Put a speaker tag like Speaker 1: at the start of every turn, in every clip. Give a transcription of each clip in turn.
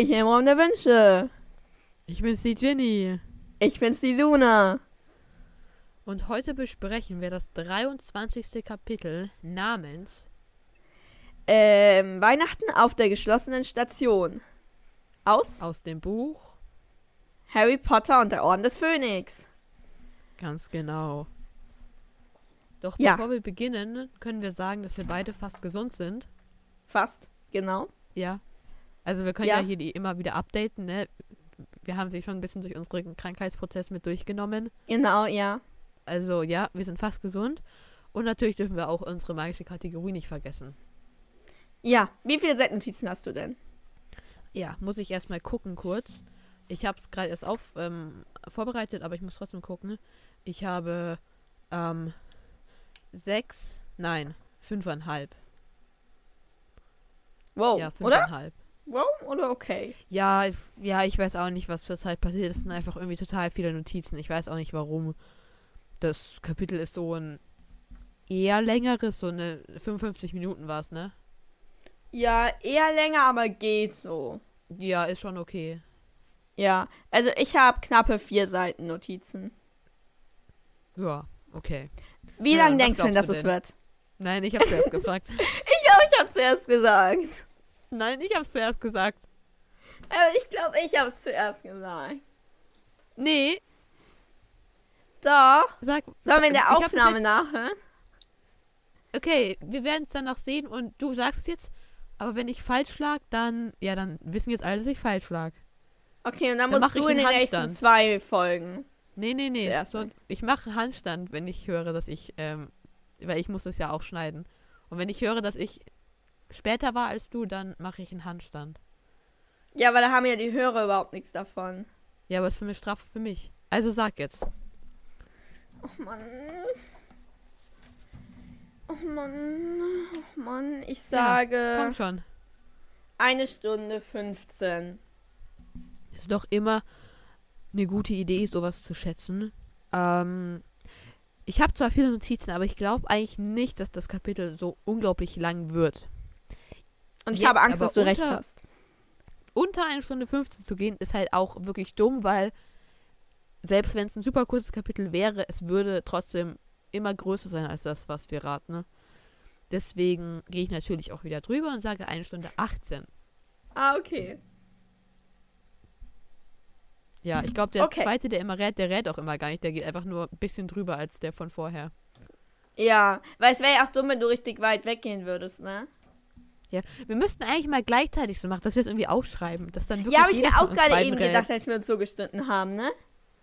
Speaker 1: Hi, hier im Raum der Wünsche.
Speaker 2: Ich bin's, die Ginny.
Speaker 1: Ich bin's, die Luna.
Speaker 2: Und heute besprechen wir das 23. Kapitel namens
Speaker 1: Ähm, Weihnachten auf der geschlossenen Station. Aus
Speaker 2: aus dem Buch.
Speaker 1: Harry Potter und der Orden des Phönix.
Speaker 2: Ganz genau. Doch
Speaker 1: Ja.
Speaker 2: bevor wir beginnen, können wir sagen, dass wir beide fast gesund sind.
Speaker 1: Fast, genau.
Speaker 2: Ja. Also wir können
Speaker 1: Ja.
Speaker 2: ja, hier die immer wieder updaten, ne? Wir haben sie schon ein bisschen durch unseren Krankheitsprozess mit durchgenommen.
Speaker 1: Genau, ja.
Speaker 2: Also ja, wir sind fast gesund. Und natürlich dürfen wir auch unsere magische Kategorie nicht vergessen.
Speaker 1: Ja, wie viele Seitennotizen hast du denn?
Speaker 2: Ja, muss ich erstmal gucken kurz. Ich habe es gerade erst auf ähm, vorbereitet, aber ich muss trotzdem gucken. Ich habe ähm, sechs, nein, fünfeinhalb.
Speaker 1: Wow,
Speaker 2: ja,
Speaker 1: Oh, oder? Wow, oder okay?
Speaker 2: Ja, ich- ja, ich weiß auch nicht, was zurzeit passiert. Es sind einfach irgendwie total viele Notizen. Ich weiß auch nicht, warum. Das Kapitel ist so ein eher längeres, so eine 55 Minuten war es, ne?
Speaker 1: Ja, eher länger, aber geht so.
Speaker 2: Ja, ist schon okay.
Speaker 1: Ja, also ich habe knappe vier Seiten Notizen.
Speaker 2: Ja, okay.
Speaker 1: Wie
Speaker 2: Ja,
Speaker 1: lange denkst du denn, dass es wird?
Speaker 2: Nein, ich habe zuerst gefragt.
Speaker 1: Ich glaube, ich habe zuerst gesagt.
Speaker 2: Nein, ich habe zuerst gesagt.
Speaker 1: Aber ich glaube, ich habe es zuerst gesagt.
Speaker 2: Nee,
Speaker 1: Doch.
Speaker 2: sag.
Speaker 1: Sollen wir in der
Speaker 2: das
Speaker 1: Aufnahme
Speaker 2: jetzt-
Speaker 1: nachhören?
Speaker 2: Okay, wir werden es dann noch sehen und du sagst es jetzt. Aber wenn ich falsch lag, dann. Ja, dann wissen jetzt alle, dass ich falsch lag.
Speaker 1: Okay, und dann,
Speaker 2: Dann
Speaker 1: musst du in den nächsten
Speaker 2: Handstand.
Speaker 1: zwei Folgen.
Speaker 2: Nee, nee, nee.
Speaker 1: Zuerst
Speaker 2: So, ich mache Handstand, wenn ich höre, dass ich, ähm, weil ich muss es ja auch schneiden. Und wenn ich höre, dass ich später war als du, dann mache ich einen Handstand.
Speaker 1: Ja, aber da haben ja die Hörer überhaupt nichts davon.
Speaker 2: Ja, aber es ist für eine Strafe für mich. Also sag jetzt.
Speaker 1: Oh Mann. Oh Mann. Oh Mann. Ich sage
Speaker 2: Komm schon.
Speaker 1: eine Stunde 15.
Speaker 2: Ist doch immer eine gute Idee, sowas zu schätzen. Ähm, ich habe zwar viele Notizen, aber ich glaube eigentlich nicht, dass das Kapitel so unglaublich lang wird.
Speaker 1: Und ich habe Angst, dass du recht hast.
Speaker 2: unter eine Stunde 15 zu gehen, ist halt auch wirklich dumm, weil selbst wenn es ein super kurzes Kapitel wäre, es würde trotzdem immer größer sein als das, was wir raten. Ne? Deswegen gehe ich natürlich auch wieder drüber und sage eine Stunde 18.
Speaker 1: Ah, okay.
Speaker 2: Ja, ich glaube, der
Speaker 1: Okay.
Speaker 2: zweite, der immer rät, der rät auch immer gar nicht. Der geht einfach nur ein bisschen drüber als der von vorher.
Speaker 1: Ja, weil es wäre ja auch dumm, wenn du richtig weit weggehen würdest, ne?
Speaker 2: Ja, wir müssten eigentlich mal gleichzeitig so machen, dass wir es irgendwie aufschreiben. Dass dann wirklich
Speaker 1: Ja, habe ich mir auch gerade eben gedacht, als wir uns so gestritten haben, ne?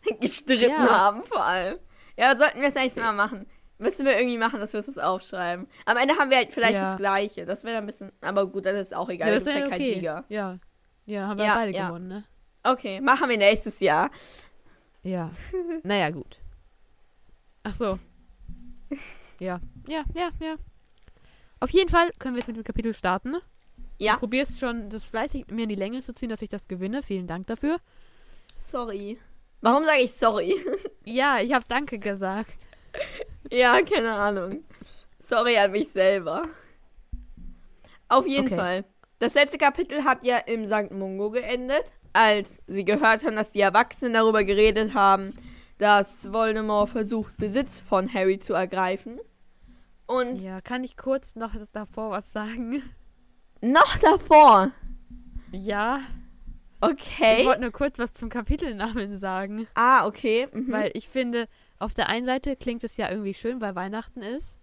Speaker 1: gestritten
Speaker 2: Ja.
Speaker 1: haben, vor allem. Ja, sollten wir das nächste Mal machen. Müssen wir irgendwie machen, dass wir es uns aufschreiben. Am Ende haben wir halt vielleicht
Speaker 2: Ja.
Speaker 1: das Gleiche. Das wäre dann ein bisschen. Aber gut, das ist auch egal.
Speaker 2: Ja, das
Speaker 1: bist ja
Speaker 2: wäre
Speaker 1: kein
Speaker 2: okay.
Speaker 1: Sieger.
Speaker 2: Ja. Ja, haben wir
Speaker 1: Ja,
Speaker 2: beide gewonnen, ne?
Speaker 1: Okay, machen wir nächstes Jahr.
Speaker 2: Ja. naja, gut. Ach so. Ja, ja, ja, ja. Auf jeden Fall können wir jetzt mit dem Kapitel starten.
Speaker 1: Ja.
Speaker 2: Du probierst schon das fleißig mir in die Länge zu ziehen, dass ich das gewinne. Vielen Dank dafür.
Speaker 1: Sorry. Warum sage ich sorry?
Speaker 2: Ja, ich habe Danke gesagt.
Speaker 1: ja, keine Ahnung. Sorry an mich selber. Auf jeden
Speaker 2: Okay.
Speaker 1: Fall. Das letzte Kapitel hat ja im St. Mungo geendet, als sie gehört haben, dass die Erwachsenen darüber geredet haben, dass Voldemort versucht, Besitz von Harry zu ergreifen. Und
Speaker 2: Ja, kann ich kurz noch davor was sagen?
Speaker 1: noch davor.
Speaker 2: Ja.
Speaker 1: Okay.
Speaker 2: Ich wollte nur kurz was zum Kapitelnamen sagen.
Speaker 1: ah, okay. Mhm.
Speaker 2: Weil ich finde, auf der einen Seite klingt es ja irgendwie schön, weil Weihnachten ist.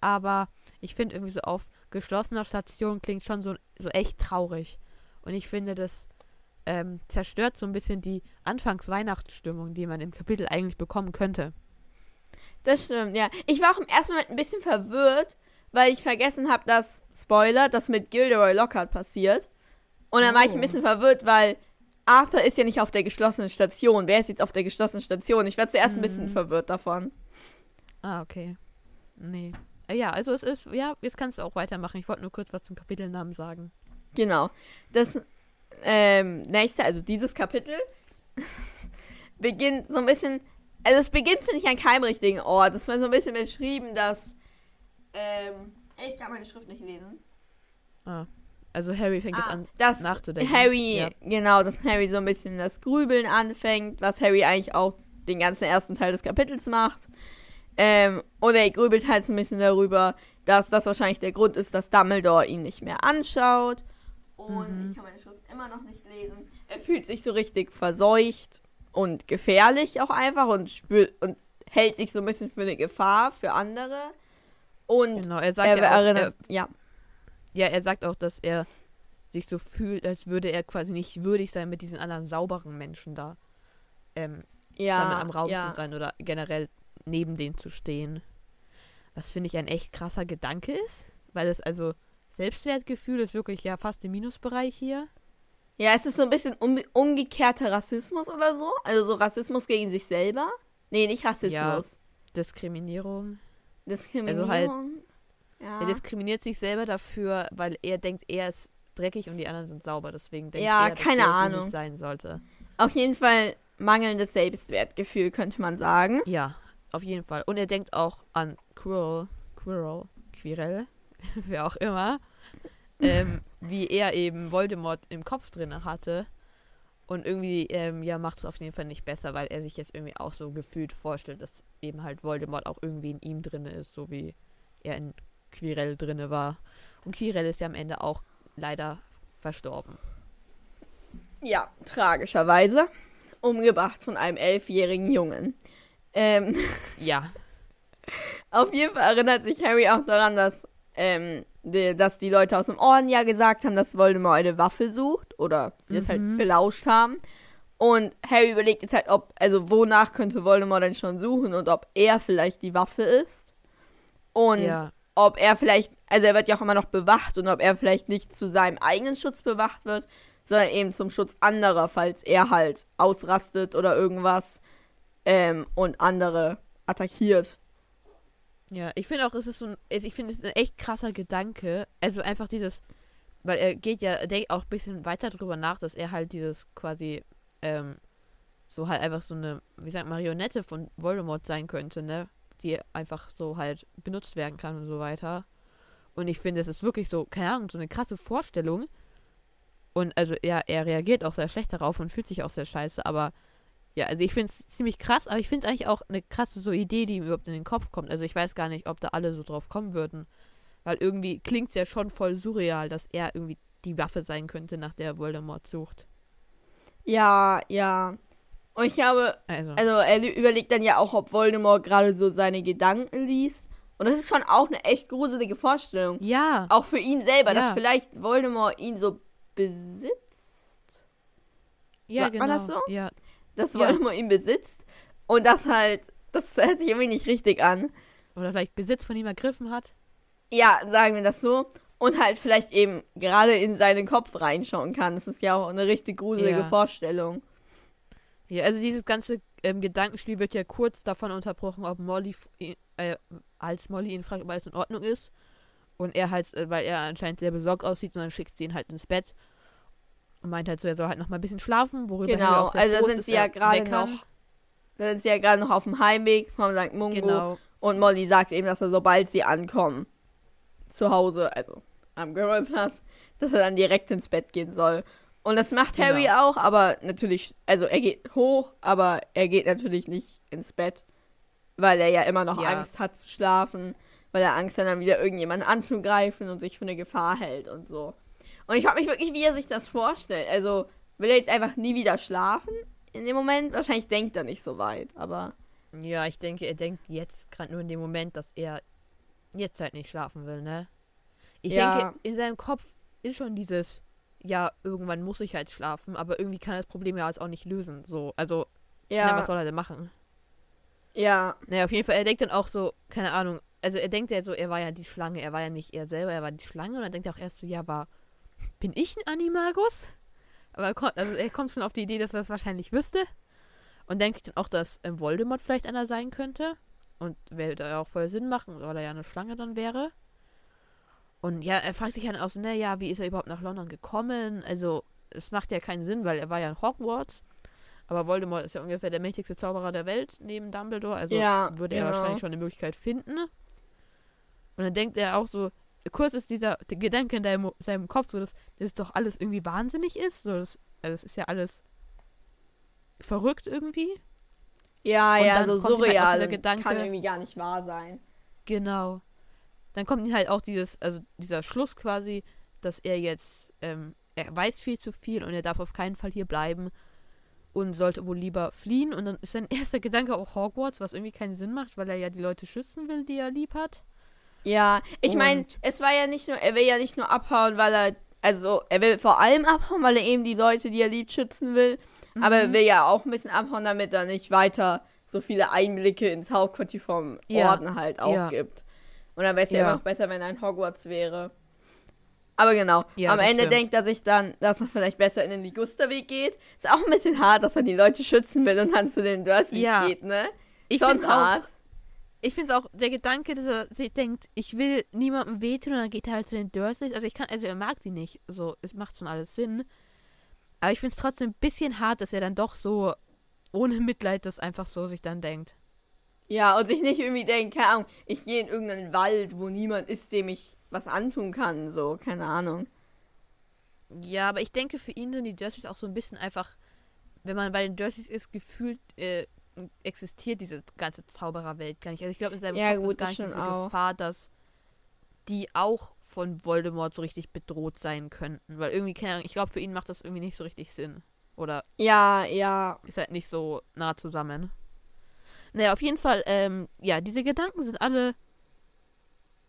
Speaker 2: Aber ich finde irgendwie so auf geschlossener Station klingt schon so, so echt traurig. Und ich finde, das ähm, zerstört so ein bisschen die Anfangs-Weihnachtsstimmung, die man im Kapitel eigentlich bekommen könnte.
Speaker 1: Das stimmt, ja. Ich war auch im ersten Moment ein bisschen verwirrt, weil ich vergessen habe, dass, Spoiler, das mit Gilderoy Lockhart passiert. Und dann war ich ein
Speaker 2: Oh.
Speaker 1: bisschen verwirrt, weil Arthur ist ja nicht auf der geschlossenen Station. Wer ist jetzt auf der geschlossenen Station? Ich war zuerst ein bisschen
Speaker 2: Mhm.
Speaker 1: verwirrt davon.
Speaker 2: Ah, okay. Nee. Äh, Ja, also es ist, ja, jetzt kannst du auch weitermachen. Ich wollte nur kurz was zum Kapitelnamen sagen.
Speaker 1: Genau. Das ähm, nächste, also dieses Kapitel, beginnt so ein bisschen. Also es beginnt, finde ich, an keinem richtigen Ort. Es war so ein bisschen beschrieben, dass. Ähm, ich kann meine Schrift nicht lesen.
Speaker 2: Ah. Also Harry fängt es
Speaker 1: Ah,
Speaker 2: an
Speaker 1: dass
Speaker 2: nachzudenken.
Speaker 1: Harry,
Speaker 2: Ja.
Speaker 1: genau, dass Harry so ein bisschen das Grübeln anfängt, was Harry eigentlich auch den ganzen ersten Teil des Kapitels macht. Ähm, und er grübelt halt so ein bisschen darüber, dass das wahrscheinlich der Grund ist, dass Dumbledore ihn nicht mehr anschaut. Und
Speaker 2: Mhm.
Speaker 1: ich kann meine Schrift immer noch nicht lesen. Er fühlt sich so richtig verseucht und gefährlich auch einfach und spürt und hält sich so ein bisschen für eine Gefahr für andere. Und
Speaker 2: Genau, er sagt
Speaker 1: er
Speaker 2: ja, auch,
Speaker 1: erinnert,
Speaker 2: er,
Speaker 1: ja,
Speaker 2: ja, er sagt auch, dass er sich so fühlt, als würde er quasi nicht würdig sein, mit diesen anderen sauberen Menschen da ähm,
Speaker 1: ja,
Speaker 2: am Raum
Speaker 1: ja.
Speaker 2: zu sein oder generell neben denen zu stehen. Was finde ich ein echt krasser Gedanke ist, weil es also Selbstwertgefühl ist wirklich ja fast im Minusbereich hier.
Speaker 1: Ja, es ist so ein bisschen um, umgekehrter Rassismus oder so. Also so Rassismus gegen sich selber. Nee, nicht Rassismus.
Speaker 2: Diskriminierung.
Speaker 1: Diskriminierung.
Speaker 2: Also halt-
Speaker 1: ja.
Speaker 2: Er diskriminiert sich selber dafür, weil er denkt, er ist dreckig und die anderen sind sauber. Deswegen denkt
Speaker 1: Ja,
Speaker 2: er, dass
Speaker 1: keine
Speaker 2: er
Speaker 1: Ahnung.
Speaker 2: nicht sein sollte.
Speaker 1: Auf jeden Fall mangelndes Selbstwertgefühl, könnte man sagen.
Speaker 2: Ja, auf jeden Fall. Und er denkt auch an Quirrell, Quirrell, Quirrell, wer auch immer, ähm, wie er eben Voldemort im Kopf drin hatte. Und irgendwie, ähm, ja, macht es auf jeden Fall nicht besser, weil er sich jetzt irgendwie auch so gefühlt vorstellt, dass eben halt Voldemort auch irgendwie in ihm drin ist, so wie er in Quirrell drinne war. Und Quirrell ist ja am Ende auch leider verstorben.
Speaker 1: Ja, tragischerweise. Umgebracht von einem elfjährigen Jungen. Ähm,
Speaker 2: Ja,
Speaker 1: auf jeden Fall erinnert sich Harry auch daran, dass, ähm, dass die Leute aus dem Orden ja gesagt haben, dass Voldemort eine Waffe sucht. Oder sie das halt
Speaker 2: Mhm.
Speaker 1: belauscht haben. Und Harry überlegt jetzt halt, ob, also wonach könnte Voldemort denn schon suchen und ob er vielleicht die Waffe ist. Und
Speaker 2: ja,
Speaker 1: ob er vielleicht, also er wird ja auch immer noch bewacht und ob er vielleicht nicht zu seinem eigenen Schutz bewacht wird, sondern eben zum Schutz anderer, falls er halt ausrastet oder irgendwas ähm, und andere attackiert.
Speaker 2: Ja, ich finde auch, es ist so ein, ich finde es ist ein echt krasser Gedanke. Also einfach dieses, weil er geht ja, denkt auch ein bisschen weiter drüber nach, dass er halt dieses quasi, ähm, so halt einfach so eine, wie sagt Marionette von Voldemort sein könnte, ne? Die einfach so halt benutzt werden kann und so weiter. Und ich finde, es ist wirklich so, keine Ahnung, so eine krasse Vorstellung. Und also, ja, er reagiert auch sehr schlecht darauf und fühlt sich auch sehr scheiße, aber ja, also ich finde es ziemlich krass, aber ich finde es eigentlich auch eine krasse so Idee, die ihm überhaupt in den Kopf kommt. Also ich weiß gar nicht, ob da alle so drauf kommen würden. Weil irgendwie klingt es ja schon voll surreal, dass er irgendwie die Waffe sein könnte, nach der Voldemort sucht.
Speaker 1: Ja, ja. Und ich glaube,
Speaker 2: Also,
Speaker 1: also er überlegt dann ja auch, ob Voldemort gerade so seine Gedanken liest. Und das ist schon auch eine echt gruselige Vorstellung.
Speaker 2: ja,
Speaker 1: Auch für ihn selber,
Speaker 2: Ja.
Speaker 1: dass vielleicht Voldemort ihn so besitzt.
Speaker 2: ja,
Speaker 1: war-
Speaker 2: genau.
Speaker 1: war das so?
Speaker 2: Ja,
Speaker 1: dass
Speaker 2: Ja.
Speaker 1: Voldemort ihn besitzt und das halt, das hört sich irgendwie nicht richtig an.
Speaker 2: oder vielleicht Besitz von ihm ergriffen hat.
Speaker 1: Ja, sagen wir das so. Und halt vielleicht eben gerade in seinen Kopf reinschauen kann. Das ist ja auch eine richtig gruselige
Speaker 2: Ja.
Speaker 1: Vorstellung.
Speaker 2: Ja, also dieses ganze ähm, Gedankenspiel wird ja kurz davon unterbrochen, ob Molly, äh, als Molly ihn fragt, ob alles in Ordnung ist. Und er halt, äh, weil er anscheinend sehr besorgt aussieht, und dann schickt sie ihn halt ins Bett. Und meint halt so, er soll halt noch mal ein bisschen schlafen, worüber
Speaker 1: Genau,
Speaker 2: auch sehr
Speaker 1: also da sind sie ja
Speaker 2: er
Speaker 1: gerade noch, da sind sie ja gerade noch auf dem Heimweg vom St. Mungo.
Speaker 2: Genau.
Speaker 1: Und Molly sagt eben, dass er, sobald sie ankommen, zu Hause, also am Grimmelplatz, dass er dann direkt ins Bett gehen soll. Und das macht
Speaker 2: Genau.
Speaker 1: Harry auch, aber natürlich, also er geht hoch, aber er geht natürlich nicht ins Bett, weil er ja immer noch
Speaker 2: Ja.
Speaker 1: Angst hat zu schlafen, weil er Angst hat, dann wieder irgendjemanden anzugreifen und sich für eine Gefahr hält und so. Und ich frage mich wirklich, wie er sich das vorstellt. Also, will er jetzt einfach nie wieder schlafen in dem Moment? Wahrscheinlich denkt er nicht so weit, aber
Speaker 2: Ja, ich denke, er denkt jetzt gerade nur in dem Moment, dass er jetzt halt nicht schlafen will, ne? Ich
Speaker 1: Ja.
Speaker 2: denke, in seinem Kopf ist schon dieses, ja, irgendwann muss ich halt schlafen, aber irgendwie kann er das Problem ja jetzt auch nicht lösen. So, also,
Speaker 1: ja,
Speaker 2: na, was soll er denn machen?
Speaker 1: ja,
Speaker 2: Naja, auf jeden Fall, er denkt dann auch so, keine Ahnung, also er denkt ja so, er war ja die Schlange, er war ja nicht er selber, er war die Schlange und dann denkt er auch erst so, ja, aber bin ich ein Animagus? Aber er kommt, also er kommt schon auf die Idee, dass er das wahrscheinlich wüsste und denkt dann auch, dass ähm, Voldemort vielleicht einer sein könnte und würde ja auch voll Sinn machen, weil er ja eine Schlange dann wäre. Und ja, er fragt sich dann auch so, naja, wie ist er überhaupt nach London gekommen? Also, es macht ja keinen Sinn, weil er war ja in Hogwarts. Aber Voldemort ist ja ungefähr der mächtigste Zauberer der Welt neben Dumbledore. Also
Speaker 1: Ja,
Speaker 2: würde er
Speaker 1: genau.
Speaker 2: wahrscheinlich schon eine Möglichkeit finden. Und dann denkt er auch so, kurz ist dieser Gedanke in deinem, seinem Kopf, so dass das doch alles irgendwie wahnsinnig ist. So, das, also das ist ja alles verrückt irgendwie.
Speaker 1: Ja,
Speaker 2: Und
Speaker 1: ja, so
Speaker 2: halt
Speaker 1: surreal.
Speaker 2: dieser Gedanke-
Speaker 1: Kann irgendwie gar nicht wahr sein.
Speaker 2: Genau. Dann kommt ihm halt auch dieses, also dieser Schluss quasi, dass er jetzt, ähm, er weiß viel zu viel und er darf auf keinen Fall hier bleiben und sollte wohl lieber fliehen. Und dann ist sein erster Gedanke auch Hogwarts, was irgendwie keinen Sinn macht, weil er ja die Leute schützen will, die er lieb hat.
Speaker 1: Ja, ich meine, es war ja nicht nur, er will ja nicht nur abhauen, weil er, also er will vor allem abhauen, weil er eben die Leute, die er liebt, schützen will. Aber er
Speaker 2: Mhm.
Speaker 1: will ja auch ein bisschen abhauen, damit er nicht weiter so viele Einblicke ins Hauptquartier vom
Speaker 2: Ja,
Speaker 1: Orden halt auch
Speaker 2: ja.
Speaker 1: gibt. Und dann wäre es ja.
Speaker 2: Ja.
Speaker 1: immer noch besser, wenn er in Hogwarts wäre. Aber genau,
Speaker 2: Ja,
Speaker 1: am Ende
Speaker 2: stimmt.
Speaker 1: denkt er sich dann, dass er vielleicht besser in den Ligusterweg geht. Ist auch ein bisschen hart, dass er die Leute schützen will und dann zu den Dursleys
Speaker 2: Ja.
Speaker 1: geht, ne?
Speaker 2: Ich
Speaker 1: Schon
Speaker 2: find's auch-
Speaker 1: hart.
Speaker 2: Ich finde es auch, der Gedanke, dass er sich denkt, ich will niemandem wehtun und dann geht er halt zu den Dursleys. Also ich kann, also er mag die nicht. So, es macht schon alles Sinn. Aber ich finde es trotzdem ein bisschen hart, dass er dann doch so ohne Mitleid das einfach so sich dann denkt.
Speaker 1: Ja, und sich nicht irgendwie denkt, keine Ahnung, ich gehe in irgendeinen Wald, wo niemand ist, dem ich was antun kann, so, keine Ahnung.
Speaker 2: Ja, aber ich denke, für ihn sind die Dursleys auch so ein bisschen einfach, wenn man bei den Dursleys ist, gefühlt äh, existiert diese ganze Zaubererwelt gar nicht. Also ich glaube, in seinem
Speaker 1: Ja,
Speaker 2: Kopf
Speaker 1: gut,
Speaker 2: ist gar nicht diese
Speaker 1: auch.
Speaker 2: Gefahr, dass die auch von Voldemort so richtig bedroht sein könnten. Weil irgendwie, keine Ahnung, ich glaube, für ihn macht das irgendwie nicht so richtig Sinn. Oder
Speaker 1: Ja, ja.
Speaker 2: ist halt nicht so nah zusammen. Naja, auf jeden Fall, ähm, ja, diese Gedanken sind alle.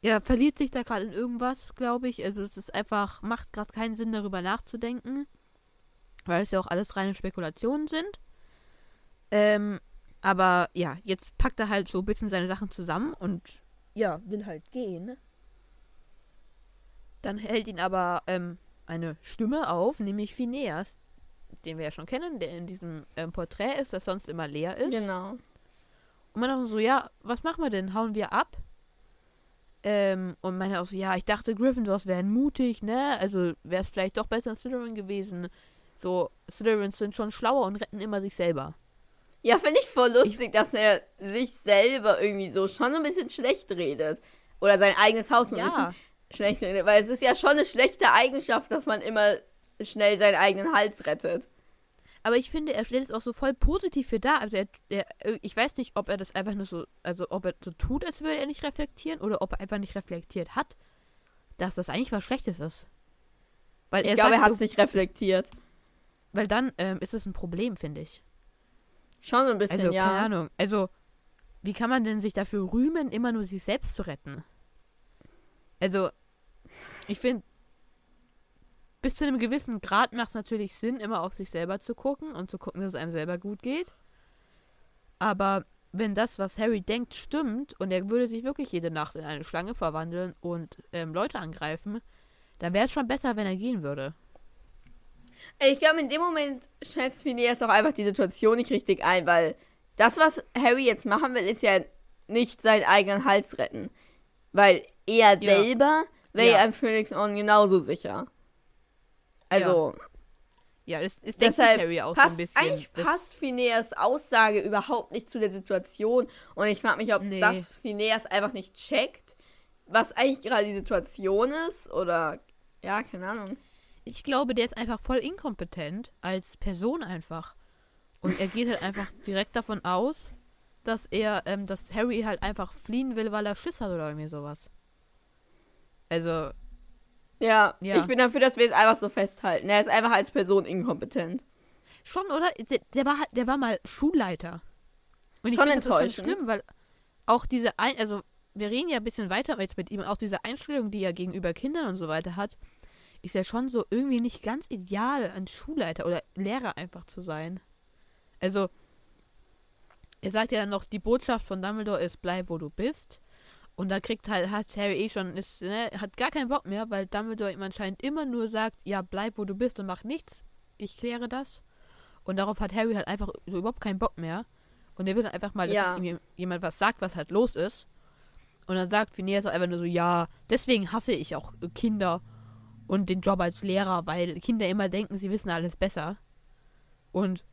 Speaker 2: Er verliert sich da gerade in irgendwas, glaube ich. Also es ist einfach, macht gerade keinen Sinn, darüber nachzudenken. Weil es ja auch alles reine Spekulationen sind. Ähm, aber ja, jetzt packt er halt so ein bisschen seine Sachen zusammen und ja, will halt gehen. Dann hält ihn aber ähm, eine Stimme auf, nämlich Phineas, den wir ja schon kennen, der in diesem ähm, Porträt ist, das sonst immer leer ist.
Speaker 1: Genau.
Speaker 2: Und man dachte so, ja, was machen wir denn? Hauen wir ab? Ähm, und meine auch so, ja, ich dachte, Gryffindors wären mutig, ne? Also wäre es vielleicht doch besser Slytherin gewesen. So, Slytherins sind schon schlauer und retten immer sich selber.
Speaker 1: Ja, finde ich voll lustig, dass er sich selber irgendwie so schon so ein bisschen schlecht redet. Oder sein eigenes Haus so ein
Speaker 2: Ja.
Speaker 1: bisschen schlecht redet. Weil es ist ja schon eine schlechte Eigenschaft, dass man immer schnell seinen eigenen Hals rettet.
Speaker 2: Aber ich finde, er stellt es auch so voll positiv für dar. Also er, er, ich weiß nicht, ob er das einfach nur so, also ob er so tut, als würde er nicht reflektieren, oder ob er einfach nicht reflektiert hat, dass das eigentlich was Schlechtes ist. Weil
Speaker 1: Ich
Speaker 2: er
Speaker 1: glaube, er hat
Speaker 2: so,
Speaker 1: es nicht reflektiert.
Speaker 2: weil dann ähm, ist es ein Problem, finde ich.
Speaker 1: Schon so ein bisschen,
Speaker 2: Also,
Speaker 1: ja.
Speaker 2: keine Ahnung. Also, wie kann man denn sich dafür rühmen, immer nur sich selbst zu retten? Also, ich finde, bis zu einem gewissen Grad macht es natürlich Sinn, immer auf sich selber zu gucken und zu gucken, dass es einem selber gut geht. Aber wenn das, was Harry denkt, stimmt und er würde sich wirklich jede Nacht in eine Schlange verwandeln und ähm, Leute angreifen, dann wäre es schon besser, wenn er gehen würde.
Speaker 1: Ich glaube, in dem Moment schätzt Phineas auch einfach die Situation nicht richtig ein, weil das, was Harry jetzt machen will, ist ja nicht seinen eigenen Hals retten. Weil er
Speaker 2: Ja.
Speaker 1: selber wäre
Speaker 2: Ja.
Speaker 1: ja. im Phoenix On genauso sicher. Also,
Speaker 2: Ja, das, das denkt Harry auch so
Speaker 1: passt,
Speaker 2: ein bisschen.
Speaker 1: eigentlich
Speaker 2: Das-
Speaker 1: passt Phineas Aussage überhaupt nicht zu der Situation. Und ich frage mich, ob
Speaker 2: Nee.
Speaker 1: das Phineas einfach nicht checkt, was eigentlich gerade die Situation ist. Oder, ja, keine Ahnung.
Speaker 2: Ich glaube, der ist einfach voll inkompetent als Person einfach. Und er geht halt einfach direkt davon aus, dass er, ähm, dass Harry halt einfach fliehen will, weil er Schiss hat oder irgendwie sowas. Also,
Speaker 1: Ja,
Speaker 2: Ja.
Speaker 1: ich bin dafür, dass wir es einfach so festhalten. Er ist einfach als Person inkompetent.
Speaker 2: schon, oder? Der, der war halt, der war mal Schulleiter. Und ich finde das schon schlimm, weil auch diese ein, also wir reden ja ein bisschen weiter jetzt mit ihm, auch diese Einstellung, die er gegenüber Kindern und so weiter hat, ist ja schon so irgendwie nicht ganz ideal, ein Schulleiter oder Lehrer einfach zu sein. Also, er sagt ja noch, die Botschaft von Dumbledore ist, bleib wo du bist. Und da kriegt halt, hat Harry eh schon, ist, ne, hat gar keinen Bock mehr, weil Dumbledore ihm anscheinend immer nur sagt, ja, bleib wo du bist und mach nichts. Ich kläre das. Und darauf hat Harry halt einfach so überhaupt keinen Bock mehr. Und er will dann einfach mal, dass
Speaker 1: Ja.
Speaker 2: ihm jemand was sagt, was halt los ist. Und dann sagt Phineas auch einfach nur so, ja, deswegen hasse ich auch Kinder und den Job als Lehrer, weil Kinder immer denken, sie wissen alles besser. Und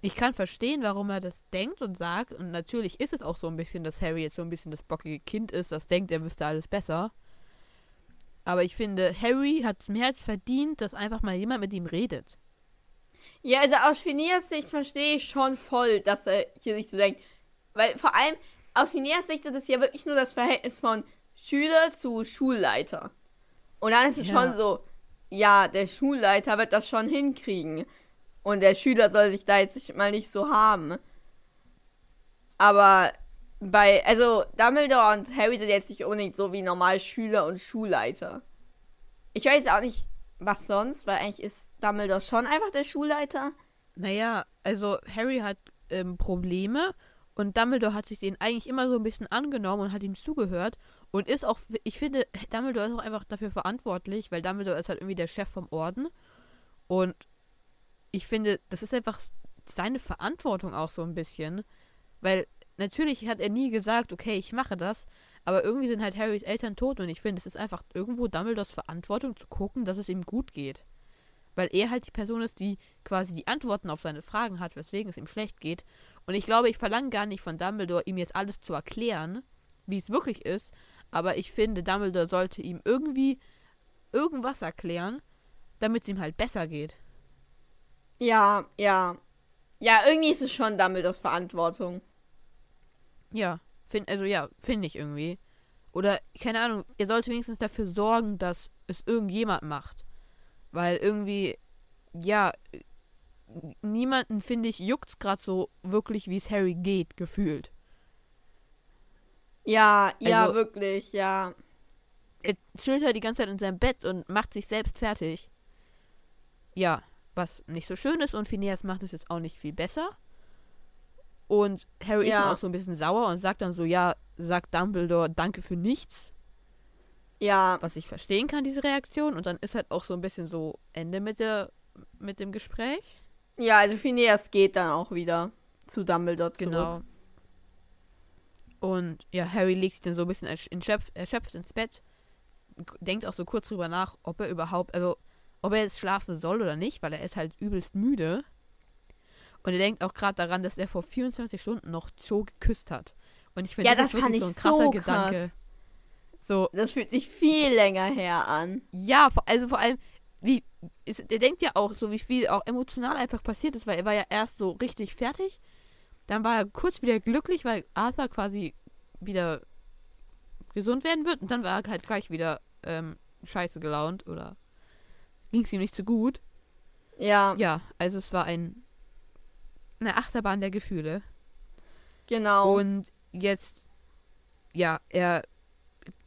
Speaker 2: ich kann verstehen, warum er das denkt und sagt. Und natürlich ist es auch so ein bisschen, dass Harry jetzt so ein bisschen das bockige Kind ist, das denkt, er wüsste alles besser. Aber ich finde, Harry hat es mehr als verdient, dass einfach mal jemand mit ihm redet.
Speaker 1: Ja, also aus Phineas Sicht verstehe ich schon voll, dass er hier sich so denkt. Weil vor allem aus Phineas Sicht ist es ja wirklich nur das Verhältnis von Schüler zu Schulleiter. Und dann ist es
Speaker 2: Ja.
Speaker 1: schon so, ja, der Schulleiter wird das schon hinkriegen. Und der Schüler soll sich da jetzt nicht- mal nicht so haben. Aber bei, also Dumbledore und Harry sind jetzt nicht unbedingt so wie normal Schüler und Schulleiter. Ich weiß auch nicht, was sonst, weil eigentlich ist Dumbledore schon einfach der Schulleiter.
Speaker 2: Naja, also Harry hat ähm, Probleme und Dumbledore hat sich den eigentlich immer so ein bisschen angenommen und hat ihm zugehört und ist auch, ich finde, Dumbledore ist auch einfach dafür verantwortlich, weil Dumbledore ist halt irgendwie der Chef vom Orden und ich finde, das ist einfach seine Verantwortung auch so ein bisschen, weil natürlich hat er nie gesagt, okay, ich mache das, aber irgendwie sind halt Harrys Eltern tot und ich finde, es ist einfach irgendwo Dumbledores Verantwortung zu gucken, dass es ihm gut geht. Weil er halt die Person ist, die quasi die Antworten auf seine Fragen hat, weswegen es ihm schlecht geht. Und ich glaube, ich verlange gar nicht von Dumbledore, ihm jetzt alles zu erklären, wie es wirklich ist, aber ich finde, Dumbledore sollte ihm irgendwie irgendwas erklären, damit es ihm halt besser geht.
Speaker 1: Ja, ja. Ja, irgendwie ist es schon Dumbledores Verantwortung.
Speaker 2: Ja, find, also ja, finde ich irgendwie. Oder, keine Ahnung, er sollte wenigstens dafür sorgen, dass es irgendjemand macht. Weil irgendwie, ja, niemanden, finde ich, juckt's gerade so wirklich, wie es Harry geht, gefühlt.
Speaker 1: Ja, ja,
Speaker 2: Also-
Speaker 1: wirklich, ja.
Speaker 2: Er chillt halt die ganze Zeit in seinem Bett und macht sich selbst fertig. Ja, was nicht so schön ist und Phineas macht es jetzt auch nicht viel besser. Und Harry ist
Speaker 1: Ja.
Speaker 2: dann auch so ein bisschen sauer und sagt dann so, ja, sagt Dumbledore, danke für nichts.
Speaker 1: Ja,
Speaker 2: was ich verstehen kann, diese Reaktion. Und dann ist halt auch so ein bisschen so Ende mit der mit dem Gespräch.
Speaker 1: ja, also Phineas geht dann auch wieder zu Dumbledore zurück.
Speaker 2: Genau. Und ja, Harry legt sich dann so ein bisschen ersch- erschöpft, erschöpft ins Bett. Denkt auch so kurz drüber nach, ob er überhaupt, also ob er jetzt schlafen soll oder nicht, weil er ist halt übelst müde. Und er denkt auch gerade daran, dass er vor 24 Stunden noch Joe geküsst hat. Und ich finde,
Speaker 1: Ja,
Speaker 2: das,
Speaker 1: das
Speaker 2: ist wirklich so ein krasser
Speaker 1: so
Speaker 2: Gedanke. So,
Speaker 1: Das fühlt sich viel länger her an.
Speaker 2: Ja, also vor allem, wie, ist, der denkt ja auch so, wie viel auch emotional einfach passiert ist, weil er war ja erst so richtig fertig, dann war er kurz wieder glücklich, weil Arthur quasi wieder gesund werden wird und dann war er halt gleich wieder ähm, scheiße gelaunt oder ging es ihm nicht so gut.
Speaker 1: Ja,
Speaker 2: Ja, also es war ein eine Achterbahn der Gefühle.
Speaker 1: genau.
Speaker 2: Und jetzt, ja, er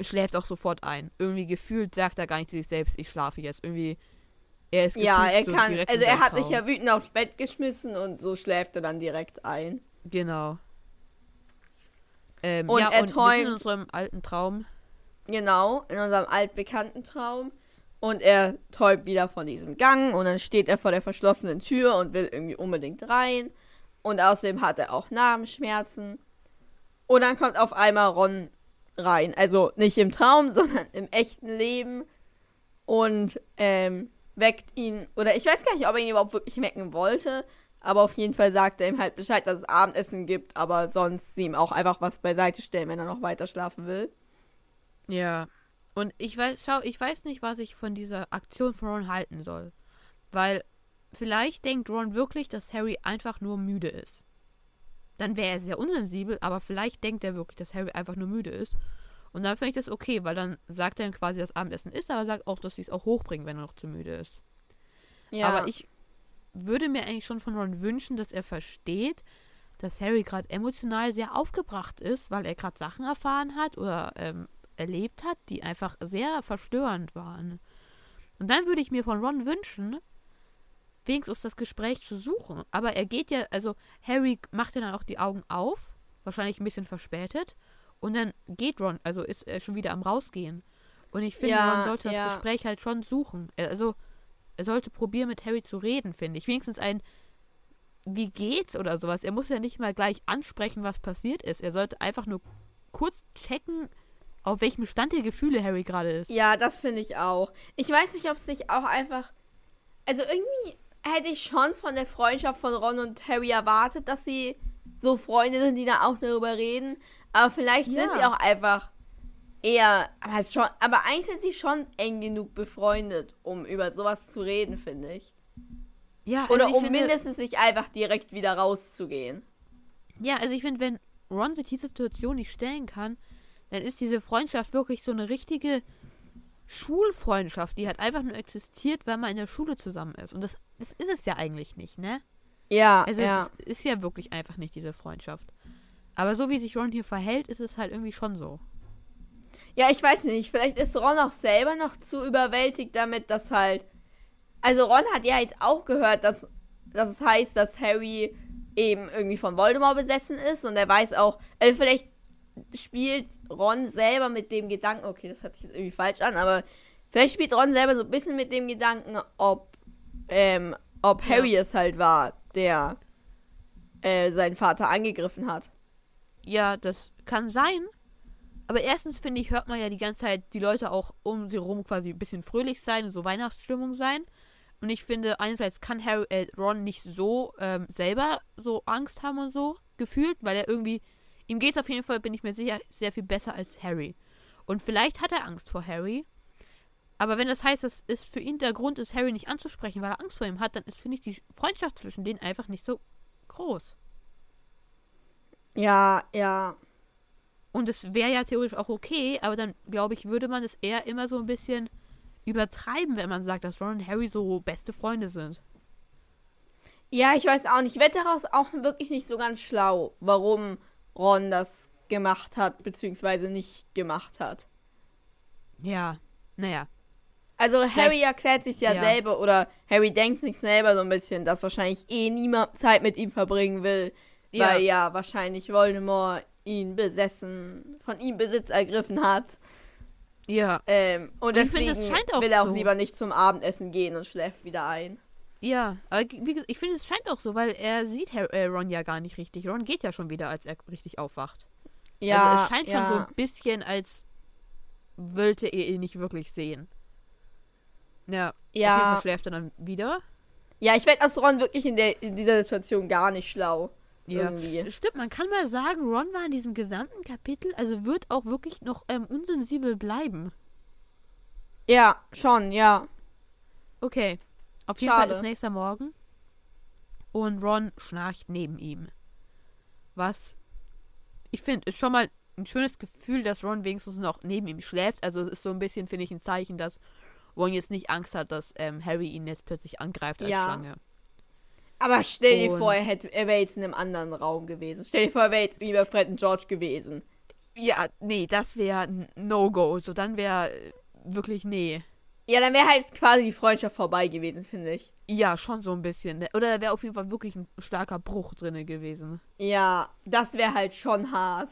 Speaker 2: schläft auch sofort ein. Irgendwie gefühlt sagt er gar nicht zu sich selbst, ich schlafe jetzt. Irgendwie, er ist
Speaker 1: ja, er
Speaker 2: so
Speaker 1: kann, also er hat sich ja wütend aufs Bett geschmissen und so schläft er dann direkt ein.
Speaker 2: Genau. Ähm,
Speaker 1: Und
Speaker 2: ja,
Speaker 1: er
Speaker 2: und
Speaker 1: träumt-
Speaker 2: in unserem alten Traum.
Speaker 1: Genau, in unserem altbekannten Traum. Und er träumt wieder von diesem Gang und dann steht er vor der verschlossenen Tür und will irgendwie unbedingt rein. Und außerdem hat er auch Narbenschmerzen. Und dann kommt auf einmal Ron rein. Also nicht im Traum, sondern im echten Leben. Und ähm, weckt ihn. Oder ich weiß gar nicht, ob er ihn überhaupt wirklich wecken wollte. Aber auf jeden Fall sagt er ihm halt Bescheid, dass es Abendessen gibt. Aber sonst sie ihm auch einfach was beiseite stellen, wenn er noch weiter schlafen will.
Speaker 2: Ja. Und ich weiß, schau, ich weiß nicht, was ich von dieser Aktion von Ron halten soll. Weil vielleicht denkt Ron wirklich, dass Harry einfach nur müde ist. Dann wäre er sehr unsensibel, aber vielleicht denkt er wirklich, dass Harry einfach nur müde ist. Und dann finde ich das okay, weil dann sagt er ihm quasi, dass Abendessen ist, aber sagt auch, dass sie es auch hochbringen, wenn er noch zu müde ist.
Speaker 1: Ja.
Speaker 2: Aber ich würde mir eigentlich schon von Ron wünschen, dass er versteht, dass Harry gerade emotional sehr aufgebracht ist, weil er gerade Sachen erfahren hat oder ähm, erlebt hat, die einfach sehr verstörend waren. Und dann würde ich mir von Ron wünschen, wenigstens das Gespräch zu suchen. Aber er geht ja, also Harry macht ja dann auch die Augen auf, wahrscheinlich ein bisschen verspätet, und dann geht Ron, also ist er schon wieder am Rausgehen. Und ich finde,
Speaker 1: Ja,
Speaker 2: Ron sollte das
Speaker 1: ja.
Speaker 2: Gespräch halt schon suchen. Also, er sollte probieren, mit Harry zu reden, finde ich. Wenigstens ein Wie geht's oder sowas. Er muss ja nicht mal gleich ansprechen, was passiert ist. Er sollte einfach nur kurz checken, auf welchem Stand der Gefühle Harry gerade ist.
Speaker 1: Ja, das finde ich auch. Ich weiß nicht, ob es sich auch einfach. Also irgendwie hätte ich schon von der Freundschaft von Ron und Harry erwartet, dass sie so Freunde sind, die da auch darüber reden. Aber vielleicht sind
Speaker 2: Ja.
Speaker 1: sie auch einfach eher, aber, schon, aber eigentlich sind sie schon eng genug befreundet, um über sowas zu reden, finde ich.
Speaker 2: Ja, also
Speaker 1: Oder
Speaker 2: ich
Speaker 1: um
Speaker 2: finde,
Speaker 1: mindestens nicht einfach direkt wieder rauszugehen.
Speaker 2: Ja, also ich finde, wenn Ron sich die Situation nicht stellen kann, dann ist diese Freundschaft wirklich so eine richtige Schulfreundschaft, die halt einfach nur existiert, weil man in der Schule zusammen ist. Und das, das ist es ja eigentlich nicht, ne?
Speaker 1: Ja,
Speaker 2: Also
Speaker 1: ja.
Speaker 2: das ist ja wirklich einfach nicht diese Freundschaft. Aber so wie sich Ron hier verhält, ist es halt irgendwie schon so.
Speaker 1: Ja, ich weiß nicht. Vielleicht ist Ron auch selber noch zu überwältigt damit, dass halt. Also Ron hat ja jetzt auch gehört, dass, dass es heißt, dass Harry eben irgendwie von Voldemort besessen ist und er weiß auch, also vielleicht spielt Ron selber mit dem Gedanken, okay, das hört sich jetzt irgendwie falsch an, aber vielleicht spielt Ron selber so ein bisschen mit dem Gedanken, ob, ähm, ob
Speaker 2: Ja.
Speaker 1: Harry es halt war, der äh, seinen Vater angegriffen hat.
Speaker 2: Ja, das kann sein. Aber erstens finde ich, hört man ja die ganze Zeit die Leute auch um sie rum quasi ein bisschen fröhlich sein, so Weihnachtsstimmung sein. Und ich finde, einerseits kann Harry, äh, Ron nicht so ähm, selber so Angst haben und so gefühlt, weil er irgendwie, ihm geht es auf jeden Fall, bin ich mir sicher, sehr viel besser als Harry. Und vielleicht hat er Angst vor Harry. Aber wenn das heißt, dass es für ihn der Grund ist, Harry nicht anzusprechen, weil er Angst vor ihm hat, dann ist, finde ich, die Freundschaft zwischen denen einfach nicht so groß.
Speaker 1: Ja, ja.
Speaker 2: Und es wäre ja theoretisch auch okay, aber dann, glaube ich, würde man es eher immer so ein bisschen übertreiben, wenn man sagt, dass Ron und Harry so beste Freunde sind.
Speaker 1: Ja, ich weiß auch nicht. Ich werde daraus auch wirklich nicht so ganz schlau, warum Ron das gemacht hat, beziehungsweise nicht gemacht hat.
Speaker 2: Ja, naja.
Speaker 1: Also Harry erklärt sich ja,
Speaker 2: ja.
Speaker 1: selber oder Harry denkt sich selber so ein bisschen, dass wahrscheinlich eh niemand Zeit mit ihm verbringen will,
Speaker 2: Ja.
Speaker 1: weil ja wahrscheinlich Voldemort ihn besessen, von ihm Besitz ergriffen hat.
Speaker 2: Ja,
Speaker 1: Ähm, und
Speaker 2: Und ich
Speaker 1: deswegen
Speaker 2: es scheint auch
Speaker 1: will er auch
Speaker 2: so.
Speaker 1: lieber nicht zum Abendessen gehen und schläft wieder ein.
Speaker 2: ja. Aber gesagt, ich finde, es scheint auch so, weil er sieht äh, Ron ja gar nicht richtig. Ron geht ja schon wieder, als er richtig aufwacht.
Speaker 1: Ja,
Speaker 2: also es scheint
Speaker 1: ja.
Speaker 2: schon so ein bisschen, als wollte er ihn nicht wirklich sehen. Ja, auf jeden
Speaker 1: Ja,
Speaker 2: Fall schläft er dann wieder.
Speaker 1: ja, ich werde aus Ron wirklich in, der, in dieser Situation gar nicht schlau.
Speaker 2: Ja.
Speaker 1: Irgendwie.
Speaker 2: Stimmt, man kann mal sagen, Ron war in diesem gesamten Kapitel, also wird auch wirklich noch ähm, unsensibel bleiben.
Speaker 1: Ja, schon, ja.
Speaker 2: Okay. Auf jeden
Speaker 1: Schade.
Speaker 2: Fall ist nächster Morgen. Und Ron schnarcht neben ihm. Was ich finde, ist schon mal ein schönes Gefühl, dass Ron wenigstens noch neben ihm schläft. Also es ist so ein bisschen, finde ich, ein Zeichen, dass Ron jetzt nicht Angst hat, dass ähm, Harry ihn jetzt plötzlich angreift als
Speaker 1: Ja.
Speaker 2: Schlange.
Speaker 1: Aber stell dir
Speaker 2: Und-
Speaker 1: vor, er, hätte- er wäre jetzt in einem anderen Raum gewesen. Stell dir vor, er wäre jetzt wie bei Fred und George gewesen.
Speaker 2: Ja, nee, das wäre No-Go. So, dann wäre äh, wirklich nee.
Speaker 1: Ja, dann wäre halt quasi die Freundschaft vorbei gewesen, finde ich.
Speaker 2: Ja, schon so ein bisschen. ne? Oder da wäre auf jeden Fall wirklich ein starker Bruch drinne gewesen.
Speaker 1: Ja, das wäre halt schon hart.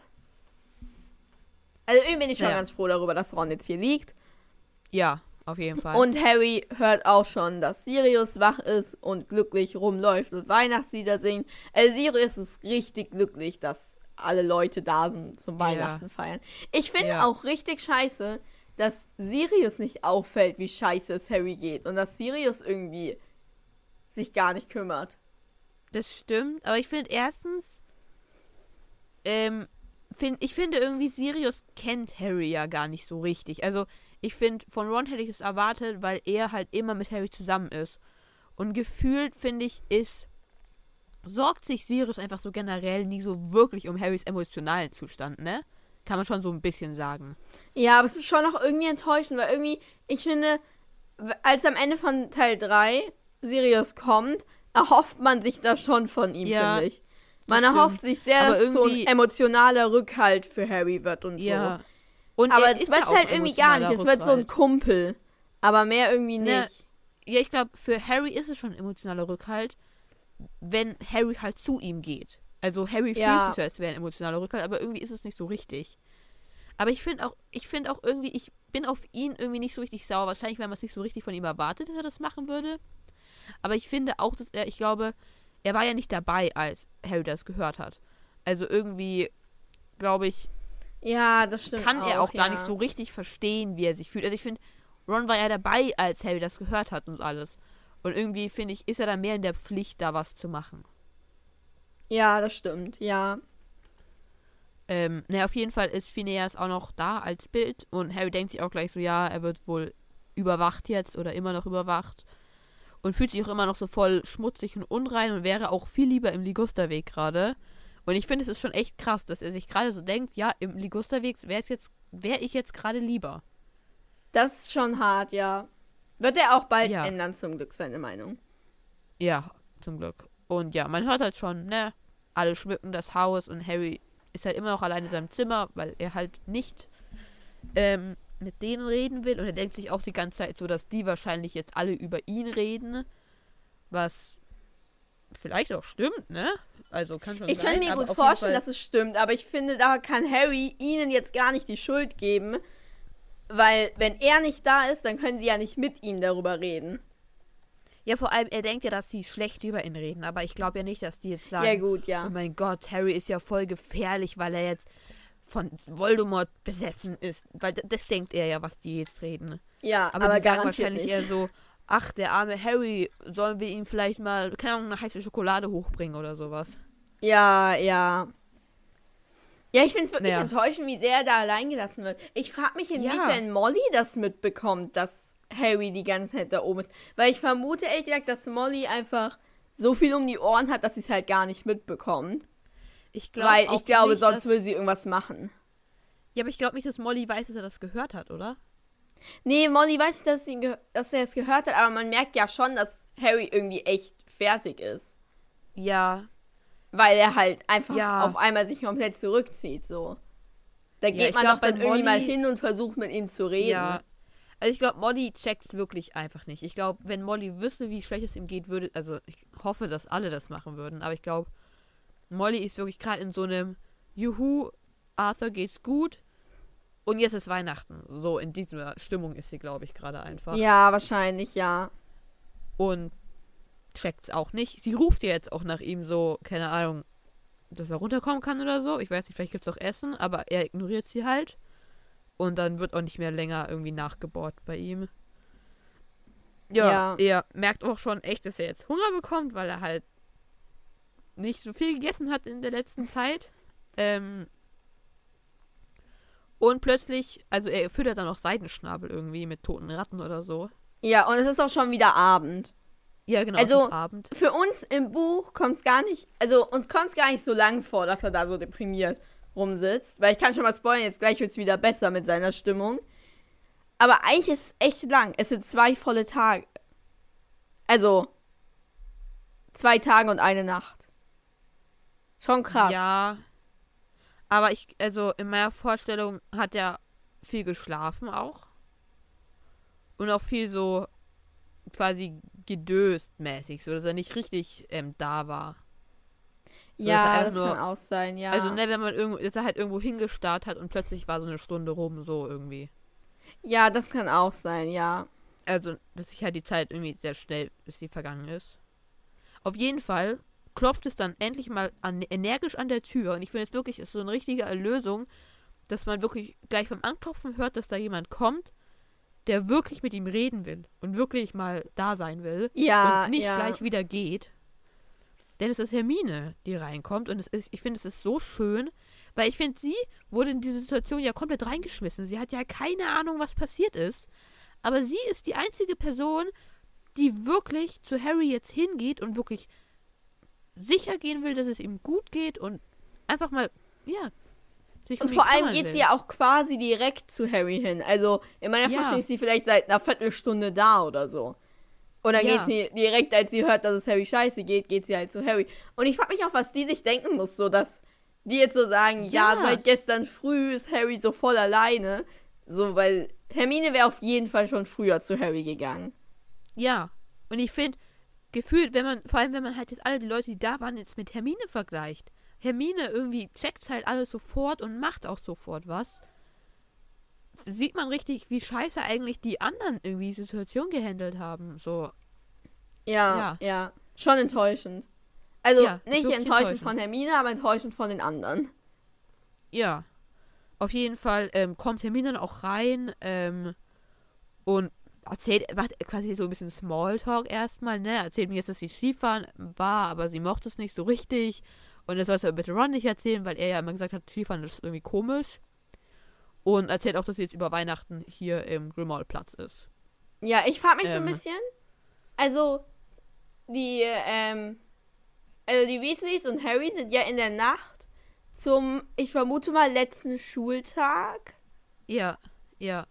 Speaker 1: Also irgendwie bin ich schon
Speaker 2: Ja.
Speaker 1: ganz froh darüber, dass Ron jetzt hier liegt.
Speaker 2: Ja, auf jeden Fall.
Speaker 1: Und Harry hört auch schon, dass Sirius wach ist und glücklich rumläuft und Weihnachtslieder singt. Also Sirius ist richtig glücklich, dass alle Leute da sind zum
Speaker 2: Ja.
Speaker 1: Weihnachten feiern. Ich finde
Speaker 2: Ja.
Speaker 1: auch richtig scheiße, dass Sirius nicht auffällt, wie scheiße es Harry geht. Und dass Sirius irgendwie sich gar nicht kümmert.
Speaker 2: Das stimmt, aber ich finde erstens, ähm, find, ich finde irgendwie Sirius kennt Harry ja gar nicht so richtig. Also ich finde, von Ron hätte ich es erwartet, weil er halt immer mit Harry zusammen ist. Und gefühlt, finde ich, ist, sorgt sich Sirius einfach so generell nie so wirklich um Harrys emotionalen Zustand, ne? Kann man schon so ein bisschen sagen.
Speaker 1: Ja, aber es ist schon noch irgendwie enttäuschend, weil irgendwie, ich finde, als am Ende von Teil 3 Sirius kommt, erhofft man sich das schon von ihm,
Speaker 2: Ja,
Speaker 1: finde ich. Man erhofft sich sehr,
Speaker 2: Aber
Speaker 1: dass so ein
Speaker 2: irgendwie-
Speaker 1: emotionaler Rückhalt für Harry wird und
Speaker 2: Ja.
Speaker 1: so.
Speaker 2: Und
Speaker 1: Aber
Speaker 2: er
Speaker 1: es wird halt irgendwie gar nicht. Es wird so ein. Kumpel. Aber mehr irgendwie
Speaker 2: Ne,
Speaker 1: nicht.
Speaker 2: Ja, ich glaube, für Harry ist es schon ein emotionaler Rückhalt, wenn Harry halt zu ihm geht. Also Harry
Speaker 1: Ja.
Speaker 2: fühlt sich als wäre ein emotionaler Rückhalt, aber irgendwie ist es nicht so richtig. Aber ich finde auch, ich finde auch irgendwie, ich bin auf ihn irgendwie nicht so richtig sauer. Wahrscheinlich, weil man es nicht so richtig von ihm erwartet, dass er das machen würde. Aber ich finde auch, dass er, ich glaube, er war ja nicht dabei, als Harry das gehört hat. Also irgendwie, glaube ich,
Speaker 1: Ja, das stimmt.
Speaker 2: kann er auch gar
Speaker 1: ja.
Speaker 2: nicht so richtig verstehen, wie er sich fühlt. Also ich finde, Ron war ja dabei, als Harry das gehört hat und alles. Und irgendwie, finde ich, ist er dann mehr in der Pflicht, da was zu machen.
Speaker 1: Ja, das stimmt. Ja.
Speaker 2: Ähm, naja, auf jeden Fall ist Phineas auch noch da als Bild und Harry denkt sich auch gleich so, ja, er wird wohl überwacht jetzt oder immer noch überwacht und fühlt sich auch immer noch so voll schmutzig und unrein und wäre auch viel lieber im Ligusterweg gerade. Und ich finde, es ist schon echt krass, dass er sich gerade so denkt, ja, im Ligusterweg wäre jetzt, wäre ich jetzt gerade lieber.
Speaker 1: Das ist schon hart, ja. Wird er auch bald
Speaker 2: Ja.
Speaker 1: ändern, zum Glück, seine Meinung.
Speaker 2: Ja, zum Glück. Und ja, man hört halt schon, ne, alle schmücken das Haus und Harry ist halt immer noch allein in seinem Zimmer, weil er halt nicht ähm, mit denen reden will. Und er denkt sich auch die ganze Zeit so, dass die wahrscheinlich jetzt alle über ihn reden. Was vielleicht auch stimmt, ne? Also kann schon
Speaker 1: Ich
Speaker 2: sein.
Speaker 1: kann mir gut vorstellen, dass es stimmt, aber ich finde, da kann Harry ihnen jetzt gar nicht die Schuld geben, weil wenn er nicht da ist, dann können sie ja nicht mit ihm darüber reden.
Speaker 2: Ja, vor allem, er denkt ja, dass sie schlecht über ihn reden, aber ich glaube ja nicht, dass die jetzt sagen,
Speaker 1: ja gut, ja.
Speaker 2: oh mein Gott, Harry ist ja voll gefährlich, weil er jetzt von Voldemort besessen ist. Weil das denkt er ja, was die jetzt reden.
Speaker 1: Ja,
Speaker 2: Aber,
Speaker 1: aber,
Speaker 2: die sagen
Speaker 1: garantiert
Speaker 2: wahrscheinlich
Speaker 1: nicht.
Speaker 2: eher so, ach, der arme Harry, sollen wir ihm vielleicht mal, keine Ahnung, eine heiße Schokolade hochbringen oder sowas.
Speaker 1: Ja, ja. Ja, ich finde es wirklich
Speaker 2: Ja.
Speaker 1: enttäuschend, wie sehr er da allein gelassen wird. Ich frage mich, inwiefern Molly das mitbekommt, dass Harry die ganze Zeit da oben ist. Weil ich vermute ehrlich gesagt, dass Molly einfach so viel um die Ohren hat, dass sie es halt gar nicht mitbekommt.
Speaker 2: Ich glaube
Speaker 1: Weil ich glaube,
Speaker 2: nicht,
Speaker 1: sonst würde sie irgendwas machen.
Speaker 2: Ja, aber ich glaube nicht, dass Molly weiß, dass er das gehört hat, oder?
Speaker 1: Nee, Molly weiß nicht, dass, sie, dass er es gehört hat, aber man merkt ja schon, dass Harry irgendwie echt fertig ist.
Speaker 2: Ja.
Speaker 1: Weil er halt einfach
Speaker 2: Ja.
Speaker 1: auf einmal sich komplett zurückzieht, so. Da
Speaker 2: Ja,
Speaker 1: geht
Speaker 2: ich
Speaker 1: man
Speaker 2: glaub,
Speaker 1: doch dann irgendwie mal hin und versucht mit ihm zu reden.
Speaker 2: Ja. Also ich glaube, Molly checkt's wirklich einfach nicht. Ich glaube, wenn Molly wüsste, wie schlecht es ihm geht, würde, also ich hoffe, dass alle das machen würden, aber ich glaube, Molly ist wirklich gerade in so einem Juhu, Arthur geht's gut und jetzt ist Weihnachten. So in dieser Stimmung ist sie, glaube ich, gerade einfach.
Speaker 1: Ja, wahrscheinlich, ja.
Speaker 2: Und checkt's auch nicht. Sie ruft ja jetzt auch nach ihm so, keine Ahnung, dass er runterkommen kann oder so. Ich weiß nicht, vielleicht gibt's auch Essen, aber er ignoriert sie halt. Und dann wird auch nicht mehr länger irgendwie nachgebohrt bei ihm. Ja,
Speaker 1: Ja.
Speaker 2: er merkt auch schon echt, dass er jetzt Hunger bekommt, weil er halt nicht so viel gegessen hat in der letzten Zeit. Ähm, und plötzlich, also er füttert dann auch Seidenschnabel irgendwie mit toten Ratten oder so.
Speaker 1: Ja, und es ist auch schon wieder Abend.
Speaker 2: Ja, genau,
Speaker 1: Also-
Speaker 2: Abend.
Speaker 1: Für uns im Buch kommt es gar nicht, also uns kommt es gar nicht so lang vor, dass er da so deprimiert rumsitzt. Weil ich kann schon mal spoilern, jetzt gleich wird es wieder besser mit seiner Stimmung. Aber eigentlich ist es echt lang. Es sind zwei volle Tage. Also, zwei Tage und eine Nacht. Schon krass.
Speaker 2: Ja. Aber ich, also in meiner Vorstellung hat er viel geschlafen auch. Und auch viel so quasi gedöst mäßig, so dass er nicht richtig ähm, da war. So,
Speaker 1: ja das
Speaker 2: nur-
Speaker 1: kann auch sein, ja.
Speaker 2: Also, ne, wenn man irgendwo, dass er halt irgendwo hingestarrt hat und plötzlich war so eine Stunde rum, so irgendwie.
Speaker 1: ja, das kann auch sein, ja.
Speaker 2: Also, dass sich halt die Zeit irgendwie sehr schnell, bis sie vergangen ist. Auf jeden Fall klopft es dann endlich mal an, energisch an der Tür. Und ich finde es wirklich, ist so eine richtige Erlösung, dass man wirklich gleich beim Anklopfen hört, dass da jemand kommt, der wirklich mit ihm reden will und wirklich mal da sein will
Speaker 1: Ja,
Speaker 2: und nicht
Speaker 1: ja.
Speaker 2: gleich wieder geht. Denn es ist Hermine, die reinkommt und es ist, ich finde, es ist so schön, weil ich finde, sie wurde in diese Situation ja komplett reingeschmissen. Sie hat ja keine Ahnung, was passiert ist. Aber sie ist die einzige Person, die wirklich zu Harry jetzt hingeht und wirklich sicher gehen will, dass es ihm gut geht und einfach mal, ja, sich
Speaker 1: Und
Speaker 2: um
Speaker 1: vor allem geht
Speaker 2: will.
Speaker 1: sie ja auch quasi direkt zu Harry hin. Also in meiner
Speaker 2: Ja.
Speaker 1: Vorstellung ist sie vielleicht seit einer Viertelstunde da oder so. Und dann
Speaker 2: Ja.
Speaker 1: geht sie direkt, als sie hört, dass es Harry scheiße geht, geht sie halt zu Harry. Und ich frage mich auch, was die sich denken muss, so dass die jetzt so sagen, ja,
Speaker 2: Ja.
Speaker 1: seit gestern früh ist Harry so voll alleine. So, weil Hermine wäre auf jeden Fall schon früher zu Harry gegangen.
Speaker 2: Ja. Und ich finde, gefühlt, wenn man, vor allem wenn man halt jetzt alle die Leute, die da waren, jetzt mit Hermine vergleicht. Hermine irgendwie checkt halt alles sofort und macht auch sofort was. Sieht man richtig, wie scheiße eigentlich die anderen irgendwie die Situation gehandelt haben. So,
Speaker 1: Ja, ja. Schon enttäuschend. Also
Speaker 2: Ja,
Speaker 1: nicht enttäuschend
Speaker 2: enttäuschend.
Speaker 1: von Hermine, aber enttäuschend von den anderen.
Speaker 2: ja. Auf jeden Fall ähm, kommt Hermine dann auch rein ähm, und erzählt, macht quasi so ein bisschen Smalltalk erstmal, ne? Erzählt mir jetzt, dass sie Skifahren war, aber sie mochte es nicht so richtig. Und er soll es aber bitte Ron nicht erzählen, weil er ja immer gesagt hat, Skifahren ist irgendwie komisch. Und erzählt auch, dass sie jetzt über Weihnachten hier im Grimmauld-Platz ist.
Speaker 1: Ja, ich frage mich so
Speaker 2: Ähm.
Speaker 1: ein bisschen. Also, die, ähm, also die Weasleys und Harry sind ja in der Nacht zum, ich vermute mal, letzten Schultag.
Speaker 2: Ja, ja.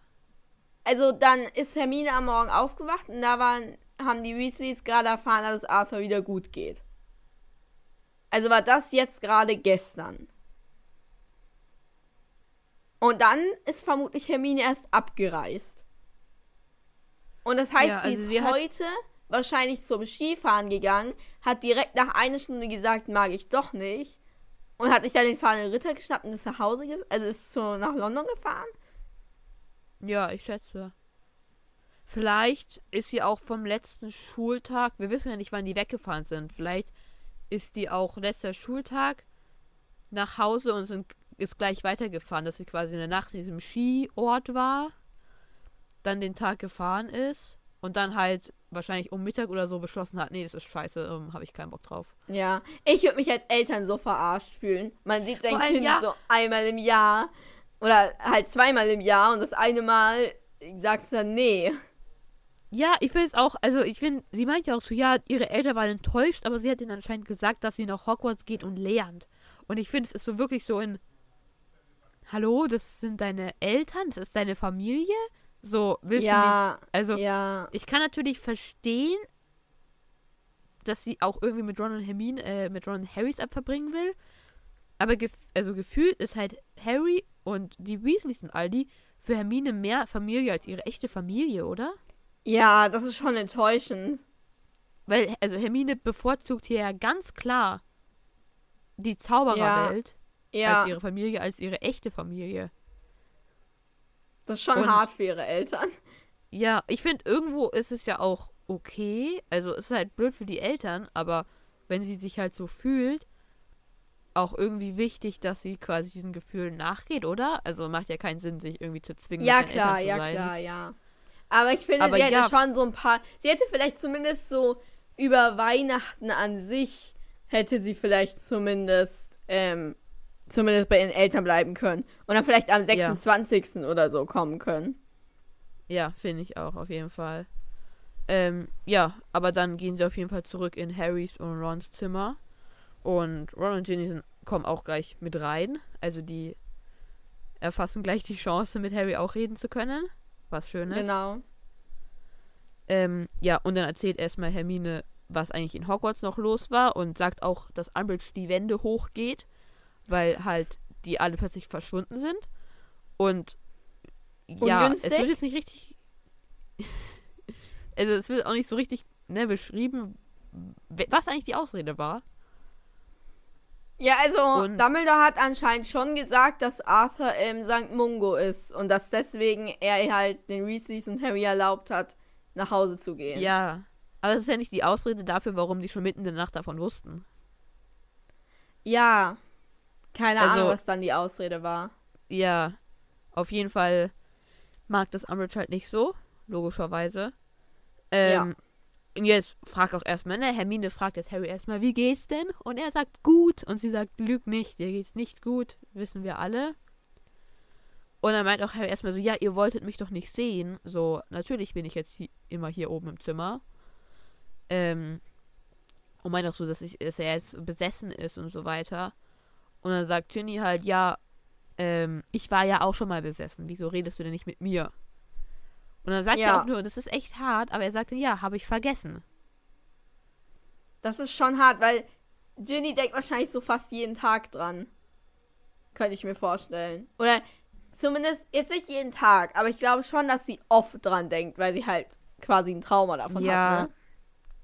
Speaker 1: Also dann ist Hermine am Morgen aufgewacht und da waren, haben die Weasleys gerade erfahren, dass es Arthur wieder gut geht. Also war das jetzt gerade gestern. Und dann ist vermutlich Hermine erst abgereist. Und das heißt,
Speaker 2: Ja,
Speaker 1: sie
Speaker 2: also
Speaker 1: ist
Speaker 2: sie hat-
Speaker 1: heute wahrscheinlich zum Skifahren gegangen, hat direkt nach einer Stunde gesagt, mag ich doch nicht. Und hat sich dann den fahrenden Ritter geschnappt und ist nach Hause, also ist so nach London gefahren.
Speaker 2: Ja, ich schätze. Vielleicht ist sie auch vom letzten Schultag, wir wissen ja nicht, wann die weggefahren sind. Vielleicht ist die auch letzter Schultag nach Hause und sind, ist gleich weitergefahren, dass sie quasi in der Nacht in diesem Skiort war, dann den Tag gefahren ist und dann halt wahrscheinlich um Mittag oder so beschlossen hat, nee, das ist scheiße, ähm, habe ich keinen Bock drauf.
Speaker 1: Ja, ich würde mich als Eltern so verarscht fühlen. Man sieht sein Kind
Speaker 2: ja.
Speaker 1: so einmal im Jahr oder halt zweimal im Jahr und das eine Mal sagt es dann nee.
Speaker 2: Ja, ich finde es auch, also ich finde, sie meint ja auch so, ja, ihre Eltern waren enttäuscht, aber sie hat ihnen anscheinend gesagt, dass sie nach Hogwarts geht und lernt. Und ich finde, es ist so wirklich so in, hallo, das sind deine Eltern, das ist deine Familie? So, willst du nicht, also,
Speaker 1: ja,
Speaker 2: ich kann natürlich verstehen, dass sie auch irgendwie mit Ron und Hermine, äh, mit Ron und Harrys Zeit verbringen will, aber gef also gefühlt ist halt Harry und die Weasleys und all die für Hermine mehr Familie als ihre echte Familie, oder?
Speaker 1: ja, das ist schon enttäuschend.
Speaker 2: Weil, also Hermine bevorzugt hier ja ganz klar die Zaubererwelt
Speaker 1: Ja,
Speaker 2: als ihre Familie, als ihre echte Familie.
Speaker 1: das ist schon
Speaker 2: Und-
Speaker 1: hart für ihre Eltern.
Speaker 2: Ja, ich finde, irgendwo ist es ja auch okay. Also es ist halt blöd für die Eltern, aber wenn sie sich halt so fühlt, auch irgendwie wichtig, dass sie quasi diesen Gefühlen nachgeht, oder? Also macht ja keinen Sinn, sich irgendwie zu zwingen,
Speaker 1: Ja, klar,
Speaker 2: Eltern zu
Speaker 1: ja,
Speaker 2: sein.
Speaker 1: klar, ja. Aber ich finde,
Speaker 2: Aber
Speaker 1: sie hätte
Speaker 2: ja.
Speaker 1: schon so ein paar. Sie hätte vielleicht zumindest so über Weihnachten an sich, hätte sie vielleicht zumindest, ähm, zumindest bei ihren Eltern bleiben können. Und dann vielleicht am 26. oder so kommen können.
Speaker 2: Ja, finde ich auch, auf jeden Fall. Ähm, ja, aber dann gehen sie auf jeden Fall zurück in Harrys und Rons Zimmer. Und Ron und Ginny sind, kommen auch gleich mit rein. Also die erfassen gleich die Chance, mit Harry auch reden zu können. Was schön ist.
Speaker 1: Genau.
Speaker 2: Ähm, ja, und dann erzählt erstmal Hermine, was eigentlich in Hogwarts noch los war und sagt auch, dass Umbridge die Wände hochgeht, weil halt die alle plötzlich verschwunden sind. Und ja,
Speaker 1: Ungünstig?
Speaker 2: es wird jetzt nicht richtig. also es wird auch nicht so richtig ne, beschrieben, was eigentlich die Ausrede war.
Speaker 1: Ja, also
Speaker 2: Und-
Speaker 1: Dumbledore hat anscheinend schon gesagt, dass Arthur im St. Mungo ist und dass deswegen er halt den Weasleys und Harry erlaubt hat, nach Hause zu gehen.
Speaker 2: Ja. Aber das ist ja nicht die Ausrede dafür, warum die schon mitten in der Nacht davon wussten.
Speaker 1: Ja. Keine
Speaker 2: Also-
Speaker 1: Ahnung, was dann die Ausrede war.
Speaker 2: Ja, auf jeden Fall mag das Umbridge halt nicht so, logischerweise. Ähm, Und jetzt fragt auch erstmal, ne, Hermine fragt jetzt Harry erstmal, wie geht's denn? Und er sagt, gut. Und sie sagt, lüg nicht, dir geht's nicht gut, wissen wir alle. Und dann meint auch Harry erstmal so, ja, ihr wolltet mich doch nicht sehen. So, natürlich bin ich jetzt hi immer hier oben im Zimmer. Ähm, und meint auch so, dass, ich, dass er jetzt besessen ist und so weiter. Und dann sagt Ginny halt, ja, ähm, ich war ja auch schon mal besessen. Wieso redest du denn nicht mit mir? Und dann sagt
Speaker 1: Ja.
Speaker 2: er auch nur, das ist echt hart, aber er sagte, ja, habe ich vergessen.
Speaker 1: Das ist schon hart, weil Ginny denkt wahrscheinlich so fast jeden Tag dran. Könnte ich mir vorstellen. Oder zumindest jetzt nicht jeden Tag, aber ich glaube schon, dass sie oft dran denkt, weil sie halt quasi ein Trauma davon
Speaker 2: Ja.
Speaker 1: hat. Ne?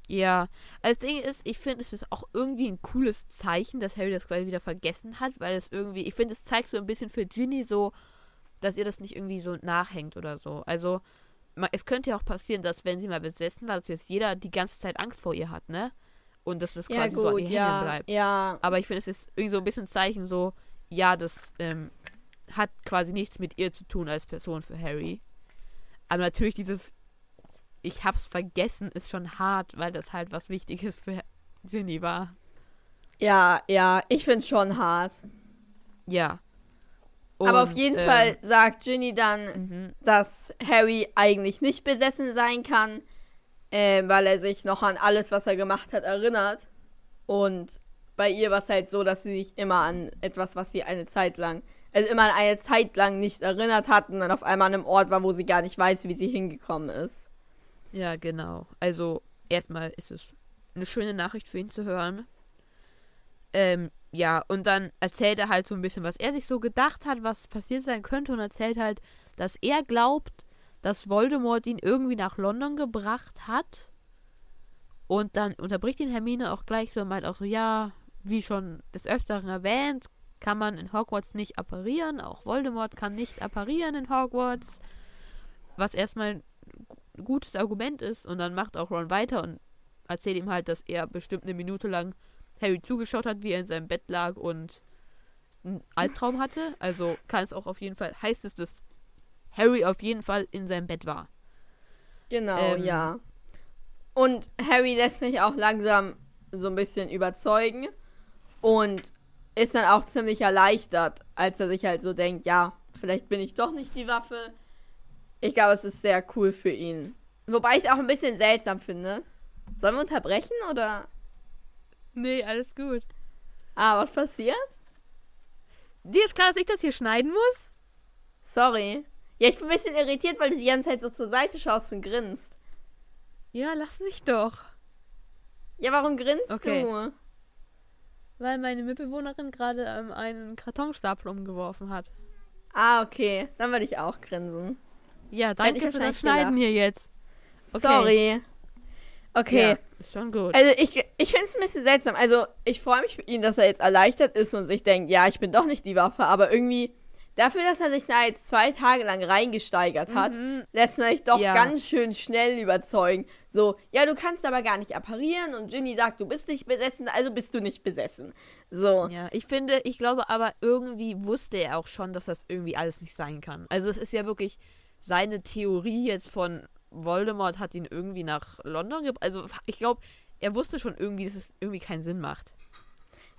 Speaker 2: Ja, also das Ding ist, ich finde, es ist auch irgendwie ein cooles Zeichen, dass Harry das quasi wieder vergessen hat, weil es irgendwie, ich finde, es zeigt so ein bisschen für Ginny so, dass ihr das nicht irgendwie so nachhängt oder so. Also, es könnte ja auch passieren, dass wenn sie mal besessen war, dass jetzt jeder die ganze Zeit Angst vor ihr hat, ne? Und dass das
Speaker 1: Ja,
Speaker 2: quasi so an
Speaker 1: gut,
Speaker 2: ihr
Speaker 1: ja.
Speaker 2: hängen bleibt.
Speaker 1: Ja.
Speaker 2: Aber ich finde, es ist irgendwie so ein bisschen ein Zeichen so, ja, das ähm, hat quasi nichts mit ihr zu tun als Person für Harry. Aber natürlich dieses Ich hab's vergessen ist schon hart, weil das halt was Wichtiges für Ginny war.
Speaker 1: Ja, ja, ich find's schon hart.
Speaker 2: Ja.
Speaker 1: Aber auf
Speaker 2: Und,
Speaker 1: jeden
Speaker 2: ähm,
Speaker 1: Fall sagt Ginny dann,
Speaker 2: Mhm.
Speaker 1: dass Harry eigentlich nicht besessen sein kann, äh, weil er sich noch an alles, was er gemacht hat, erinnert. Und bei ihr war es halt so, dass sie sich immer an etwas, was sie eine Zeit lang, also immer an eine Zeit lang nicht erinnert hat und dann auf einmal an einem Ort war, wo sie gar nicht weiß, wie sie hingekommen ist.
Speaker 2: Ja, genau. Also, erstmal ist es eine schöne Nachricht für ihn zu hören. Ähm, ja, und dann erzählt er halt so ein bisschen, was er sich so gedacht hat, was passiert sein könnte und erzählt halt, dass er glaubt, dass Voldemort ihn irgendwie nach London gebracht hat. Und dann unterbricht ihn Hermine auch gleich so und meint auch so, ja, wie schon des Öfteren erwähnt, kann man in Hogwarts nicht apparieren. Auch Voldemort kann nicht apparieren in Hogwarts. Was erstmal ein gu- gutes Argument ist. Und dann macht auch Ron weiter und erzählt ihm halt, dass er bestimmt eine Minute lang Harry zugeschaut hat, wie er in seinem Bett lag und einen Albtraum hatte. Also kann es auch auf jeden Fall, heißt es, dass Harry auf jeden Fall in seinem Bett war.
Speaker 1: Genau,
Speaker 2: Ähm.
Speaker 1: ja. Und Harry lässt sich auch langsam so ein bisschen überzeugen und ist dann auch ziemlich erleichtert, als er sich halt so denkt, ja, vielleicht bin ich doch nicht die Waffe. Ich glaube, es ist sehr cool für ihn. Wobei ich es auch ein bisschen seltsam finde. Sollen wir unterbrechen oder?
Speaker 2: Nee, alles gut.
Speaker 1: Ah, was passiert?
Speaker 2: Dir ist klar, dass ich das hier schneiden muss?
Speaker 1: Sorry. Ja, ich bin ein bisschen irritiert, weil du die ganze Zeit so zur Seite schaust und grinst.
Speaker 2: Ja, lass mich doch.
Speaker 1: Ja, warum grinst
Speaker 2: Okay.
Speaker 1: du?
Speaker 2: Weil meine Mitbewohnerin gerade ähm, einen Kartonstapel umgeworfen hat.
Speaker 1: Ah, okay. Dann würde ich auch grinsen.
Speaker 2: Ja,
Speaker 1: ich
Speaker 2: danke für das Schneiden hier jetzt. Okay.
Speaker 1: Sorry. Okay.
Speaker 2: Ja, ist schon gut.
Speaker 1: Also ich, ich finde es ein bisschen seltsam. Also ich freue mich für ihn, dass er jetzt erleichtert ist und sich denkt, ja, ich bin doch nicht die Waffe, aber irgendwie dafür, dass er sich da jetzt zwei Tage lang reingesteigert hat,
Speaker 2: Mhm.
Speaker 1: lässt er sich doch
Speaker 2: Ja.
Speaker 1: ganz schön schnell überzeugen. So, ja, du kannst aber gar nicht apparieren und Ginny sagt, du bist nicht besessen, also bist du nicht besessen. So.
Speaker 2: Ja, ich finde, ich glaube aber irgendwie wusste er auch schon, dass das irgendwie alles nicht sein kann. Also es ist ja wirklich seine Theorie jetzt von Voldemort hat ihn irgendwie nach London gebracht. Also ich glaube, er wusste schon irgendwie, dass es irgendwie keinen Sinn macht.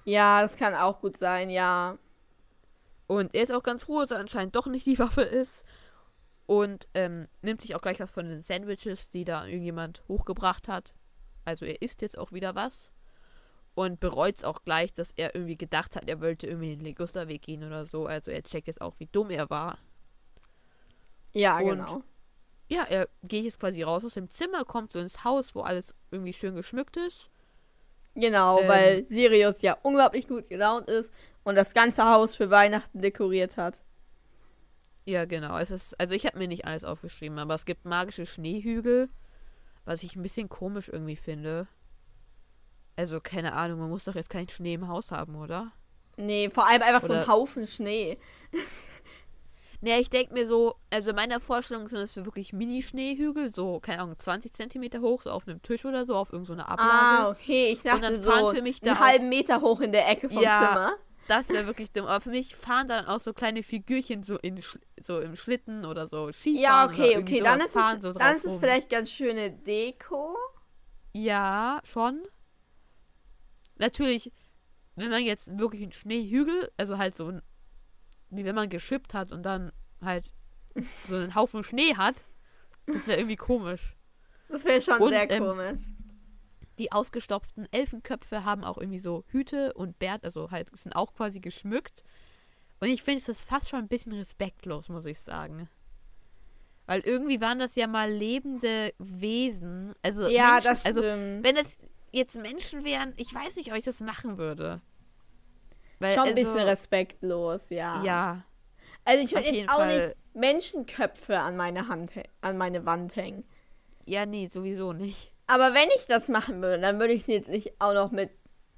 Speaker 1: Ja, das kann auch gut sein, ja.
Speaker 2: Und er ist auch ganz froh, dass er anscheinend doch nicht die Waffe ist. Und ähm, nimmt sich auch gleich was von den Sandwiches, die da irgendjemand hochgebracht hat. Also er isst jetzt auch wieder was. Und bereut es auch gleich, dass er irgendwie gedacht hat, er wollte irgendwie den Ligusterweg gehen oder so. Also er checkt jetzt auch, wie dumm er war.
Speaker 1: Ja,
Speaker 2: Und-
Speaker 1: genau.
Speaker 2: Ja, er geht jetzt quasi raus aus dem Zimmer, kommt so ins Haus, wo alles irgendwie schön geschmückt ist.
Speaker 1: Genau,
Speaker 2: ähm,
Speaker 1: weil Sirius ja unglaublich gut gelaunt ist und das ganze Haus für Weihnachten dekoriert hat.
Speaker 2: Ja, genau. Es ist, also ich habe mir nicht alles aufgeschrieben, aber es gibt magische Schneehügel, was ich ein bisschen komisch irgendwie finde. Also, keine Ahnung, man muss doch jetzt keinen Schnee im Haus haben, oder?
Speaker 1: Nee, vor allem einfach so ein
Speaker 2: Oder-
Speaker 1: Haufen Schnee.
Speaker 2: Naja, ich denke mir so, also in meiner Vorstellung sind es so wirklich Mini-Schneehügel, so, keine Ahnung, 20 Zentimeter hoch, so auf einem Tisch oder so, auf irgendeiner so Ablage.
Speaker 1: Ah, okay. Ich dachte
Speaker 2: dann
Speaker 1: so
Speaker 2: fahren für mich da
Speaker 1: einen
Speaker 2: auch-
Speaker 1: halben Meter hoch in der Ecke vom
Speaker 2: Ja.
Speaker 1: Zimmer.
Speaker 2: Das wäre wirklich dumm. Aber für mich fahren dann auch so kleine Figürchen so, in, so im Schlitten oder so Skifahren.
Speaker 1: Ja,
Speaker 2: oder
Speaker 1: okay, okay. Dann ist,
Speaker 2: fahren
Speaker 1: es,
Speaker 2: so
Speaker 1: dann ist es vielleicht ganz schöne Deko.
Speaker 2: Ja, schon. Natürlich, wenn man jetzt wirklich einen Schneehügel, also halt so ein, wie wenn man geschippt hat und dann halt so einen Haufen Schnee hat, das wäre irgendwie komisch.
Speaker 1: Das wäre schon
Speaker 2: Und,
Speaker 1: sehr
Speaker 2: ähm,
Speaker 1: komisch.
Speaker 2: Die ausgestopften Elfenköpfe haben auch irgendwie so Hüte und Bärt, also halt sind auch quasi geschmückt. Und ich finde es ist fast schon ein bisschen respektlos, muss ich sagen. Weil irgendwie waren das ja mal lebende Wesen. Also
Speaker 1: Ja,
Speaker 2: Menschen,
Speaker 1: das
Speaker 2: also
Speaker 1: stimmt.
Speaker 2: wenn es jetzt Menschen wären, ich weiß nicht, ob ich das machen würde. Weil,
Speaker 1: schon ein
Speaker 2: also,
Speaker 1: bisschen respektlos, ja.
Speaker 2: Ja,
Speaker 1: Also ich würde jetzt auch
Speaker 2: Fall.
Speaker 1: nicht Menschenköpfe an meine Hand, an meine Wand hängen.
Speaker 2: ja, nee, sowieso nicht.
Speaker 1: Aber wenn ich das machen würde, dann würde ich sie jetzt nicht auch noch mit.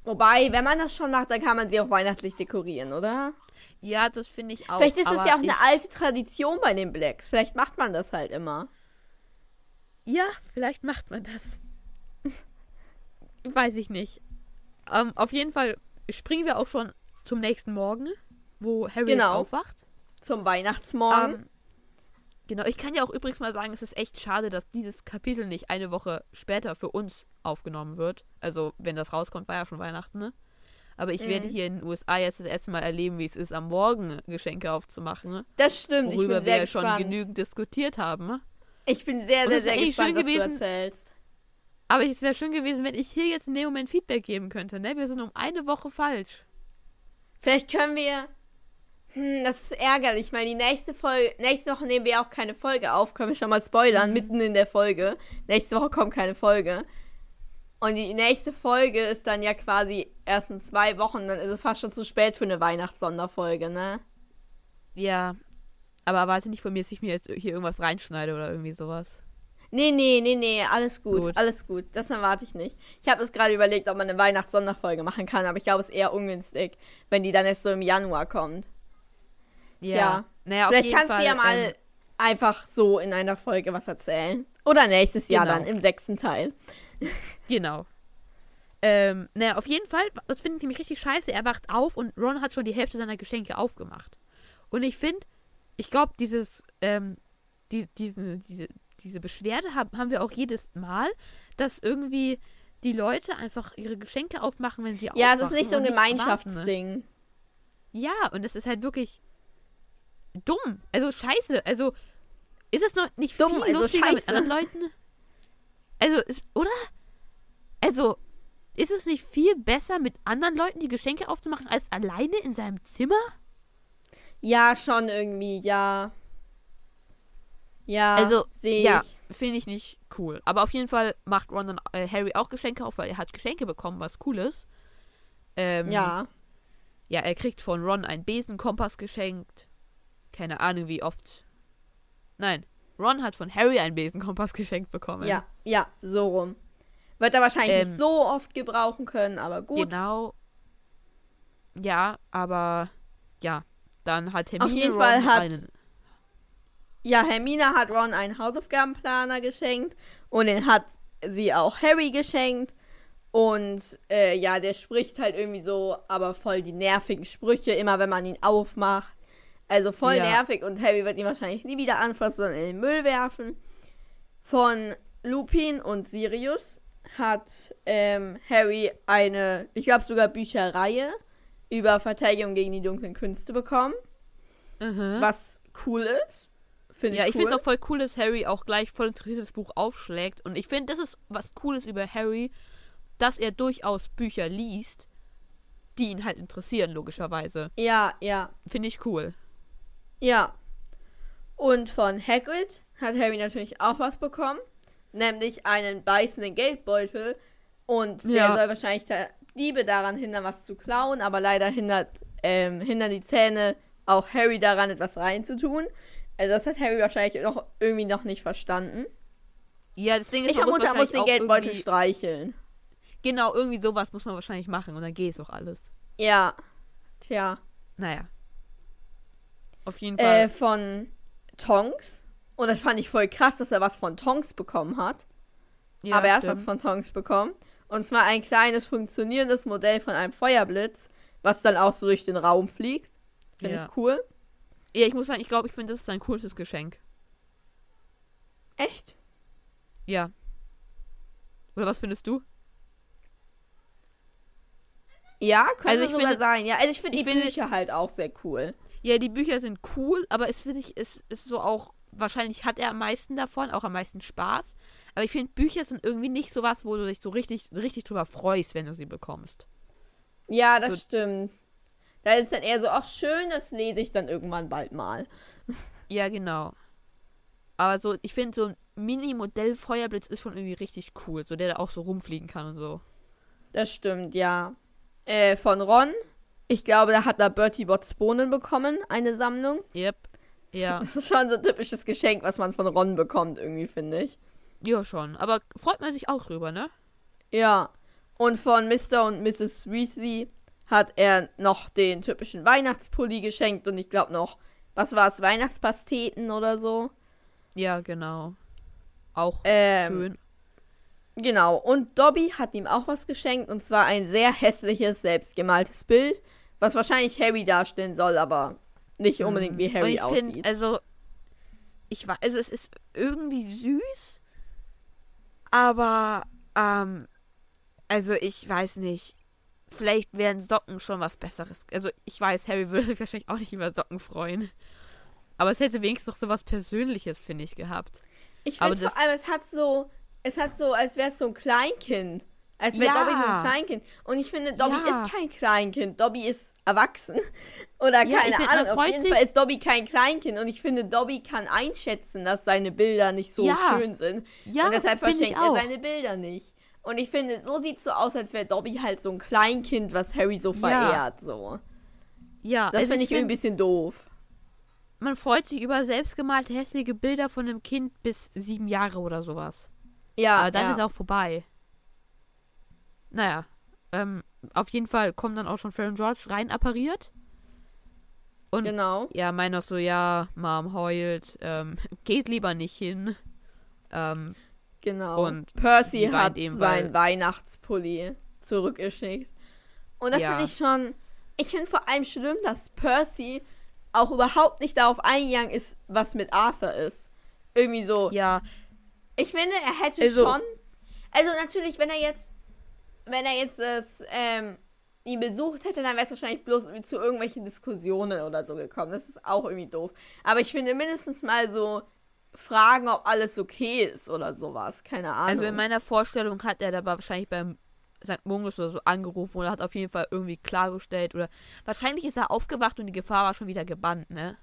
Speaker 1: Wobei, wenn man das schon macht, dann kann man sie auch weihnachtlich dekorieren, oder?
Speaker 2: Ja, das finde ich auch.
Speaker 1: Vielleicht ist es ja auch eine alte Tradition bei den Blacks. Vielleicht macht man das halt immer.
Speaker 2: Ja, vielleicht macht man das. Weiß ich nicht. Ähm, auf jeden Fall springen wir auch schon zum nächsten Morgen, wo Harry
Speaker 1: Genau.
Speaker 2: aufwacht.
Speaker 1: Zum Weihnachtsmorgen.
Speaker 2: Ähm, genau, ich kann ja auch übrigens mal sagen, es ist echt schade, dass dieses Kapitel nicht eine Woche später für uns aufgenommen wird. Also, wenn das rauskommt, war ja schon Weihnachten, ne? Aber ich werde
Speaker 1: Mhm.
Speaker 2: hier in den USA jetzt das erste Mal erleben, wie es ist, am Morgen Geschenke aufzumachen.
Speaker 1: Das stimmt, ich
Speaker 2: Worüber
Speaker 1: bin
Speaker 2: wir
Speaker 1: sehr
Speaker 2: ja schon
Speaker 1: gespannt.
Speaker 2: genügend diskutiert haben.
Speaker 1: Ich bin sehr, sehr, sehr gespannt,
Speaker 2: schön
Speaker 1: was
Speaker 2: gewesen-
Speaker 1: du erzählst.
Speaker 2: Aber es wäre schön gewesen, wenn ich hier jetzt in dem Moment Feedback geben könnte. Ne? Wir sind um eine Woche falsch.
Speaker 1: Vielleicht können wir. Hm, das ist ärgerlich, weil die nächste Folge. Nächste Woche nehmen wir auch keine Folge auf. Können wir schon mal spoilern,
Speaker 2: Mhm.
Speaker 1: mitten in der Folge. Nächste Woche kommt keine Folge. Und die nächste Folge ist dann ja quasi erst in zwei Wochen. Dann ist es fast schon zu spät für eine Weihnachtssonderfolge, ne?
Speaker 2: Ja. Aber erwarte nicht von mir, dass ich mir jetzt hier irgendwas reinschneide oder irgendwie sowas.
Speaker 1: Nee, nee, nee, nee, alles gut,
Speaker 2: Gut.
Speaker 1: alles gut. Das erwarte ich nicht. Ich habe es gerade überlegt, ob man eine Weihnachtssonderfolge machen kann, aber ich glaube, es ist eher ungünstig, wenn die dann erst so im Januar kommt. Tja.
Speaker 2: Naja, auf
Speaker 1: Vielleicht kannst
Speaker 2: Fall,
Speaker 1: du ja mal
Speaker 2: ähm,
Speaker 1: einfach so in einer Folge was erzählen. Oder nächstes Jahr
Speaker 2: Genau.
Speaker 1: dann, im sechsten Teil.
Speaker 2: Genau. Ähm, naja, auf jeden Fall, das finde ich nämlich richtig scheiße. Er wacht auf und Ron hat schon die Hälfte seiner Geschenke aufgemacht. Und ich finde, ich glaube, dieses, ähm, die, diese, diese, diese Beschwerde haben, haben wir auch jedes Mal, dass irgendwie die Leute einfach ihre Geschenke aufmachen, wenn sie
Speaker 1: Ja, es ist nicht so ein
Speaker 2: ne?
Speaker 1: Gemeinschaftsding.
Speaker 2: Ja, und es ist halt wirklich dumm. Also scheiße. Also ist es noch nicht
Speaker 1: Dumm,
Speaker 2: viel
Speaker 1: also
Speaker 2: lustiger mit
Speaker 1: scheiße.
Speaker 2: anderen Leuten? Also, ist, oder? Also, ist es nicht viel besser, mit anderen Leuten die Geschenke aufzumachen, als alleine in seinem Zimmer?
Speaker 1: Ja, schon irgendwie, ja. Ja,
Speaker 2: Also, ja,
Speaker 1: ich.
Speaker 2: finde ich nicht cool. Aber auf jeden Fall macht Ron dann äh, Harry auch Geschenke auf, weil er hat Geschenke bekommen, was cool ist. Ähm,
Speaker 1: Ja.
Speaker 2: Ja, er kriegt von Ron einen Besenkompass geschenkt. Keine Ahnung, wie oft. Nein, Ron hat von Harry einen Besenkompass geschenkt bekommen.
Speaker 1: Ja, ja, so rum. Wird er wahrscheinlich
Speaker 2: Ähm,
Speaker 1: nicht so oft gebrauchen können, aber gut.
Speaker 2: Genau. Ja, aber ja. Dann hat Hermine
Speaker 1: jeden
Speaker 2: Ron
Speaker 1: Fall hat-
Speaker 2: einen.
Speaker 1: Ja, Hermine hat Ron einen Hausaufgabenplaner geschenkt und den hat sie auch Harry geschenkt. Und äh, ja, der spricht halt irgendwie so, aber voll die nervigen Sprüche, immer wenn man ihn aufmacht. Also voll
Speaker 2: Ja.
Speaker 1: nervig und Harry wird ihn wahrscheinlich nie wieder anfassen, sondern in den Müll werfen. Von Lupin und Sirius hat ähm, Harry eine, ich glaube sogar Bücherreihe über Verteidigung gegen die dunklen Künste bekommen,
Speaker 2: Mhm.
Speaker 1: was cool ist. Finde
Speaker 2: Ja,
Speaker 1: ich
Speaker 2: ich
Speaker 1: cool.
Speaker 2: finde es auch voll cool, dass Harry auch gleich voll interessiert das Buch aufschlägt. Und ich finde, das ist was Cooles über Harry, dass er durchaus Bücher liest, die ihn halt interessieren, logischerweise.
Speaker 1: Ja, ja,
Speaker 2: Finde ich cool.
Speaker 1: ja. Und von Hagrid hat Harry natürlich auch was bekommen, nämlich einen beißenden Geldbeutel. Und der
Speaker 2: Ja.
Speaker 1: soll wahrscheinlich der Diebe daran hindern, was zu klauen, aber leider hindert, ähm, hindern die Zähne auch Harry daran, etwas reinzutun. Also das hat Harry wahrscheinlich noch irgendwie noch nicht verstanden.
Speaker 2: Ja, das Ding ist,
Speaker 1: Ich vermute, er muss den Geldbeutel streicheln.
Speaker 2: Genau, irgendwie sowas muss man wahrscheinlich machen und dann geht es auch alles.
Speaker 1: Ja. Tja.
Speaker 2: Naja. Auf jeden Fall.
Speaker 1: Äh, von Tonks. Und das fand ich voll krass, dass er was von Tonks bekommen hat.
Speaker 2: ja,
Speaker 1: aber er hat
Speaker 2: stimmt.
Speaker 1: was von Tonks bekommen. Und zwar ein kleines funktionierendes Modell von einem Feuerblitz, was dann auch so durch den Raum fliegt. Finde
Speaker 2: Ja.
Speaker 1: ich cool.
Speaker 2: Ja, ich muss sagen, ich glaube, ich finde, das ist sein coolstes Geschenk.
Speaker 1: Echt?
Speaker 2: Ja. Oder was findest du?
Speaker 1: Ja, könnte
Speaker 2: Also ich
Speaker 1: sogar
Speaker 2: finde-
Speaker 1: sein. Ja, also ich finde die
Speaker 2: finde-
Speaker 1: Bücher halt auch sehr cool.
Speaker 2: Ja, die Bücher sind cool, aber es finde ich, es ist so auch, wahrscheinlich hat er am meisten davon, auch am meisten Spaß. Aber ich finde, Bücher sind irgendwie nicht sowas, wo du dich so richtig, richtig drüber freust, wenn du sie bekommst.
Speaker 1: Ja, das
Speaker 2: So-
Speaker 1: stimmt. Da ist dann eher so, ach schön, das lese ich dann irgendwann bald mal.
Speaker 2: Ja, genau. Aber so, ich finde, so ein Mini-Modell-Feuerblitz ist schon irgendwie richtig cool, so der da auch so rumfliegen kann und so.
Speaker 1: Das stimmt, ja. Äh, von Ron, ich glaube, da hat er Bertie Botts Bohnen bekommen, eine Sammlung.
Speaker 2: Yep. Ja.
Speaker 1: Das ist schon so ein typisches Geschenk, was man von Ron bekommt, irgendwie, finde ich.
Speaker 2: ja, schon. Aber freut man sich auch drüber, ne?
Speaker 1: Ja. Und von Mr. und Mrs. Weasley hat er noch den typischen Weihnachtspulli geschenkt und ich glaube noch, was war es, Weihnachtspasteten oder so.
Speaker 2: Ja, genau. Auch
Speaker 1: Ähm,
Speaker 2: schön.
Speaker 1: Genau. Und Dobby hat ihm auch was geschenkt und zwar ein sehr hässliches, selbstgemaltes Bild, was wahrscheinlich Harry darstellen soll, aber nicht unbedingt wie
Speaker 2: Und
Speaker 1: Harry
Speaker 2: ich
Speaker 1: aussieht.
Speaker 2: finde, also, ich war, also es ist irgendwie süß, aber, ähm, also ich weiß nicht. Vielleicht wären Socken schon was Besseres. Also ich weiß, Harry würde sich wahrscheinlich auch nicht über Socken freuen. Aber es hätte wenigstens noch so was Persönliches, finde ich, gehabt.
Speaker 1: Ich finde vor allem, es hat so, es hat so, als wäre es so ein Kleinkind. Als wäre
Speaker 2: Ja.
Speaker 1: Dobby so ein Kleinkind. Und ich finde, Dobby
Speaker 2: Ja.
Speaker 1: ist kein Kleinkind. Dobby ist erwachsen. Oder
Speaker 2: Ja,
Speaker 1: keine
Speaker 2: find,
Speaker 1: Ahnung. Auf jeden Fall ist Dobby kein Kleinkind. Und ich finde, Dobby kann einschätzen, dass seine Bilder nicht so schön sind.
Speaker 2: Ja,
Speaker 1: und deshalb verschenkt er seine Bilder nicht. Und ich finde, so sieht es so aus, als wäre Dobby halt so ein Kleinkind, was Harry so
Speaker 2: Ja.
Speaker 1: verehrt. So.
Speaker 2: Ja,
Speaker 1: Das
Speaker 2: also
Speaker 1: finde ich irgendwie ein bisschen doof.
Speaker 2: man freut sich über selbstgemalte hässliche Bilder von einem Kind bis sieben Jahre oder sowas.
Speaker 1: Ja,
Speaker 2: Aber dann
Speaker 1: ja.
Speaker 2: ist auch vorbei. Naja, ähm, auf jeden Fall kommen dann auch schon Fred und George rein appariert. Und
Speaker 1: genau.
Speaker 2: ja, meinen auch so, ja, Mom heult, ähm, geht lieber nicht hin. Ähm,
Speaker 1: Genau.
Speaker 2: Und
Speaker 1: Percy hat
Speaker 2: eben,
Speaker 1: sein
Speaker 2: weil-
Speaker 1: Weihnachtspulli zurückgeschickt. Und das
Speaker 2: Ja.
Speaker 1: finde ich schon. Ich finde vor allem schlimm, dass Percy auch überhaupt nicht darauf eingegangen ist, was mit Arthur ist. Irgendwie so.
Speaker 2: ja,
Speaker 1: Ich finde, er hätte
Speaker 2: Also-
Speaker 1: schon. Also natürlich, wenn er jetzt, wenn er jetzt das, ähm, ihn besucht hätte, dann wäre es wahrscheinlich bloß zu irgendwelchen Diskussionen oder so gekommen. Das ist auch irgendwie doof. Aber ich finde mindestens mal so fragen, ob alles okay ist oder sowas. Keine Ahnung.
Speaker 2: also in meiner Vorstellung hat er da wahrscheinlich beim St. Mungus oder so angerufen oder hat auf jeden Fall irgendwie klargestellt oder wahrscheinlich ist er aufgewacht und die Gefahr war schon wieder gebannt, ne?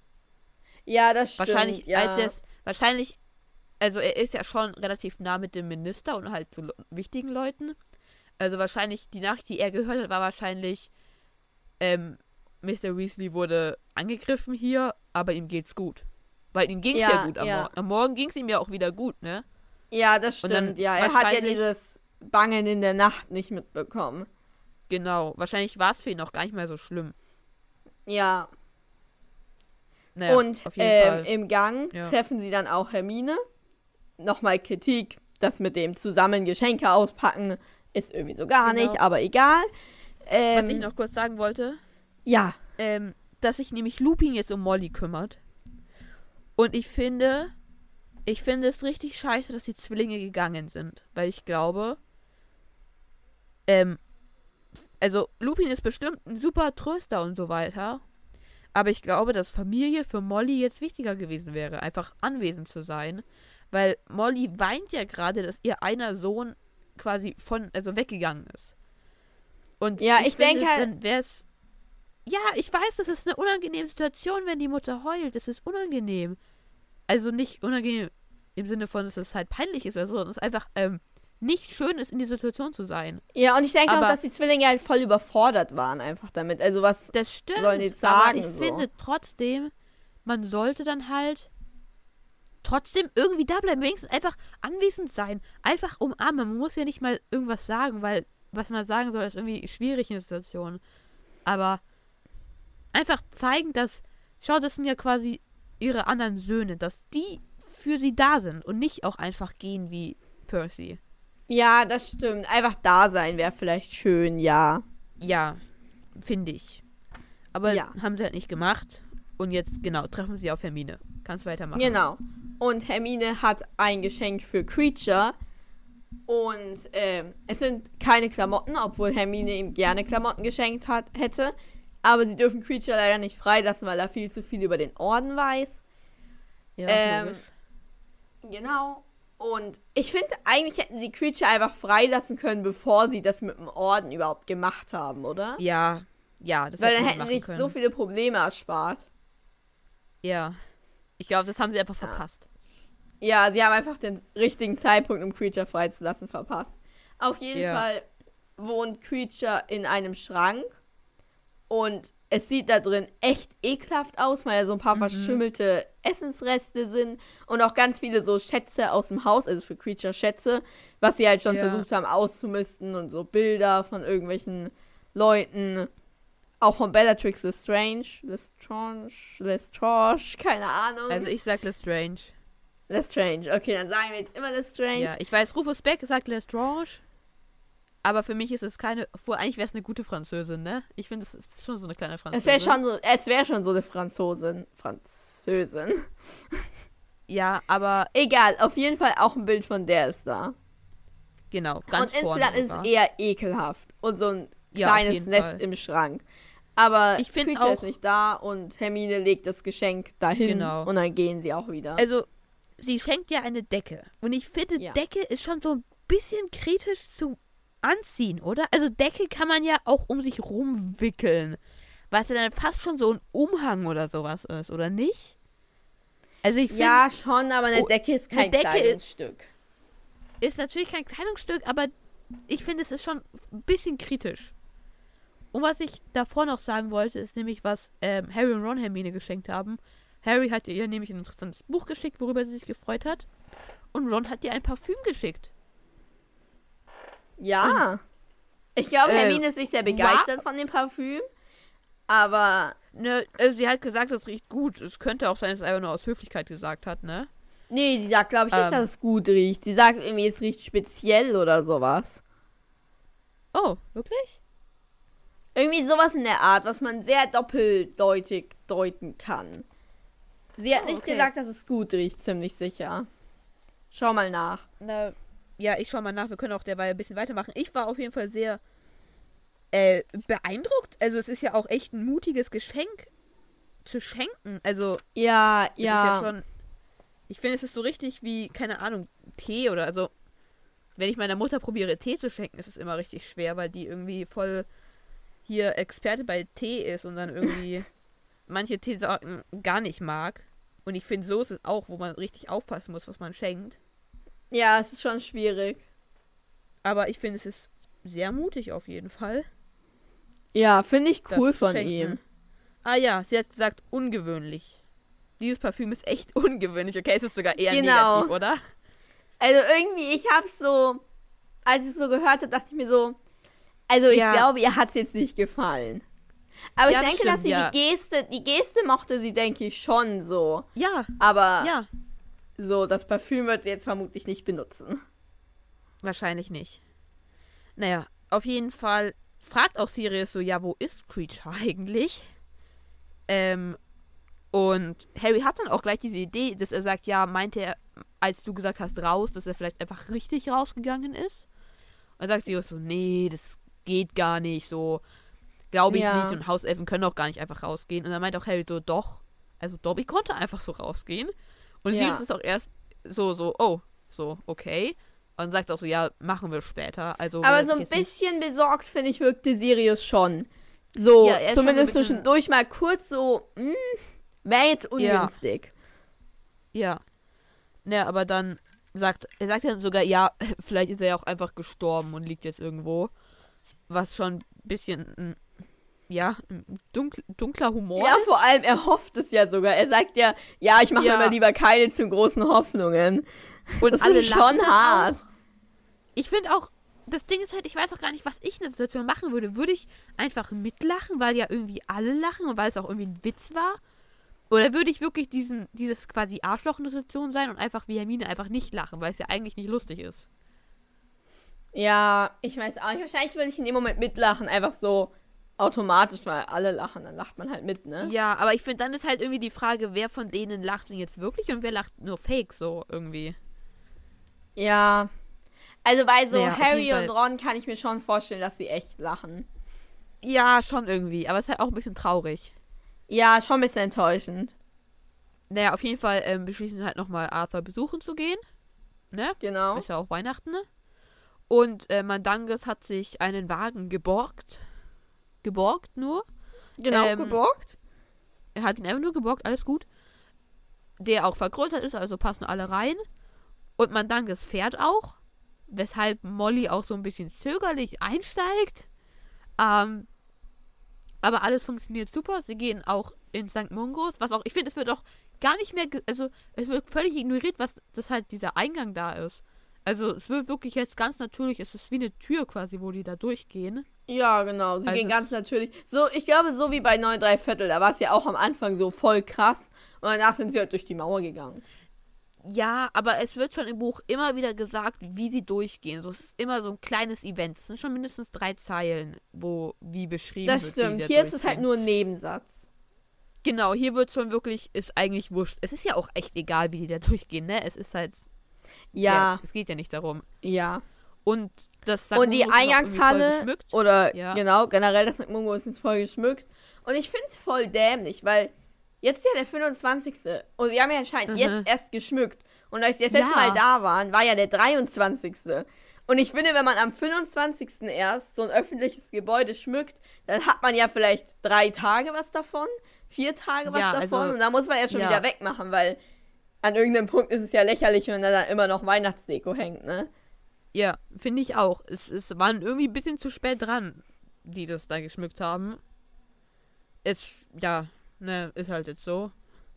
Speaker 1: ja, das stimmt.
Speaker 2: Wahrscheinlich,
Speaker 1: ja.
Speaker 2: als er es, wahrscheinlich, also er ist ja schon relativ nah mit dem Minister und halt so le- wichtigen Leuten. Also wahrscheinlich, die Nachricht, die er gehört hat, war wahrscheinlich, ähm, Mr. Weasley wurde angegriffen hier, aber ihm geht's gut. Weil ihm ging's ja,
Speaker 1: Ja,
Speaker 2: gut am
Speaker 1: ja.
Speaker 2: Morgen. Am Morgen ging's ihm ja auch wieder gut, ne?
Speaker 1: Ja, das stimmt. Ja, er hat ja dieses Bangen in der Nacht nicht mitbekommen.
Speaker 2: Genau. Wahrscheinlich war es für ihn auch gar nicht mehr so schlimm.
Speaker 1: Ja.
Speaker 2: Naja,
Speaker 1: Und ähm, im Gang
Speaker 2: Ja.
Speaker 1: treffen sie dann auch Hermine. Nochmal Kritik, das mit dem zusammen Geschenke auspacken ist irgendwie so gar
Speaker 2: Genau.
Speaker 1: nicht, aber egal. Ähm,
Speaker 2: Was ich noch kurz sagen wollte,
Speaker 1: Ja,
Speaker 2: ähm, dass sich nämlich Lupin jetzt um Molly kümmert. Und ich finde, ich finde es richtig scheiße, dass die Zwillinge gegangen sind. Weil ich glaube, ähm, also Lupin ist bestimmt ein super Tröster und so weiter. Aber ich glaube, dass Familie für Molly jetzt wichtiger gewesen wäre, einfach anwesend zu sein. Weil Molly weint ja gerade, dass ihr einer Sohn quasi von, also weggegangen ist. Und
Speaker 1: Ja, ich
Speaker 2: finde,
Speaker 1: denke halt-
Speaker 2: dann wäre es. Ja, ich weiß, das ist eine unangenehme Situation, wenn die Mutter heult. Das ist unangenehm. Also nicht unangenehm im Sinne von, dass es halt peinlich ist oder so, sondern es ist einfach ähm, nicht schön ist, in die Situation zu sein.
Speaker 1: ja, und ich denke auch,
Speaker 2: Aber-
Speaker 1: dass die Zwillinge halt voll überfordert waren einfach damit. Also was,
Speaker 2: Das stimmt.
Speaker 1: Sollen die
Speaker 2: aber
Speaker 1: sagen,
Speaker 2: ich
Speaker 1: so.
Speaker 2: finde trotzdem, man sollte dann halt trotzdem irgendwie da bleiben, wenigstens einfach anwesend sein, einfach umarmen. Man muss ja nicht mal irgendwas sagen, weil was man sagen soll, ist irgendwie schwierig in der Situation. Aber einfach zeigen, dass, schau, das sind ja quasi ihre anderen Söhne, dass die für sie da sind und nicht auch einfach gehen wie Percy.
Speaker 1: ja, das stimmt. Einfach da sein wäre vielleicht schön, ja.
Speaker 2: Ja, finde ich. Aber
Speaker 1: Ja.
Speaker 2: haben sie halt nicht gemacht. Und jetzt, genau, treffen sie auf Hermine. Kannst weitermachen.
Speaker 1: Genau. Und Hermine hat ein Geschenk für Creature. Und ähm, es sind keine Klamotten, obwohl Hermine ihm gerne Klamotten geschenkt hat, hätte. Aber sie dürfen Creature leider nicht freilassen, weil er viel zu viel über den Orden weiß.
Speaker 2: Ja,
Speaker 1: Ähm,
Speaker 2: logisch.
Speaker 1: Genau. Und ich finde, eigentlich hätten sie Creature einfach freilassen können, bevor sie das mit dem Orden überhaupt gemacht haben, oder?
Speaker 2: Ja, ja, das
Speaker 1: weil dann
Speaker 2: sie
Speaker 1: hätten
Speaker 2: machen
Speaker 1: sich
Speaker 2: können.
Speaker 1: so viele Probleme erspart.
Speaker 2: Ja. Ich glaube, das haben sie einfach
Speaker 1: Ja.
Speaker 2: verpasst.
Speaker 1: Ja, sie haben einfach den richtigen Zeitpunkt, um Creature freizulassen, verpasst. Auf jeden
Speaker 2: Ja.
Speaker 1: Fall wohnt Creature in einem Schrank und es sieht da drin echt ekelhaft aus, weil da so ein paar
Speaker 2: Mhm.
Speaker 1: verschimmelte Essensreste sind und auch ganz viele so Schätze aus dem Haus, also für Creature Schätze, was sie halt schon
Speaker 2: Ja.
Speaker 1: versucht haben auszumisten und so Bilder von irgendwelchen Leuten. Auch von Bellatrix Lestrange, Lestrange, Lestrange, keine Ahnung.
Speaker 2: Also ich sag Lestrange.
Speaker 1: Lestrange, okay, dann sagen wir jetzt immer Lestrange.
Speaker 2: Ja, ich weiß, Rufus Beck sagt Lestrange. Aber für mich ist es keine. Obwohl, eigentlich wäre es eine gute Französin, ne? Ich finde, es ist schon so eine kleine Französin.
Speaker 1: Es wäre schon so, es wäre schon so eine Franzosin, Französin.
Speaker 2: Ja, aber
Speaker 1: Egal, auf jeden Fall auch ein Bild von der ist da.
Speaker 2: genau, ganz
Speaker 1: und
Speaker 2: vorne
Speaker 1: ist
Speaker 2: sogar.
Speaker 1: es eher ekelhaft und so ein
Speaker 2: Ja,
Speaker 1: kleines Nest
Speaker 2: Fall.
Speaker 1: im Schrank. Aber
Speaker 2: Ich find
Speaker 1: Creature
Speaker 2: auch-
Speaker 1: ist nicht da und Hermine legt das Geschenk dahin
Speaker 2: Genau.
Speaker 1: und dann gehen sie auch wieder.
Speaker 2: Also, sie schenkt ja eine Decke. Und ich finde,
Speaker 1: Ja.
Speaker 2: Decke ist schon so ein bisschen kritisch zu anziehen, oder? Also, Decke kann man ja auch um sich rumwickeln. Was ja dann fast schon so ein Umhang oder sowas ist, oder nicht? Also, ich finde,
Speaker 1: ja, schon, aber eine
Speaker 2: Oh,
Speaker 1: Decke ist kein
Speaker 2: Decke ist-
Speaker 1: Kleidungsstück.
Speaker 2: ist natürlich kein Kleidungsstück, aber ich finde, es ist schon ein bisschen kritisch. Und was ich davor noch sagen wollte, ist nämlich, was ähm, Harry und Ron Hermine geschenkt haben. Harry hat ihr nämlich ein interessantes Buch geschickt, worüber sie sich gefreut hat. Und Ron hat ihr ein Parfüm geschickt.
Speaker 1: Ja. ich glaube,
Speaker 2: Äh,
Speaker 1: Hermine ist nicht sehr begeistert von dem Parfüm. Aber
Speaker 2: Ne, also sie hat gesagt, es riecht gut. Es könnte auch sein, dass es einfach nur aus Höflichkeit gesagt hat, ne?
Speaker 1: nee, sie sagt, glaube ich, nicht,
Speaker 2: Ähm.
Speaker 1: dass es gut riecht. Sie sagt irgendwie, es riecht speziell oder sowas.
Speaker 2: Oh, wirklich?
Speaker 1: Irgendwie sowas in der Art, was man sehr doppeldeutig deuten kann. Sie hat
Speaker 2: Oh,
Speaker 1: nicht
Speaker 2: okay.
Speaker 1: gesagt, dass es gut riecht, ziemlich sicher. Schau mal nach.
Speaker 2: Na, ja, ich schau mal nach. Wir können auch derweil ein bisschen weitermachen. Ich war auf jeden Fall sehr äh, beeindruckt. Also es ist ja auch echt ein mutiges Geschenk zu schenken. Also
Speaker 1: Ja,
Speaker 2: es ist
Speaker 1: ja.
Speaker 2: ja schon. Ich finde, es ist so richtig wie, keine Ahnung, Tee oder also. Wenn ich meiner Mutter probiere, Tee zu schenken, ist es immer richtig schwer, weil die irgendwie voll hier Experte bei Tee ist und dann irgendwie manche Teesorten gar nicht mag. Und ich finde, so ist es auch, wo man richtig aufpassen muss, was man schenkt.
Speaker 1: Ja, es ist schon schwierig.
Speaker 2: Aber ich finde, es ist sehr mutig auf jeden Fall.
Speaker 1: Ja, finde ich
Speaker 2: das
Speaker 1: cool
Speaker 2: zu
Speaker 1: von
Speaker 2: schenken.
Speaker 1: ihm.
Speaker 2: Ah ja, sie hat gesagt, ungewöhnlich. Dieses Parfüm ist echt ungewöhnlich. Okay, es ist sogar eher
Speaker 1: Genau.
Speaker 2: negativ, oder?
Speaker 1: Also irgendwie, ich hab's so, als ich es so gehört habe, dachte ich mir so, also ich
Speaker 2: Ja.
Speaker 1: glaube, ihr hat's jetzt nicht gefallen. Aber
Speaker 2: Ja,
Speaker 1: ich
Speaker 2: das
Speaker 1: denke, dass
Speaker 2: stimmt,
Speaker 1: sie
Speaker 2: ja.
Speaker 1: die Geste, die Geste mochte sie, denke ich, schon so.
Speaker 2: Ja,
Speaker 1: Aber
Speaker 2: ja.
Speaker 1: So, das Parfüm wird sie jetzt vermutlich nicht benutzen.
Speaker 2: Wahrscheinlich nicht. Naja, auf jeden Fall fragt auch Sirius so, ja, wo ist Creature eigentlich? Ähm, und Harry hat dann auch gleich diese Idee, dass er sagt, ja, meinte er, als du gesagt hast, raus, dass er vielleicht einfach richtig rausgegangen ist? Und dann sagt Sirius so, nee, das geht gar nicht, so glaube ich
Speaker 1: Ja.
Speaker 2: nicht und Hauselfen können auch gar nicht einfach rausgehen. Und dann meint auch Harry so, doch, also Dobby konnte einfach so rausgehen. Und
Speaker 1: Ja.
Speaker 2: Sirius ist auch erst so, so, oh, so, okay. Und sagt auch so, ja, machen wir später. Also,
Speaker 1: Aber
Speaker 2: er
Speaker 1: so ein bisschen besorgt, finde ich, wirkte Sirius schon. So,
Speaker 2: Ja, schon
Speaker 1: zumindest
Speaker 2: bisschen-
Speaker 1: zwischendurch mal kurz so, hm, wäre jetzt
Speaker 2: Ja.
Speaker 1: ungünstig.
Speaker 2: Ja. Naja, aber dann sagt, er sagt dann sogar, ja, vielleicht ist er ja auch einfach gestorben und liegt jetzt irgendwo. Was schon ein bisschen, mm, ja, dunkl, dunkler Humor
Speaker 1: Ja,
Speaker 2: ist.
Speaker 1: vor allem, er hofft es ja sogar. Er sagt ja, ja, ich mache
Speaker 2: Ja.
Speaker 1: mir lieber keine zu großen Hoffnungen.
Speaker 2: Und
Speaker 1: Das
Speaker 2: alle
Speaker 1: ist schon hart.
Speaker 2: Auch. Ich finde auch, das Ding ist halt, ich weiß auch gar nicht, was ich in der Situation machen würde. Würde ich einfach mitlachen, weil ja irgendwie alle lachen und weil es auch irgendwie ein Witz war? Oder würde ich wirklich diesen, dieses quasi Arschloch in der Situation sein und einfach wie Hermine einfach nicht lachen, weil es ja eigentlich nicht lustig ist?
Speaker 1: Ja, ich weiß auch nicht. Wahrscheinlich würde ich in dem Moment mitlachen, einfach so automatisch, weil alle lachen, dann lacht man halt mit, ne?
Speaker 2: Ja, aber ich finde, dann ist halt irgendwie die Frage, wer von denen lacht denn jetzt wirklich und wer lacht nur fake so irgendwie.
Speaker 1: Ja. Also bei so
Speaker 2: Naja,
Speaker 1: Harry und Ron kann ich mir schon vorstellen, dass sie echt lachen.
Speaker 2: Ja, schon irgendwie, aber es ist halt auch ein bisschen traurig.
Speaker 1: Ja, schon ein bisschen enttäuschend.
Speaker 2: Naja, auf jeden Fall ähm, beschließen sie halt nochmal Arthur besuchen zu gehen. Ne?
Speaker 1: Genau.
Speaker 2: Ist ja auch Weihnachten, ne? Und äh, Mandanges hat sich einen Wagen geborgt. Geborgt nur.
Speaker 1: Genau,
Speaker 2: Ähm,
Speaker 1: geborgt.
Speaker 2: Er hat ihn einfach nur geborgt, alles gut. Der auch vergrößert ist, also passen alle rein. Und Mandanges fährt auch. Weshalb Molly auch so ein bisschen zögerlich einsteigt. Ähm, aber alles funktioniert super. Sie gehen auch in St. Mungos. Was auch, ich finde, es wird auch gar nicht mehr, also es wird völlig ignoriert, was das halt dieser Eingang da ist. Also es wird wirklich jetzt ganz natürlich, es ist wie eine Tür quasi, wo die da durchgehen.
Speaker 1: Ja, genau. Sie
Speaker 2: Also
Speaker 1: gehen ganz natürlich. So, ich glaube, so wie bei 9 3 Viertel, da war es ja auch am Anfang so voll krass. Und danach sind sie halt durch die Mauer gegangen.
Speaker 2: Ja, aber es wird schon im Buch immer wieder gesagt, wie sie durchgehen. So, es ist immer so ein kleines Event. Es sind schon mindestens drei Zeilen, wo wie beschrieben
Speaker 1: Das
Speaker 2: wird.
Speaker 1: stimmt.
Speaker 2: Wie die da
Speaker 1: Hier ist es halt nur ein Nebensatz.
Speaker 2: Genau, hier wird schon wirklich, ist eigentlich wurscht. Es ist ja auch echt egal, wie die da durchgehen, ne? Es ist halt.
Speaker 1: Ja,
Speaker 2: Es geht ja nicht darum.
Speaker 1: ja.
Speaker 2: Und das
Speaker 1: Und die Eingangshalle
Speaker 2: geschmückt.
Speaker 1: oder
Speaker 2: Ja.
Speaker 1: genau, generell das Mungo ist jetzt voll geschmückt. Und ich finde es voll dämlich, weil jetzt ist ja der 25. Und wir haben ja anscheinend
Speaker 2: Mhm.
Speaker 1: jetzt erst geschmückt. Und als wir das letzte
Speaker 2: Ja.
Speaker 1: Mal da waren, war ja der 23. Und ich finde, wenn man am 25. erst so ein öffentliches Gebäude schmückt, dann hat man ja vielleicht drei Tage was davon, vier Tage was
Speaker 2: Ja,
Speaker 1: davon.
Speaker 2: also-
Speaker 1: und da muss man ja schon
Speaker 2: ja.
Speaker 1: wieder wegmachen, weil an irgendeinem Punkt ist es ja lächerlich, wenn da dann immer noch Weihnachtsdeko hängt, ne?
Speaker 2: Ja, finde ich auch. Es, es waren irgendwie ein bisschen zu spät dran, die das da geschmückt haben. Es, ja, ne, ist halt jetzt so.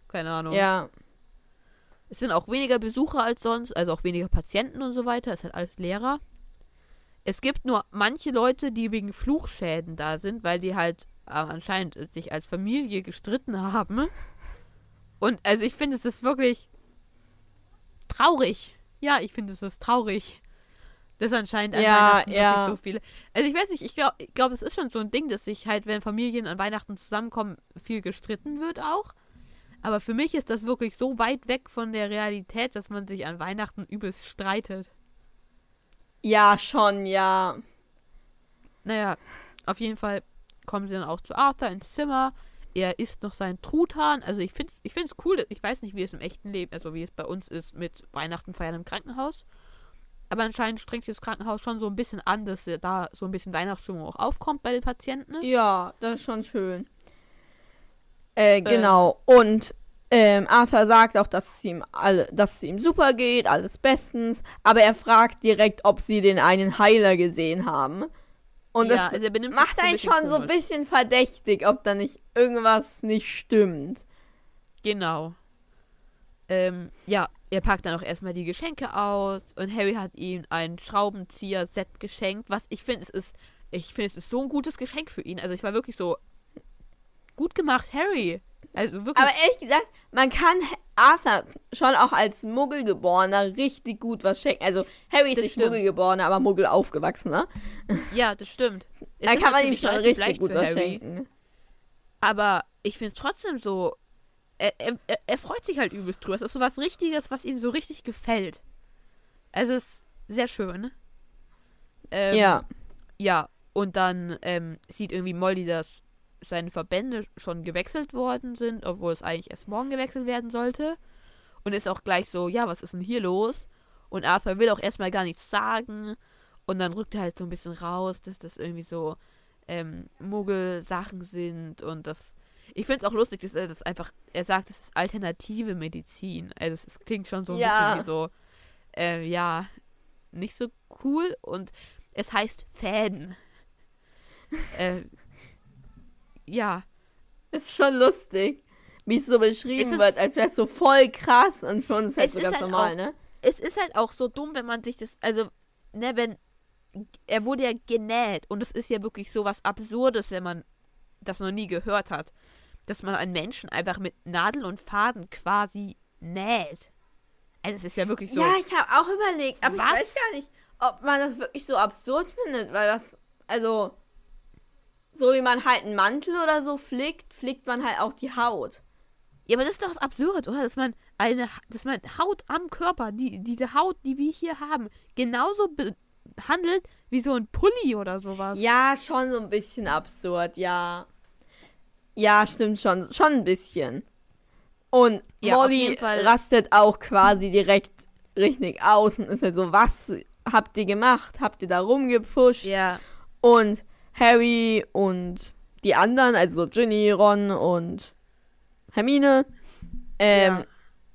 Speaker 2: Keine Ahnung.
Speaker 1: Ja.
Speaker 2: Es sind auch weniger Besucher als sonst, also auch weniger Patienten und so weiter. Es ist halt alles leerer. Es gibt nur manche Leute, die wegen Fluchschäden da sind, weil die halt äh, anscheinend sich als Familie gestritten haben. Und also ich finde, es ist wirklich traurig. Ja, ich finde, es ist traurig. Dass anscheinend an
Speaker 1: Ja,
Speaker 2: Weihnachten
Speaker 1: ja.
Speaker 2: wirklich so viele. Also ich weiß nicht, ich glaube, ich glaub, es ist schon so ein Ding, dass sich halt, wenn Familien an Weihnachten zusammenkommen, viel gestritten wird auch. Aber für mich ist das wirklich so weit weg von der Realität, dass man sich an Weihnachten übelst streitet.
Speaker 1: Ja, schon, ja.
Speaker 2: Naja, auf jeden Fall kommen sie dann auch zu Arthur ins Zimmer. Er isst noch seinen Truthahn. Also ich finde es ich find's cool. Ich weiß nicht, wie es im echten Leben, also wie es bei uns ist mit Weihnachten feiern im Krankenhaus. Aber anscheinend strengt sich das Krankenhaus schon so ein bisschen an, dass da so ein bisschen Weihnachtsstimmung auch aufkommt bei den Patienten.
Speaker 1: Ja, das ist schon schön. Äh, genau. Und ähm, Arthur sagt auch, dass es ihm alle, dass es ihm super geht, alles bestens. Aber er fragt direkt, ob sie den einen Heiler gesehen haben. Und
Speaker 2: ja,
Speaker 1: das
Speaker 2: also er
Speaker 1: macht einen schon so ein
Speaker 2: komisch.
Speaker 1: bisschen verdächtig, ob da nicht irgendwas nicht stimmt.
Speaker 2: Genau. Ähm, ja, er packt dann auch erstmal die Geschenke aus und Harry hat ihm ein Schraubenzieher-Set geschenkt, was ich finde, es ist, ich finde, es ist so ein gutes Geschenk für ihn. Also ich war wirklich so gut gemacht, Harry. Also wirklich.
Speaker 1: Aber ehrlich gesagt, man kann Arthur schon auch als Muggelgeborener richtig gut was schenken. Also Harry ist
Speaker 2: Das
Speaker 1: nicht
Speaker 2: stimmt.
Speaker 1: Muggelgeborener, aber Muggel aufgewachsener.
Speaker 2: ja, das stimmt.
Speaker 1: Da kann man ihm schon richtig gut was
Speaker 2: Harry,
Speaker 1: schenken.
Speaker 2: Aber ich finde es trotzdem so. Er, er, freut sich halt übelst drüber. Es ist so was Richtiges, was ihm so richtig gefällt. Also es ist sehr schön. Ähm,
Speaker 1: ja.
Speaker 2: Ja, und dann ähm, sieht irgendwie Molly, dass seine Verbände schon gewechselt worden sind, obwohl es eigentlich erst morgen gewechselt werden sollte. Und ist auch gleich so, ja, was ist denn hier los? Und Arthur will auch erstmal gar nichts sagen. Und dann rückt er halt so ein bisschen raus, dass das irgendwie so ähm, Muggel-Sachen sind und das. Ich finde es auch lustig, dass er das einfach, er sagt, es ist alternative Medizin. Also es, es klingt schon so ein
Speaker 1: Ja.
Speaker 2: bisschen wie so, äh, ja, nicht so cool. Und es heißt Fäden. äh, ja,
Speaker 1: Ist schon lustig, wie es so beschrieben
Speaker 2: Es
Speaker 1: wird, als wäre es so voll krass und für uns ist halt so ganz
Speaker 2: halt
Speaker 1: normal,
Speaker 2: auch-
Speaker 1: ne?
Speaker 2: es ist halt auch so dumm, wenn man sich das, also, ne, wenn, er wurde ja genäht und es ist ja wirklich so was Absurdes, wenn man das noch nie gehört hat, dass man einen Menschen einfach mit Nadel und Faden quasi näht. Also es ist ja wirklich so.
Speaker 1: Ja, ich habe auch überlegt, aber
Speaker 2: Was?
Speaker 1: ich weiß gar nicht, ob man das wirklich so absurd findet, weil das, also, so wie man halt einen Mantel oder so flickt, flickt man halt auch die Haut.
Speaker 2: Ja, aber das ist doch absurd, oder? Dass man eine, dass man Haut am Körper, die, diese Haut, die wir hier haben, genauso behandelt wie so ein Pulli oder sowas.
Speaker 1: Ja, schon so ein bisschen absurd, ja. Ja, stimmt schon, schon ein bisschen. Und
Speaker 2: Ja,
Speaker 1: Molly rastet auch quasi direkt richtig aus und ist halt so, was habt ihr gemacht? Habt ihr da rumgepfuscht?
Speaker 2: Ja,
Speaker 1: Und Harry und die anderen, also Ginny, Ron und Hermine, ähm,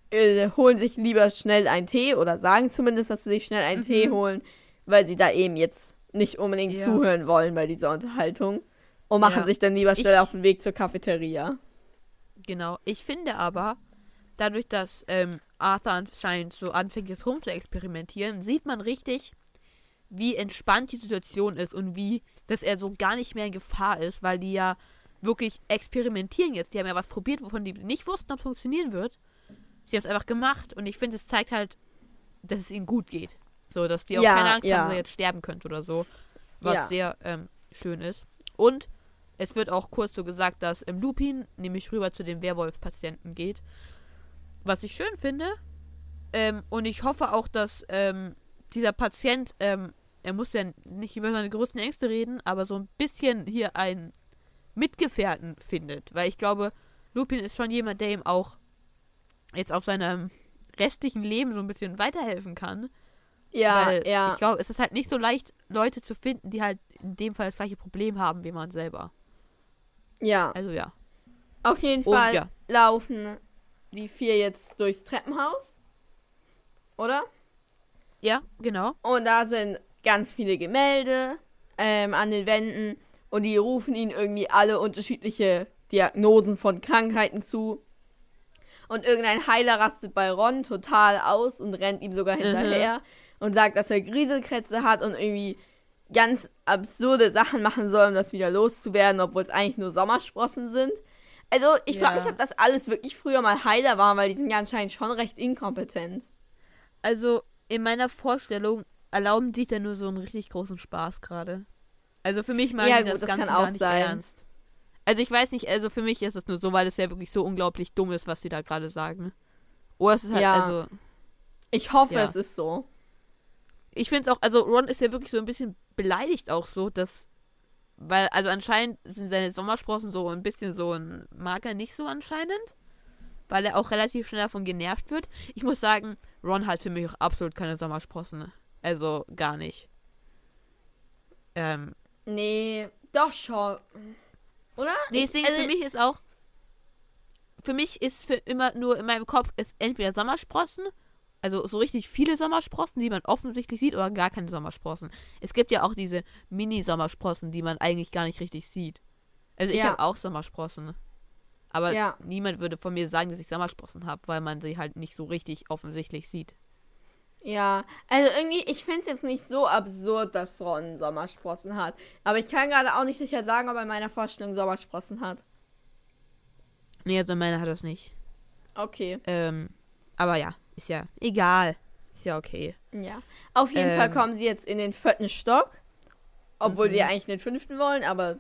Speaker 1: äh, holen sich lieber schnell einen Tee oder sagen zumindest, dass sie sich schnell einen
Speaker 2: Mhm.
Speaker 1: Tee holen, weil sie da eben jetzt nicht unbedingt
Speaker 2: Ja.
Speaker 1: zuhören wollen bei dieser Unterhaltung und machen
Speaker 2: Ja.
Speaker 1: sich dann lieber schnell
Speaker 2: Ich-
Speaker 1: auf den Weg zur Cafeteria.
Speaker 2: Genau. Ich finde aber, dadurch, dass ähm, Arthur anscheinend so anfängt, jetzt rum zu experimentieren, sieht man richtig, wie entspannt die Situation ist und wie, dass er so gar nicht mehr in Gefahr ist, weil die ja wirklich experimentieren jetzt. Die haben ja was probiert, wovon die nicht wussten, ob es funktionieren wird. Sie haben es einfach gemacht und ich finde, es zeigt halt, dass es ihnen gut geht. So, dass die auch
Speaker 1: Ja,
Speaker 2: keine Angst
Speaker 1: ja.
Speaker 2: haben, dass er jetzt sterben könnte oder so. Was
Speaker 1: Ja.
Speaker 2: sehr ähm, schön ist. Und es wird auch kurz so gesagt, dass im Lupin nämlich rüber zu den Werwolf-Patienten geht. Was ich schön finde. Ähm, und ich hoffe auch, dass ähm, dieser Patient ähm, er muss ja nicht über seine größten Ängste reden, aber so ein bisschen hier einen Mitgefährten findet. Weil ich glaube, Lupin ist schon jemand, der ihm auch jetzt auf seinem restlichen Leben so ein bisschen weiterhelfen kann.
Speaker 1: Ja,
Speaker 2: Weil
Speaker 1: ja.
Speaker 2: Ich glaube, es ist halt nicht so leicht, Leute zu finden, die halt in dem Fall das gleiche Problem haben wie man selber.
Speaker 1: Ja.
Speaker 2: Also ja.
Speaker 1: Auf jeden
Speaker 2: Und
Speaker 1: Fall
Speaker 2: ja.
Speaker 1: laufen die vier jetzt durchs Treppenhaus. Oder?
Speaker 2: Ja, genau.
Speaker 1: Und da sind ganz viele Gemälde ähm, an den Wänden. Und die rufen ihnen irgendwie alle unterschiedliche Diagnosen von Krankheiten zu. Und irgendein Heiler rastet bei Ron total aus und rennt ihm sogar hinterher und sagt, dass er Grieselkrätze hat und irgendwie ganz absurde Sachen machen soll, um das wieder loszuwerden, obwohl es eigentlich nur Sommersprossen sind. Also, ich frage
Speaker 2: Ja.
Speaker 1: mich, ob das alles wirklich früher mal Heiler waren, weil die sind ja anscheinend schon recht inkompetent.
Speaker 2: Also in meiner Vorstellung erlauben die da nur so einen richtig großen Spaß gerade. Also für mich meinen
Speaker 1: Ja, gut,
Speaker 2: das
Speaker 1: das
Speaker 2: Ganze
Speaker 1: kann auch
Speaker 2: gar nicht
Speaker 1: sein.
Speaker 2: ernst. Also ich weiß nicht, also für mich ist es nur so, weil es ja wirklich so unglaublich dumm ist, was die da gerade sagen. Oder es ist halt,
Speaker 1: Ja.
Speaker 2: also
Speaker 1: Ich hoffe,
Speaker 2: Ja.
Speaker 1: es ist so.
Speaker 2: Ich finde es auch, also Ron ist ja wirklich so ein bisschen beleidigt auch so, dass, weil, also anscheinend sind seine Sommersprossen so ein bisschen so ein Marker nicht so anscheinend, weil er auch relativ schnell davon genervt wird. Ich muss sagen, Ron hat für mich auch absolut keine Sommersprossen. Also gar nicht. Ähm,
Speaker 1: Nee, doch schon. Oder?
Speaker 2: nee, Ding
Speaker 1: also-
Speaker 2: für mich ist auch, für mich ist für immer nur in meinem Kopf ist entweder Sommersprossen, also so richtig viele Sommersprossen, die man offensichtlich sieht, oder gar keine Sommersprossen. Es gibt ja auch diese Mini-Sommersprossen, die man eigentlich gar nicht richtig sieht. Also ich
Speaker 1: Ja.
Speaker 2: habe auch Sommersprossen. Aber
Speaker 1: Ja.
Speaker 2: niemand würde von mir sagen, dass ich Sommersprossen habe, weil man sie halt nicht so richtig offensichtlich sieht.
Speaker 1: Ja, also irgendwie, ich finde es jetzt nicht so absurd, dass Ron Sommersprossen hat. Aber ich kann gerade auch nicht sicher sagen, ob er in meiner Vorstellung Sommersprossen hat.
Speaker 2: Nee, also meiner hat das nicht.
Speaker 1: Okay,
Speaker 2: Ähm, aber ja, ist ja egal. Ist ja okay.
Speaker 1: ja. Auf jeden
Speaker 2: Ähm.
Speaker 1: Fall kommen sie jetzt in den vierten Stock. Obwohl sie ja eigentlich in den fünften wollen, aber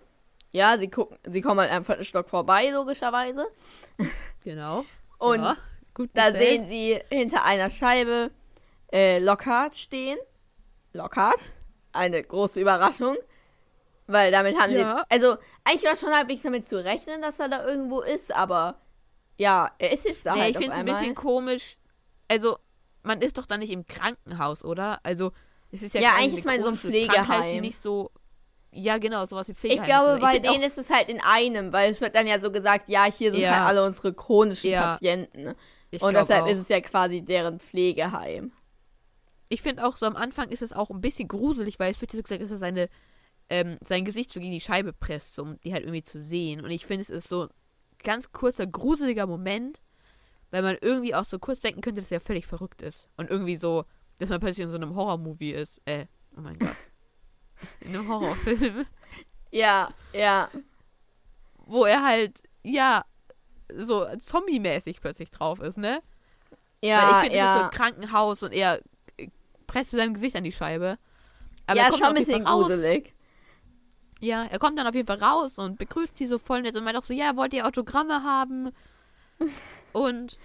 Speaker 1: ja, sie gucken, sie kommen halt am vierten Stock vorbei, logischerweise.
Speaker 2: Genau.
Speaker 1: Und
Speaker 2: ja,
Speaker 1: da
Speaker 2: gezählt.
Speaker 1: sehen sie hinter einer Scheibe äh, Lockhart stehen. Lockhart? Eine große Überraschung. Weil damit haben sie
Speaker 2: Ja.
Speaker 1: jetzt. Also, eigentlich war schon halbwegs damit zu rechnen, dass er da irgendwo ist, aber ja, er ist jetzt da
Speaker 2: Nee,
Speaker 1: halt
Speaker 2: ich finde es ein bisschen komisch. Also, man ist doch da nicht im Krankenhaus, oder? Also, es ist ja,
Speaker 1: Ja, eigentlich ist man in so einem
Speaker 2: Krankheit, die
Speaker 1: Pflegeheim.
Speaker 2: nicht so. Ja, genau, sowas wie
Speaker 1: Ich
Speaker 2: Pflegeheim.
Speaker 1: glaube,
Speaker 2: ist.
Speaker 1: bei
Speaker 2: auch-
Speaker 1: denen ist es halt in einem, weil es wird dann ja so gesagt, ja, hier sind
Speaker 2: Ja.
Speaker 1: halt alle unsere chronischen
Speaker 2: Ja.
Speaker 1: Patienten.
Speaker 2: ich
Speaker 1: Und deshalb
Speaker 2: auch.
Speaker 1: ist es ja quasi deren Pflegeheim.
Speaker 2: Ich finde auch so am Anfang ist es auch ein bisschen gruselig, weil es wird ja so gesagt, dass er seine, ähm, sein Gesicht so gegen die Scheibe presst, um die halt irgendwie zu sehen. Und ich finde, es ist so ein ganz kurzer, gruseliger Moment, weil man irgendwie auch so kurz denken könnte, dass er völlig verrückt ist. Und irgendwie so, dass man plötzlich in so einem Horrormovie ist. Äh, oh mein Gott. In einem Horrorfilm.
Speaker 1: Ja, ja.
Speaker 2: Wo er halt, ja, so zombie-mäßig plötzlich drauf ist, ne?
Speaker 1: Ja,
Speaker 2: Weil ich finde, so
Speaker 1: ja.
Speaker 2: ein Krankenhaus und er äh, presst sein Gesicht an die Scheibe. Aber
Speaker 1: ja,
Speaker 2: er kommt
Speaker 1: schon ein
Speaker 2: auf jeden
Speaker 1: bisschen
Speaker 2: Fall raus.
Speaker 1: gruselig.
Speaker 2: Ja, er kommt dann auf jeden Fall raus und begrüßt sie so voll nett und meint auch so, ja, wollt ihr Autogramme haben? Und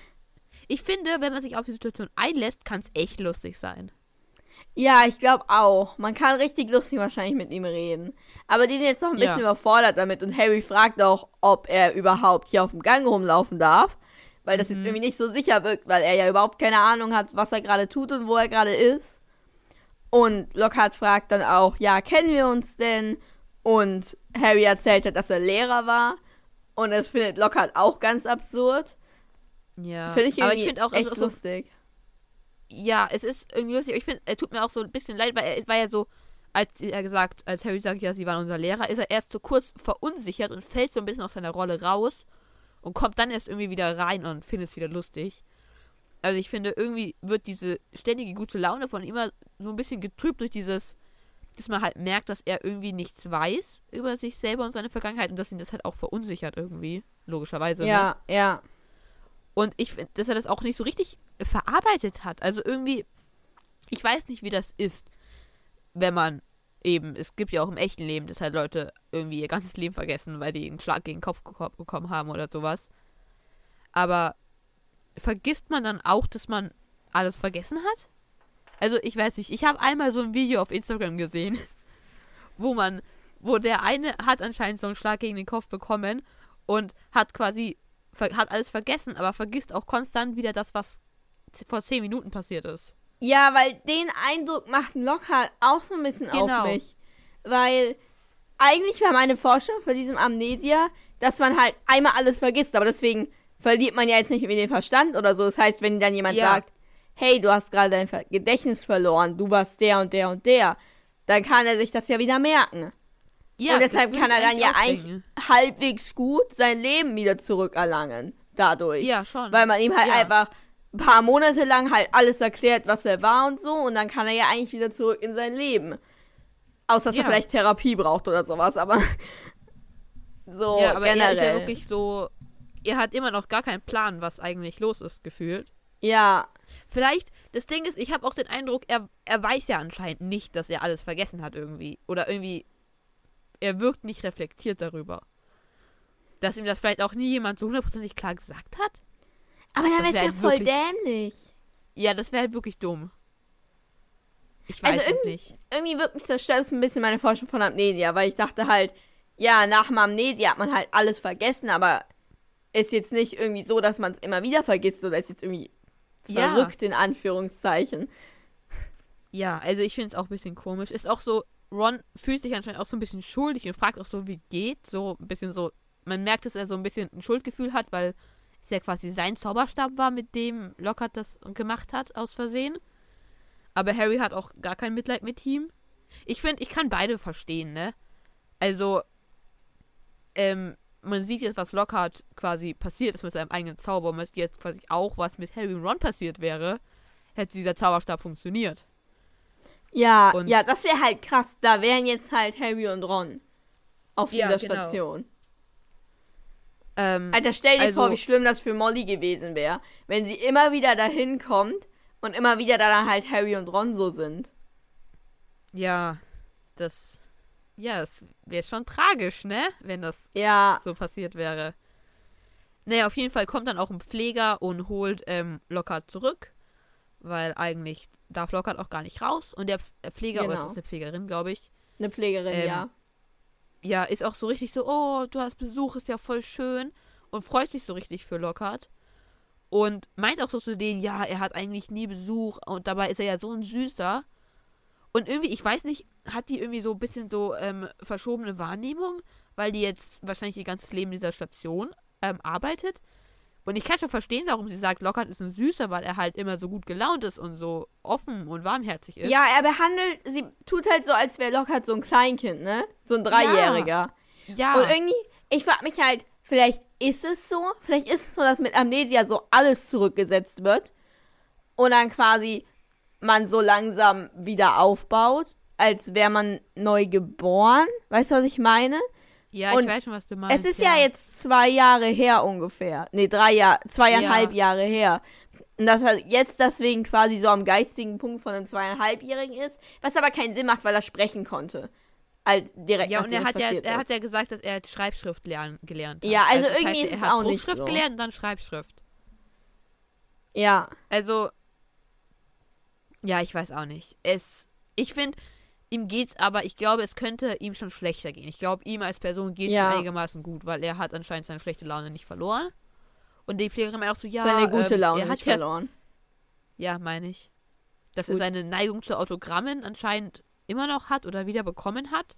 Speaker 2: ich finde, wenn man sich auf die Situation einlässt, kann es echt lustig sein.
Speaker 1: Ja, ich glaube auch. Man kann richtig lustig wahrscheinlich mit ihm reden. Aber die sind jetzt noch ein
Speaker 2: Ja.
Speaker 1: bisschen überfordert damit und Harry fragt auch, ob er überhaupt hier auf dem Gang rumlaufen darf. Weil das jetzt
Speaker 2: Mhm.
Speaker 1: irgendwie nicht so sicher wirkt, weil er ja überhaupt keine Ahnung hat, was er gerade tut und wo er gerade ist. Und Lockhart fragt dann auch, ja, kennen wir uns denn? Und Harry erzählt hat, dass er Lehrer war. Und das findet Lockhart auch ganz absurd.
Speaker 2: Ja.
Speaker 1: Finde ich
Speaker 2: aber ich finde auch, es
Speaker 1: echt
Speaker 2: ist so,
Speaker 1: lustig.
Speaker 2: ja, es ist irgendwie lustig. Ich finde, er tut mir auch so ein bisschen leid, weil er war ja so, als er gesagt, als Harry sagt, ja, sie waren unser Lehrer, ist er erst so kurz verunsichert und fällt so ein bisschen aus seiner Rolle raus und kommt dann erst irgendwie wieder rein und findet es wieder lustig. Also ich finde, irgendwie wird diese ständige gute Laune von ihm immer so ein bisschen getrübt durch dieses, dass man halt merkt, dass er irgendwie nichts weiß über sich selber und seine Vergangenheit und dass ihn das halt auch verunsichert irgendwie, logischerweise. Ne?
Speaker 1: Ja, ja.
Speaker 2: Und ich finde, dass er das auch nicht so richtig verarbeitet hat. Also irgendwie, ich weiß nicht, wie das ist, wenn man eben, es gibt ja auch im echten Leben, dass halt Leute irgendwie ihr ganzes Leben vergessen, weil die einen Schlag gegen den Kopf bekommen haben oder sowas. Aber vergisst man dann auch, dass man alles vergessen hat? Also ich weiß nicht, ich habe einmal so ein Video auf Instagram gesehen, wo man, wo der eine hat anscheinend so einen Schlag gegen den Kopf bekommen und hat quasi, hat alles vergessen, aber vergisst auch konstant wieder das, was vor zehn Minuten passiert ist.
Speaker 1: Ja, weil den Eindruck macht Lockhart auch so ein bisschen
Speaker 2: Genau.
Speaker 1: auf mich. Weil eigentlich war meine Forschung für diesem Amnesia, dass man halt einmal alles vergisst, aber deswegen verliert man ja jetzt nicht irgendwie den Verstand oder so. Das heißt, wenn dann jemand
Speaker 2: Ja.
Speaker 1: sagt, hey, du hast gerade dein Gedächtnis verloren, du warst der und der und der, dann kann er sich das ja wieder merken.
Speaker 2: Ja,
Speaker 1: und deshalb kann er dann ja eigentlich
Speaker 2: denken.
Speaker 1: halbwegs gut sein Leben wieder zurückerlangen. Dadurch.
Speaker 2: Ja, schon.
Speaker 1: Weil man ihm halt
Speaker 2: Ja.
Speaker 1: einfach ein paar Monate lang halt alles erklärt, was er war und so. Und dann kann er ja eigentlich wieder zurück in sein Leben. Außer dass
Speaker 2: Ja.
Speaker 1: er vielleicht Therapie braucht oder sowas, aber so
Speaker 2: ja, aber
Speaker 1: generell.
Speaker 2: er ist ja wirklich so, er hat immer noch gar keinen Plan, was eigentlich los ist, gefühlt.
Speaker 1: ja,
Speaker 2: Vielleicht, das Ding ist, ich habe auch den Eindruck, er, er weiß ja anscheinend nicht, dass er alles vergessen hat irgendwie. Oder irgendwie, er wirkt nicht reflektiert darüber. Dass ihm das vielleicht auch nie jemand so hundertprozentig klar gesagt hat.
Speaker 1: aber dann wäre es ja
Speaker 2: halt
Speaker 1: voll
Speaker 2: wirklich-
Speaker 1: dämlich.
Speaker 2: Ja, das wäre halt wirklich dumm. Ich weiß
Speaker 1: Also
Speaker 2: es nicht.
Speaker 1: Irgendwie wirkt mich das stört ein bisschen meine Forschung von Amnesia, weil ich dachte halt, ja, nach dem Amnesia hat man halt alles vergessen, aber ist jetzt nicht irgendwie so, dass man es immer wieder vergisst oder ist jetzt irgendwie
Speaker 2: Ja.
Speaker 1: verrückt in Anführungszeichen.
Speaker 2: Ja, also ich finde es auch ein bisschen komisch. Ist auch so, Ron fühlt sich anscheinend auch so ein bisschen schuldig und fragt auch so, wie geht. So ein bisschen so, man merkt, dass er so ein bisschen ein Schuldgefühl hat, weil es ja quasi sein Zauberstab war, mit dem Lockhart das gemacht hat, aus Versehen. Aber Harry hat auch gar kein Mitleid mit ihm. Ich finde, ich kann beide verstehen, ne? Also, ähm, man sieht jetzt, was Lockhart quasi passiert ist mit seinem eigenen Zauber. Man sieht jetzt quasi auch, was mit Harry und Ron passiert wäre, hätte dieser Zauberstab funktioniert.
Speaker 1: Ja,
Speaker 2: Und-
Speaker 1: ja, das wäre halt krass. Da wären jetzt halt Harry und Ron auf
Speaker 2: Ja,
Speaker 1: dieser
Speaker 2: genau.
Speaker 1: Station.
Speaker 2: Ähm,
Speaker 1: Alter, stell dir
Speaker 2: Also-
Speaker 1: vor, wie schlimm das für Molly gewesen wäre, wenn sie immer wieder dahin kommt und immer wieder da dann halt Harry und Ron so sind.
Speaker 2: Ja, das. Ja, das wäre schon tragisch, ne? Wenn das
Speaker 1: Ja,
Speaker 2: so passiert wäre. Naja, auf jeden Fall kommt dann auch ein Pfleger und holt ähm, Lockhart zurück. Weil eigentlich darf Lockhart auch gar nicht raus. Und der äh, Pfleger, oder
Speaker 1: Genau.
Speaker 2: ist das eine Pflegerin, glaube ich,
Speaker 1: eine Pflegerin,
Speaker 2: Ähm,
Speaker 1: ja.
Speaker 2: ja, ist auch so richtig so, oh, du hast Besuch, ist ja voll schön. Und freut sich so richtig für Lockhart. Und meint auch so zu denen, ja, er hat eigentlich nie Besuch und dabei ist er ja so ein Süßer. Und irgendwie, ich weiß nicht, hat die irgendwie so ein bisschen so ähm, verschobene Wahrnehmung, weil die jetzt wahrscheinlich ihr ganzes Leben in dieser Station ähm, arbeitet. Und ich kann schon verstehen, warum sie sagt, Lockhart ist ein Süßer, weil er halt immer so gut gelaunt ist und so offen und warmherzig ist.
Speaker 1: Ja, er behandelt, sie tut halt so, als wäre Lockhart so ein Kleinkind, ne? So ein Dreijähriger.
Speaker 2: ja.
Speaker 1: Und irgendwie, ich frag mich halt, vielleicht ist es so, vielleicht ist es so, dass mit Amnesia so alles zurückgesetzt wird und dann quasi man so langsam wieder aufbaut, als wäre man neu geboren. Weißt du, was ich meine?
Speaker 2: Ja,
Speaker 1: und
Speaker 2: ich weiß schon, was du meinst.
Speaker 1: es ist ja. jetzt zwei Jahre her ungefähr. Nee, drei Jahre, zweieinhalb
Speaker 2: Ja.
Speaker 1: Jahre her. Und dass er jetzt deswegen quasi so am geistigen Punkt von einem zweieinhalbjährigen ist, was aber keinen Sinn macht, weil er sprechen konnte. Als direkt
Speaker 2: Ja, und er hat ja, er hat ja gesagt, dass er Schreibschrift lernen, gelernt hat.
Speaker 1: Ja, also
Speaker 2: das
Speaker 1: irgendwie
Speaker 2: heißt,
Speaker 1: ist es auch nicht so.
Speaker 2: gelernt und dann Schreibschrift.
Speaker 1: Ja.
Speaker 2: Also, ja, ich weiß auch nicht. Es, ich finde, ihm geht's aber, ich glaube, es könnte ihm schon schlechter gehen. Ich glaube, ihm als Person geht
Speaker 1: Ja.
Speaker 2: schon einigermaßen gut, weil er hat anscheinend seine schlechte Laune nicht verloren. Und die Pflegerin meint auch so, ja,
Speaker 1: Seine gute
Speaker 2: ähm,
Speaker 1: Laune
Speaker 2: er hat
Speaker 1: nicht
Speaker 2: ja,
Speaker 1: verloren.
Speaker 2: ja, meine ich. Dass er
Speaker 1: Gut.
Speaker 2: seine Neigung zu Autogrammen anscheinend immer noch hat oder wieder bekommen hat.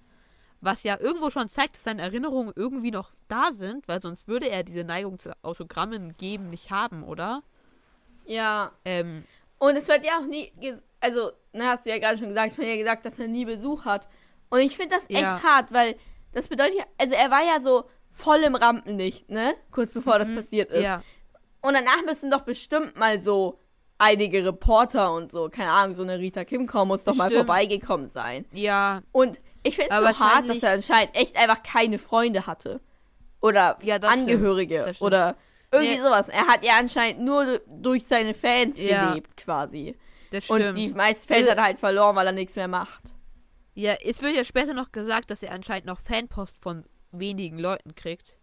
Speaker 2: Was ja irgendwo schon zeigt, dass seine Erinnerungen irgendwie noch da sind, weil sonst würde er diese Neigung zu Autogrammen geben nicht haben, oder?
Speaker 1: Ja.
Speaker 2: Ähm,
Speaker 1: Und es wird ja auch nie, also, na, hast du ja gerade schon gesagt, es wird ja gesagt, dass er nie Besuch hat. Und ich finde das echt
Speaker 2: Ja.
Speaker 1: hart, weil das bedeutet ja, also er war ja so voll im Rampenlicht, ne? Kurz bevor das
Speaker 2: Mhm.
Speaker 1: passiert ist.
Speaker 2: ja.
Speaker 1: Und danach müssen doch bestimmt mal so einige Reporter und so, keine Ahnung, so eine Rita Kimco muss doch mal
Speaker 2: Bestimmt.
Speaker 1: vorbeigekommen sein.
Speaker 2: Ja,
Speaker 1: Und ich finde es
Speaker 2: Aber
Speaker 1: so hart, dass er anscheinend echt einfach keine Freunde hatte. Oder
Speaker 2: Ja, das stimmt.
Speaker 1: Angehörige.
Speaker 2: Das stimmt.
Speaker 1: Oder irgendwie
Speaker 2: Nee.
Speaker 1: sowas. Er hat ja anscheinend nur du- durch seine Fans
Speaker 2: Ja.
Speaker 1: gelebt, quasi.
Speaker 2: das
Speaker 1: Und
Speaker 2: stimmt.
Speaker 1: die meisten Fans
Speaker 2: Also-
Speaker 1: hat er halt verloren, weil er nichts mehr macht.
Speaker 2: Ja, es wird ja später noch gesagt, dass er anscheinend noch Fanpost von wenigen Leuten kriegt.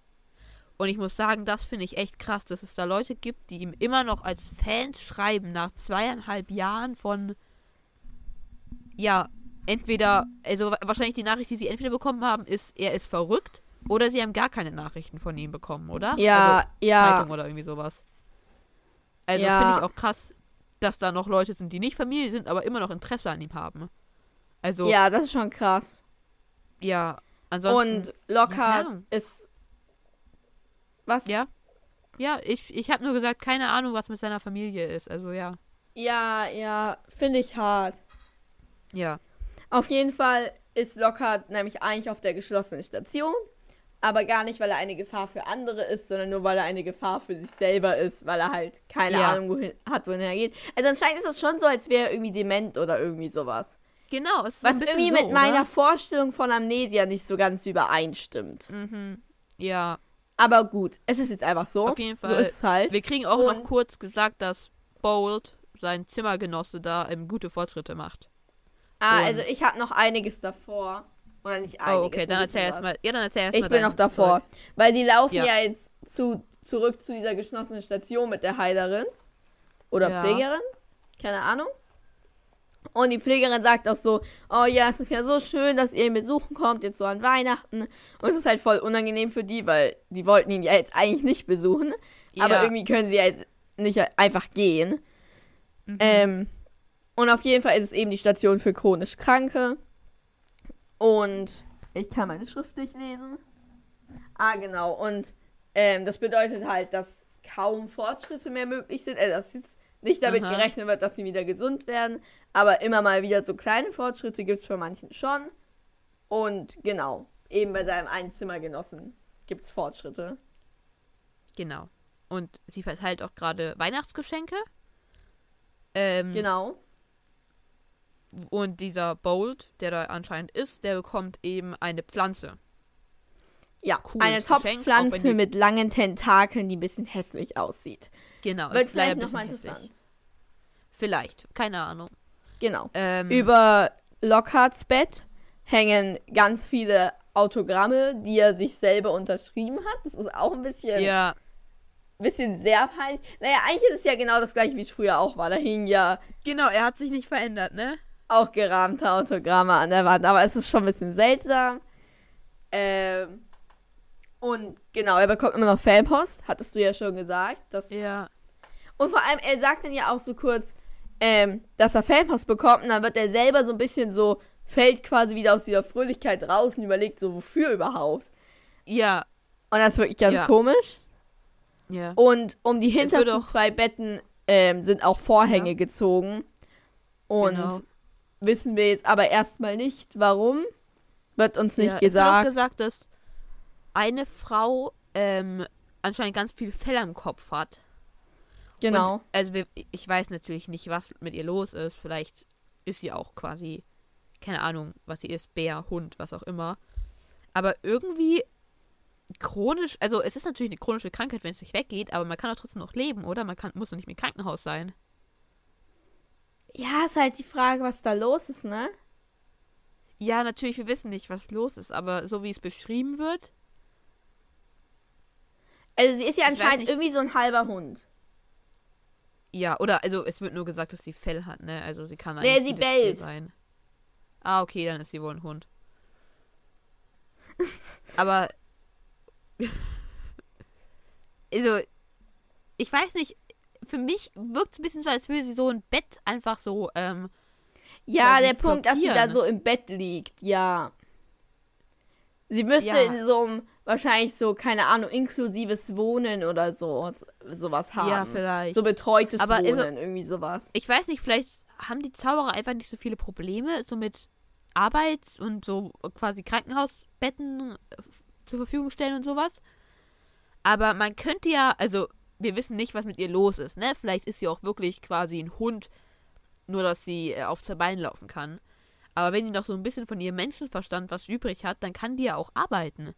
Speaker 2: Und ich muss sagen, das finde ich echt krass, dass es da Leute gibt, die ihm immer noch als Fans schreiben nach zweieinhalb Jahren von ja, entweder, also wa- wahrscheinlich die Nachricht, die sie entweder bekommen haben, ist, er ist verrückt, oder sie haben gar keine Nachrichten von ihm bekommen, oder?
Speaker 1: Ja,
Speaker 2: also,
Speaker 1: ja.
Speaker 2: Zeitung oder irgendwie sowas. Also
Speaker 1: Ja.
Speaker 2: finde ich auch krass, dass da noch Leute sind, die nicht Familie sind, aber immer noch Interesse an ihm haben. Also, ja,
Speaker 1: Ja, das ist schon krass.
Speaker 2: ansonsten.
Speaker 1: Und Lockhart ist. Was?
Speaker 2: Ja. Ja, ich, ich habe nur gesagt, keine Ahnung, was mit seiner Familie ist. Also ja.
Speaker 1: Ja, ja, finde ich hart.
Speaker 2: Ja.
Speaker 1: Auf jeden Fall ist Lockhart nämlich eigentlich auf der geschlossenen Station. Aber gar nicht, weil er eine Gefahr für andere ist, sondern nur, weil er eine Gefahr für sich selber ist, weil er halt keine
Speaker 2: Ja.
Speaker 1: Ahnung wohin, hat, wohin er geht. Also anscheinend ist es schon so, als wäre er irgendwie dement oder irgendwie sowas.
Speaker 2: Genau, es ist so
Speaker 1: Was
Speaker 2: ein bisschen
Speaker 1: irgendwie
Speaker 2: so,
Speaker 1: mit meiner
Speaker 2: oder?
Speaker 1: Vorstellung von Amnesia nicht so ganz übereinstimmt.
Speaker 2: Mhm. Ja,
Speaker 1: Aber gut, es ist jetzt einfach so.
Speaker 2: auf jeden
Speaker 1: So
Speaker 2: Fall.
Speaker 1: ist es halt.
Speaker 2: Wir kriegen auch noch
Speaker 1: Und-
Speaker 2: kurz gesagt, dass Bold, sein Zimmergenosse, da ähm, gute Fortschritte macht.
Speaker 1: Ah,
Speaker 2: und-
Speaker 1: also ich habe noch einiges davor. Oder nicht einiges.
Speaker 2: oh, okay, dann erzähl erstmal. Ja, dann erzähl erst
Speaker 1: Ich bin noch davor.
Speaker 2: Zeug.
Speaker 1: Weil die laufen
Speaker 2: Ja.
Speaker 1: ja, jetzt zu, zurück zu dieser geschlossenen Station mit der Heilerin. Oder
Speaker 2: Ja.
Speaker 1: Pflegerin. Keine Ahnung. Und die Pflegerin sagt auch so, oh ja, es ist ja so schön, dass ihr ihn besuchen kommt, jetzt so an Weihnachten. Und es ist halt voll unangenehm für die, weil die wollten ihn ja jetzt eigentlich nicht besuchen. Aber
Speaker 2: Ja.
Speaker 1: irgendwie können sie ja jetzt nicht einfach gehen.
Speaker 2: Mhm.
Speaker 1: Ähm, und auf jeden Fall ist es eben die Station für chronisch Kranke. Und ich kann meine Schrift nicht lesen. Ah, genau. Und ähm, das bedeutet halt, dass kaum Fortschritte mehr möglich sind. Also, dass jetzt nicht damit
Speaker 2: Aha.
Speaker 1: gerechnet wird, dass sie wieder gesund werden. Aber immer mal wieder so kleine Fortschritte gibt es für manchen schon. Und genau, eben bei seinem Einzimmergenossen gibt es Fortschritte.
Speaker 2: Genau. Und sie verteilt auch gerade Weihnachtsgeschenke. Ähm,
Speaker 1: Genau.
Speaker 2: Und dieser Bold, der da anscheinend ist, der bekommt eben eine Pflanze.
Speaker 1: Ja,
Speaker 2: Cooles
Speaker 1: eine Topfpflanze mit langen Tentakeln, die ein bisschen hässlich aussieht.
Speaker 2: Genau.
Speaker 1: Wird vielleicht nochmal interessant.
Speaker 2: hässlich. Vielleicht, keine Ahnung.
Speaker 1: Genau.
Speaker 2: Ähm,
Speaker 1: Über Lockharts Bett hängen ganz viele Autogramme, die er sich selber unterschrieben hat. Das ist auch ein bisschen,
Speaker 2: ja,
Speaker 1: bisschen sehr peinlich. Naja, eigentlich ist es ja genau das gleiche, wie es früher auch war. Da hingen ja
Speaker 2: genau, er hat sich nicht verändert, ne?
Speaker 1: Auch gerahmte Autogramme an der Wand, aber es ist schon ein bisschen seltsam. Ähm, und genau, er bekommt immer noch Fanpost, hattest du ja schon gesagt. Dass,
Speaker 2: Ja.
Speaker 1: Und vor allem, er sagt dann ja auch so kurz, ähm, dass er Fanpost bekommt und dann wird er selber so ein bisschen so, fällt quasi wieder aus dieser Fröhlichkeit raus und überlegt so, wofür überhaupt.
Speaker 2: Ja,
Speaker 1: Und das ist wirklich ganz
Speaker 2: Ja.
Speaker 1: komisch.
Speaker 2: ja.
Speaker 1: Und um die hintersten zwei Betten ähm, sind auch Vorhänge
Speaker 2: Ja.
Speaker 1: gezogen. Und
Speaker 2: genau.
Speaker 1: Wissen wir jetzt aber erstmal nicht, warum. Wird uns nicht
Speaker 2: ja, Es wird auch
Speaker 1: gesagt.
Speaker 2: gesagt, dass eine Frau ähm, anscheinend ganz viel Fell am Kopf hat.
Speaker 1: genau.
Speaker 2: Und, also wir, ich weiß natürlich nicht, was mit ihr los ist. Vielleicht ist sie auch quasi, keine Ahnung, was sie ist, Bär, Hund, was auch immer. Aber irgendwie chronisch, also es ist natürlich eine chronische Krankheit, wenn es nicht weggeht, aber man kann doch trotzdem noch leben, oder? Man kann, muss doch nicht mehr im Krankenhaus sein.
Speaker 1: Ja, ist halt die Frage, was da los ist, ne?
Speaker 2: Ja, natürlich, wir wissen nicht, was los ist, aber so wie es beschrieben wird,
Speaker 1: Also sie ist ja anscheinend irgendwie so ein halber Hund.
Speaker 2: ja, oder, also es wird nur gesagt, dass sie Fell hat, ne? Also sie kann
Speaker 1: Nee,
Speaker 2: eigentlich
Speaker 1: sie
Speaker 2: jedes Tier
Speaker 1: bellt.
Speaker 2: sein. Ah, okay, dann ist sie wohl ein Hund. aber, also, ich weiß nicht, für mich wirkt es ein bisschen so, als würde sie so ein Bett einfach so, ähm,
Speaker 1: Ja, der Punkt, dass sie da so im Bett liegt, ja. Sie müsste
Speaker 2: Ja.
Speaker 1: in so einem, wahrscheinlich so, keine Ahnung, inklusives Wohnen oder so, sowas haben.
Speaker 2: ja, vielleicht.
Speaker 1: So betreutes
Speaker 2: Aber also-
Speaker 1: Wohnen, irgendwie sowas.
Speaker 2: ich weiß nicht, vielleicht haben die Zauberer einfach nicht so viele Probleme, so mit Arbeit und so quasi Krankenhausbetten äh, zur Verfügung stellen und sowas. Aber man könnte ja, also wir wissen nicht, was mit ihr los ist, ne? Vielleicht ist sie auch wirklich quasi ein Hund, nur dass sie äh, auf zwei Beinen laufen kann. Aber wenn die noch so ein bisschen von ihrem Menschenverstand was übrig hat, dann kann die ja auch arbeiten.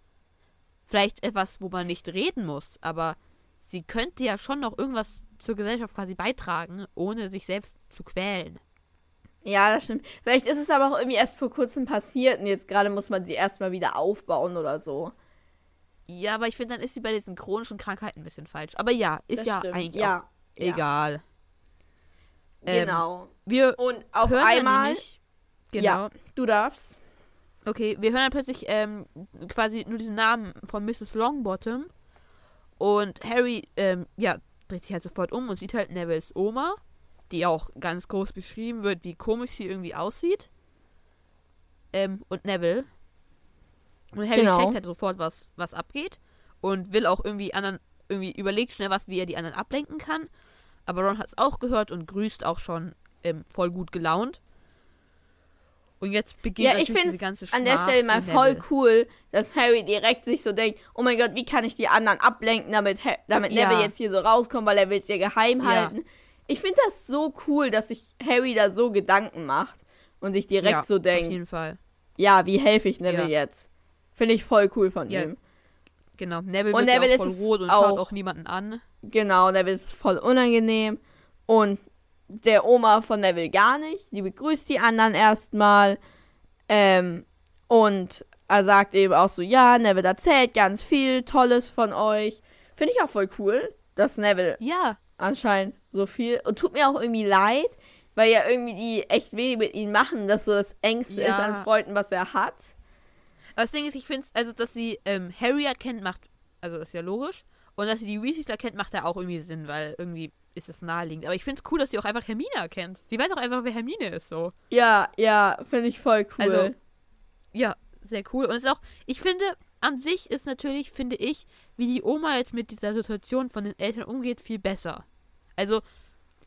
Speaker 2: Vielleicht etwas, wo man nicht reden muss, aber sie könnte ja schon noch irgendwas zur Gesellschaft quasi beitragen, ohne sich selbst zu quälen.
Speaker 1: Ja, das stimmt. Vielleicht ist es aber auch irgendwie erst vor kurzem passiert und jetzt gerade muss man sie erstmal wieder aufbauen oder so.
Speaker 2: Ja, aber ich finde, dann ist sie bei diesen chronischen Krankheiten ein bisschen falsch. Aber ja, ist
Speaker 1: Das
Speaker 2: ja
Speaker 1: stimmt.
Speaker 2: eigentlich
Speaker 1: ja,
Speaker 2: auch egal. Ähm,
Speaker 1: Genau.
Speaker 2: Wir
Speaker 1: Und auf einmal.
Speaker 2: Genau.
Speaker 1: Ja. Du darfst.
Speaker 2: Okay, wir hören dann plötzlich ähm, quasi nur diesen Namen von Mrs. Longbottom. Und Harry, ähm, ja, dreht sich halt sofort um und sieht halt Nevilles Oma, die auch ganz groß beschrieben wird, wie komisch sie irgendwie aussieht. Ähm, und Neville. Und Harry
Speaker 1: Genau.
Speaker 2: checkt halt sofort, was, was abgeht. Und will auch irgendwie anderen, irgendwie überlegt schnell was, wie er die anderen ablenken kann. Aber Ron hat es auch gehört und grüßt auch schon ähm, voll gut gelaunt. Und jetzt beginnt
Speaker 1: Ja, ich
Speaker 2: diese ganze
Speaker 1: an der Stelle mal voll
Speaker 2: Neville.
Speaker 1: cool, dass Harry direkt sich so denkt, oh mein Gott, wie kann ich die anderen ablenken, damit, Ha- damit
Speaker 2: Ja.
Speaker 1: Neville jetzt hier so rauskommt, weil er will es ihr geheim
Speaker 2: Ja.
Speaker 1: halten. Ich finde das so cool, dass sich Harry da so Gedanken macht und sich direkt
Speaker 2: ja,
Speaker 1: so
Speaker 2: Auf
Speaker 1: denkt,
Speaker 2: jeden Fall.
Speaker 1: ja, wie helfe ich Neville
Speaker 2: Ja.
Speaker 1: jetzt? Finde ich voll cool von
Speaker 2: Ja,
Speaker 1: ihm.
Speaker 2: Genau. Neville
Speaker 1: Und
Speaker 2: wird
Speaker 1: Neville
Speaker 2: ja auch voll rot und
Speaker 1: auch-
Speaker 2: schaut auch niemanden an.
Speaker 1: Genau, Neville ist voll unangenehm. Und der Oma von Neville gar nicht. Die begrüßt die anderen erstmal. Ähm, und er sagt eben auch so, ja, Neville erzählt ganz viel Tolles von euch. Finde ich auch voll cool, dass Neville
Speaker 2: Ja.
Speaker 1: anscheinend so viel. Und tut mir auch irgendwie leid, weil ja irgendwie die echt wenig mit ihm machen, dass so das Ängste
Speaker 2: Ja.
Speaker 1: ist an Freunden, was er hat.
Speaker 2: Das Ding ist, ich finde also, dass sie ähm, Harry erkennt, macht, also ist ja logisch. Und dass sie die Weasleys erkennt, macht ja auch irgendwie Sinn, weil irgendwie ist es naheliegend. Aber ich finde es cool, dass sie auch einfach Hermine erkennt. Sie weiß auch einfach, wer Hermine ist, so.
Speaker 1: Ja, ja, finde ich voll cool.
Speaker 2: Also, Ja, sehr cool. Und es ist auch, ich finde, an sich ist natürlich, finde ich, wie die Oma jetzt mit dieser Situation von den Eltern umgeht, viel besser. Also,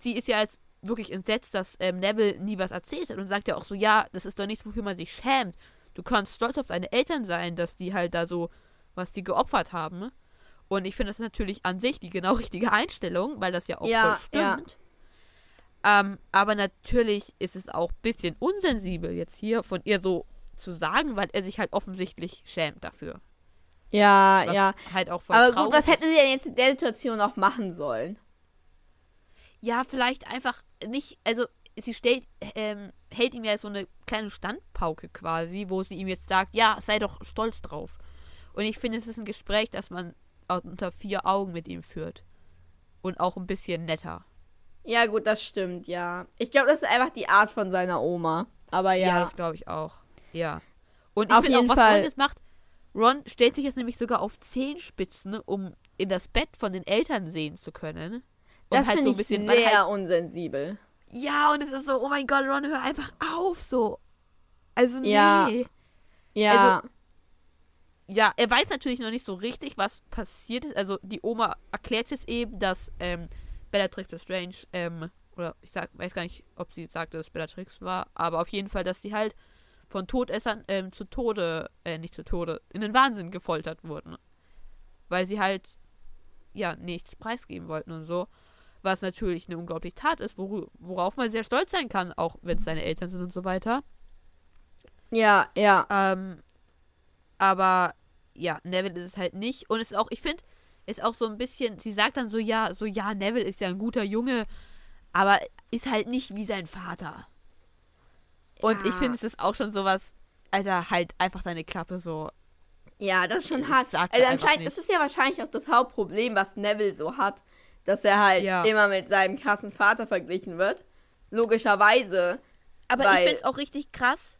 Speaker 2: sie ist ja jetzt wirklich entsetzt, dass ähm, Neville nie was erzählt hat und sagt ja auch so, ja, das ist doch nichts, wofür man sich schämt. Du kannst stolz auf deine Eltern sein, dass die halt da so, was die geopfert haben. Und ich finde das natürlich an sich die genau richtige Einstellung, weil das ja auch
Speaker 1: Ja,
Speaker 2: voll stimmt. Ähm, aber natürlich ist es auch ein bisschen unsensibel jetzt hier von ihr so zu sagen, weil er sich halt offensichtlich schämt dafür.
Speaker 1: ja,
Speaker 2: Was
Speaker 1: ja.
Speaker 2: halt auch voll
Speaker 1: Aber gut, was hätte
Speaker 2: ist.
Speaker 1: sie denn jetzt in der Situation noch machen sollen?
Speaker 2: Ja, vielleicht einfach nicht, also sie stellt, ähm, hält ihm ja so eine kleine Standpauke quasi, wo sie ihm jetzt sagt, ja, sei doch stolz drauf. Und ich finde, es ist ein Gespräch, das man unter vier Augen mit ihm führt. Und auch ein bisschen netter.
Speaker 1: Ja, gut, das stimmt, ja. Ich glaube, das ist einfach die Art von seiner Oma. Aber
Speaker 2: Ja,
Speaker 1: ja.
Speaker 2: das glaube ich auch. Ja. Und ich finde auch, was
Speaker 1: Fall.
Speaker 2: Ron jetzt macht, Ron stellt sich jetzt nämlich sogar auf Zehenspitzen, um in das Bett von den Eltern sehen zu können. Und
Speaker 1: das
Speaker 2: halt
Speaker 1: finde
Speaker 2: so ein
Speaker 1: ich
Speaker 2: bisschen,
Speaker 1: sehr
Speaker 2: halt,
Speaker 1: unsensibel.
Speaker 2: Ja, und es ist so, oh mein Gott, Ron, hör einfach auf, so. Also, nee.
Speaker 1: Ja. Ja.
Speaker 2: Also, Ja, er weiß natürlich noch nicht so richtig, was passiert ist. Also, die Oma erklärt jetzt eben, dass ähm, Bellatrix Lestrange, ähm, oder ich sag, weiß gar nicht, ob sie sagte, dass es Bellatrix war, aber auf jeden Fall, dass die halt von Todessern ähm, zu Tode, äh, nicht zu Tode, in den Wahnsinn gefoltert wurden. Weil sie halt, ja, nichts preisgeben wollten und so. Was natürlich eine unglaubliche Tat ist, worauf man sehr stolz sein kann, auch wenn es seine Eltern sind und so weiter.
Speaker 1: ja, ja.
Speaker 2: Ähm, aber ja, Neville ist es halt nicht. Und es ist auch, ich finde, ist auch so ein bisschen, sie sagt dann so, ja, so, ja, Neville ist ja ein guter Junge, aber ist halt nicht wie sein Vater. Und
Speaker 1: Ja.
Speaker 2: ich finde, es ist auch schon sowas, Alter, halt einfach deine Klappe so.
Speaker 1: Ja, das ist schon hart.
Speaker 2: sagt
Speaker 1: Also anscheinend,
Speaker 2: nicht.
Speaker 1: das ist ja wahrscheinlich auch das Hauptproblem, was Neville so hat, dass er halt
Speaker 2: Ja.
Speaker 1: immer mit seinem krassen Vater verglichen wird. Logischerweise.
Speaker 2: Aber ich finde es auch richtig krass.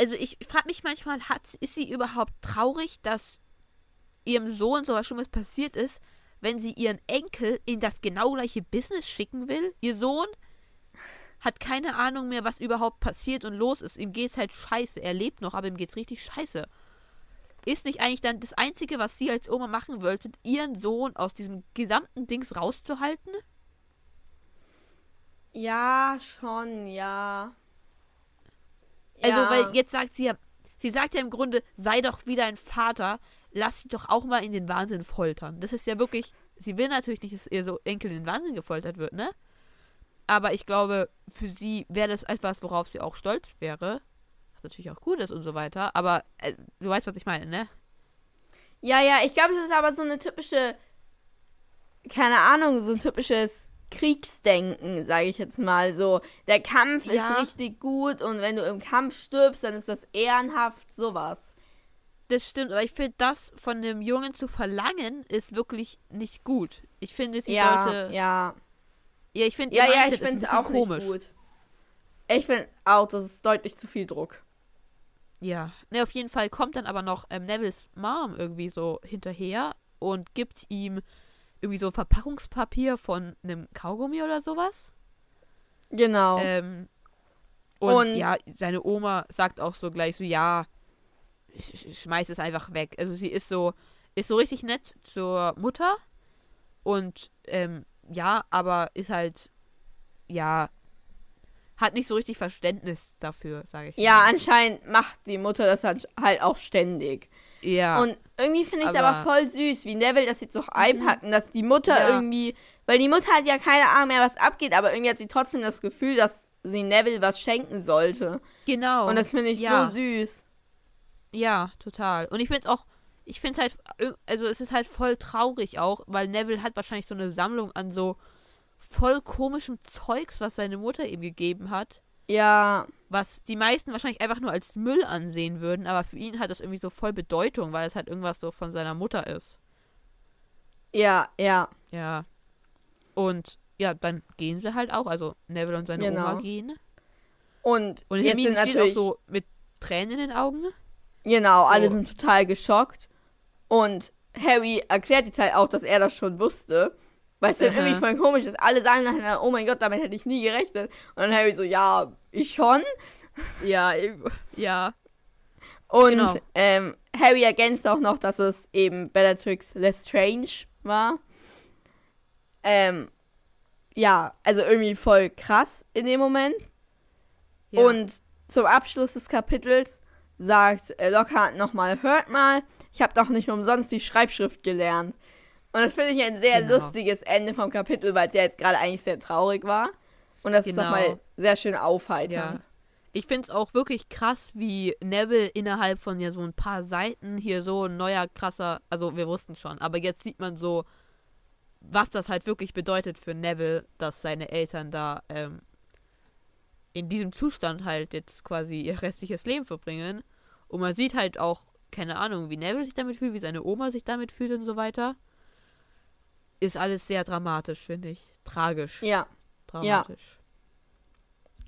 Speaker 2: Also ich frage mich manchmal, hat, ist sie überhaupt traurig, dass ihrem Sohn so was Schlimmes passiert ist, wenn sie ihren Enkel in das genau gleiche Business schicken will? Ihr Sohn hat keine Ahnung mehr, was überhaupt passiert und los ist. Ihm geht's halt scheiße. Er lebt noch, aber ihm geht's richtig scheiße. Ist nicht eigentlich dann das Einzige, was sie als Oma machen wollte, ihren Sohn aus diesem gesamten Dings rauszuhalten?
Speaker 1: Ja, schon, ja.
Speaker 2: Also,
Speaker 1: ja.
Speaker 2: weil jetzt sagt sie ja, sie sagt ja im Grunde, sei doch wie dein Vater, lass sie doch auch mal in den Wahnsinn foltern. Das ist ja wirklich, sie will natürlich nicht, dass ihr so Enkel in den Wahnsinn gefoltert wird, ne? Aber ich glaube, für sie wäre das etwas, worauf sie auch stolz wäre. Natürlich auch gut ist und so weiter. Aber äh, du weißt, was ich meine, ne?
Speaker 1: Ja, ja, ich glaube, es ist aber so eine typische, keine Ahnung, so ein typisches Kriegsdenken, sage ich jetzt mal. So, der Kampf
Speaker 2: Ja.
Speaker 1: ist richtig gut und wenn du im Kampf stirbst, dann ist das ehrenhaft, sowas.
Speaker 2: Das stimmt, aber ich finde, das von dem Jungen zu verlangen, ist wirklich nicht gut. Ich finde, sie
Speaker 1: ja,
Speaker 2: sollte.
Speaker 1: ja.
Speaker 2: Ja, ich finde,
Speaker 1: Ja, ja, ich finde es auch
Speaker 2: komisch.
Speaker 1: nicht gut. Ich finde auch, das ist deutlich zu viel Druck.
Speaker 2: Ja. Ne, auf jeden Fall kommt dann aber noch ähm, Nevilles Mom irgendwie so hinterher und gibt ihm irgendwie so Verpackungspapier von einem Kaugummi oder sowas.
Speaker 1: Genau.
Speaker 2: Ähm, und,
Speaker 1: Und-
Speaker 2: ja, seine Oma sagt auch so gleich so, ja, sch- schmeiß es einfach weg. Also sie ist so, ist so richtig nett zur Mutter und ähm, ja, aber ist halt, ja, hat nicht so richtig Verständnis dafür, sage ich.
Speaker 1: ja,
Speaker 2: mal.
Speaker 1: anscheinend macht die Mutter das halt halt auch ständig.
Speaker 2: ja.
Speaker 1: Und irgendwie finde ich es aber,
Speaker 2: Aber-
Speaker 1: voll süß, wie Neville das jetzt noch einpacken, dass die Mutter
Speaker 2: Ja.
Speaker 1: irgendwie, weil die Mutter hat ja keine Ahnung mehr, was abgeht, aber irgendwie hat sie trotzdem das Gefühl, dass sie Neville was schenken sollte.
Speaker 2: genau.
Speaker 1: Und das finde ich
Speaker 2: ja.
Speaker 1: so süß.
Speaker 2: Ja, total. Und ich finde es auch, ich finde es halt, also es ist halt voll traurig auch, weil Neville hat wahrscheinlich so eine Sammlung an so voll komischem Zeugs, was seine Mutter ihm gegeben hat,
Speaker 1: Ja,
Speaker 2: was die meisten wahrscheinlich einfach nur als Müll ansehen würden, aber für ihn hat das irgendwie so voll Bedeutung, weil es halt irgendwas so von seiner Mutter ist.
Speaker 1: ja, ja.
Speaker 2: Ja. Und ja, dann gehen sie halt auch, also Neville und seine
Speaker 1: Genau.
Speaker 2: Oma gehen.
Speaker 1: Und,
Speaker 2: Und
Speaker 1: jetzt
Speaker 2: Hermine
Speaker 1: sind
Speaker 2: steht auch
Speaker 1: natürlich,
Speaker 2: so mit Tränen in den Augen.
Speaker 1: genau, alle
Speaker 2: so.
Speaker 1: sind total geschockt. Und Harry erklärt jetzt halt auch, dass er das schon wusste. Weil es dann irgendwie voll komisch ist. Alle sagen nachher, oh mein Gott, damit hätte ich nie gerechnet. Und dann Harry so, ja, ich schon.
Speaker 2: Ja, ja.
Speaker 1: Und
Speaker 2: Genau.
Speaker 1: ähm, Harry ergänzt auch noch, dass es eben Bellatrix Lestrange war. Ähm, ja, also irgendwie voll krass in dem Moment.
Speaker 2: ja.
Speaker 1: Und zum Abschluss des Kapitels sagt äh, Lockhart nochmal, hört mal, ich habe doch nicht umsonst die Schreibschrift gelernt. Und das finde ich ein sehr
Speaker 2: Genau.
Speaker 1: lustiges Ende vom Kapitel, weil es ja jetzt gerade eigentlich sehr traurig war. Und das ist
Speaker 2: Genau.
Speaker 1: nochmal sehr schön aufheiternd.
Speaker 2: Ja. Ich finde es auch wirklich krass, wie Neville innerhalb von ja so ein paar Seiten hier so ein neuer krasser, also wir wussten schon, aber jetzt sieht man so, was das halt wirklich bedeutet für Neville, dass seine Eltern da ähm, in diesem Zustand halt jetzt quasi ihr restliches Leben verbringen. Und man sieht halt auch, keine Ahnung, wie Neville sich damit fühlt, wie seine Oma sich damit fühlt und so weiter. Ist alles sehr dramatisch, finde ich. Tragisch.
Speaker 1: Ja.
Speaker 2: Dramatisch.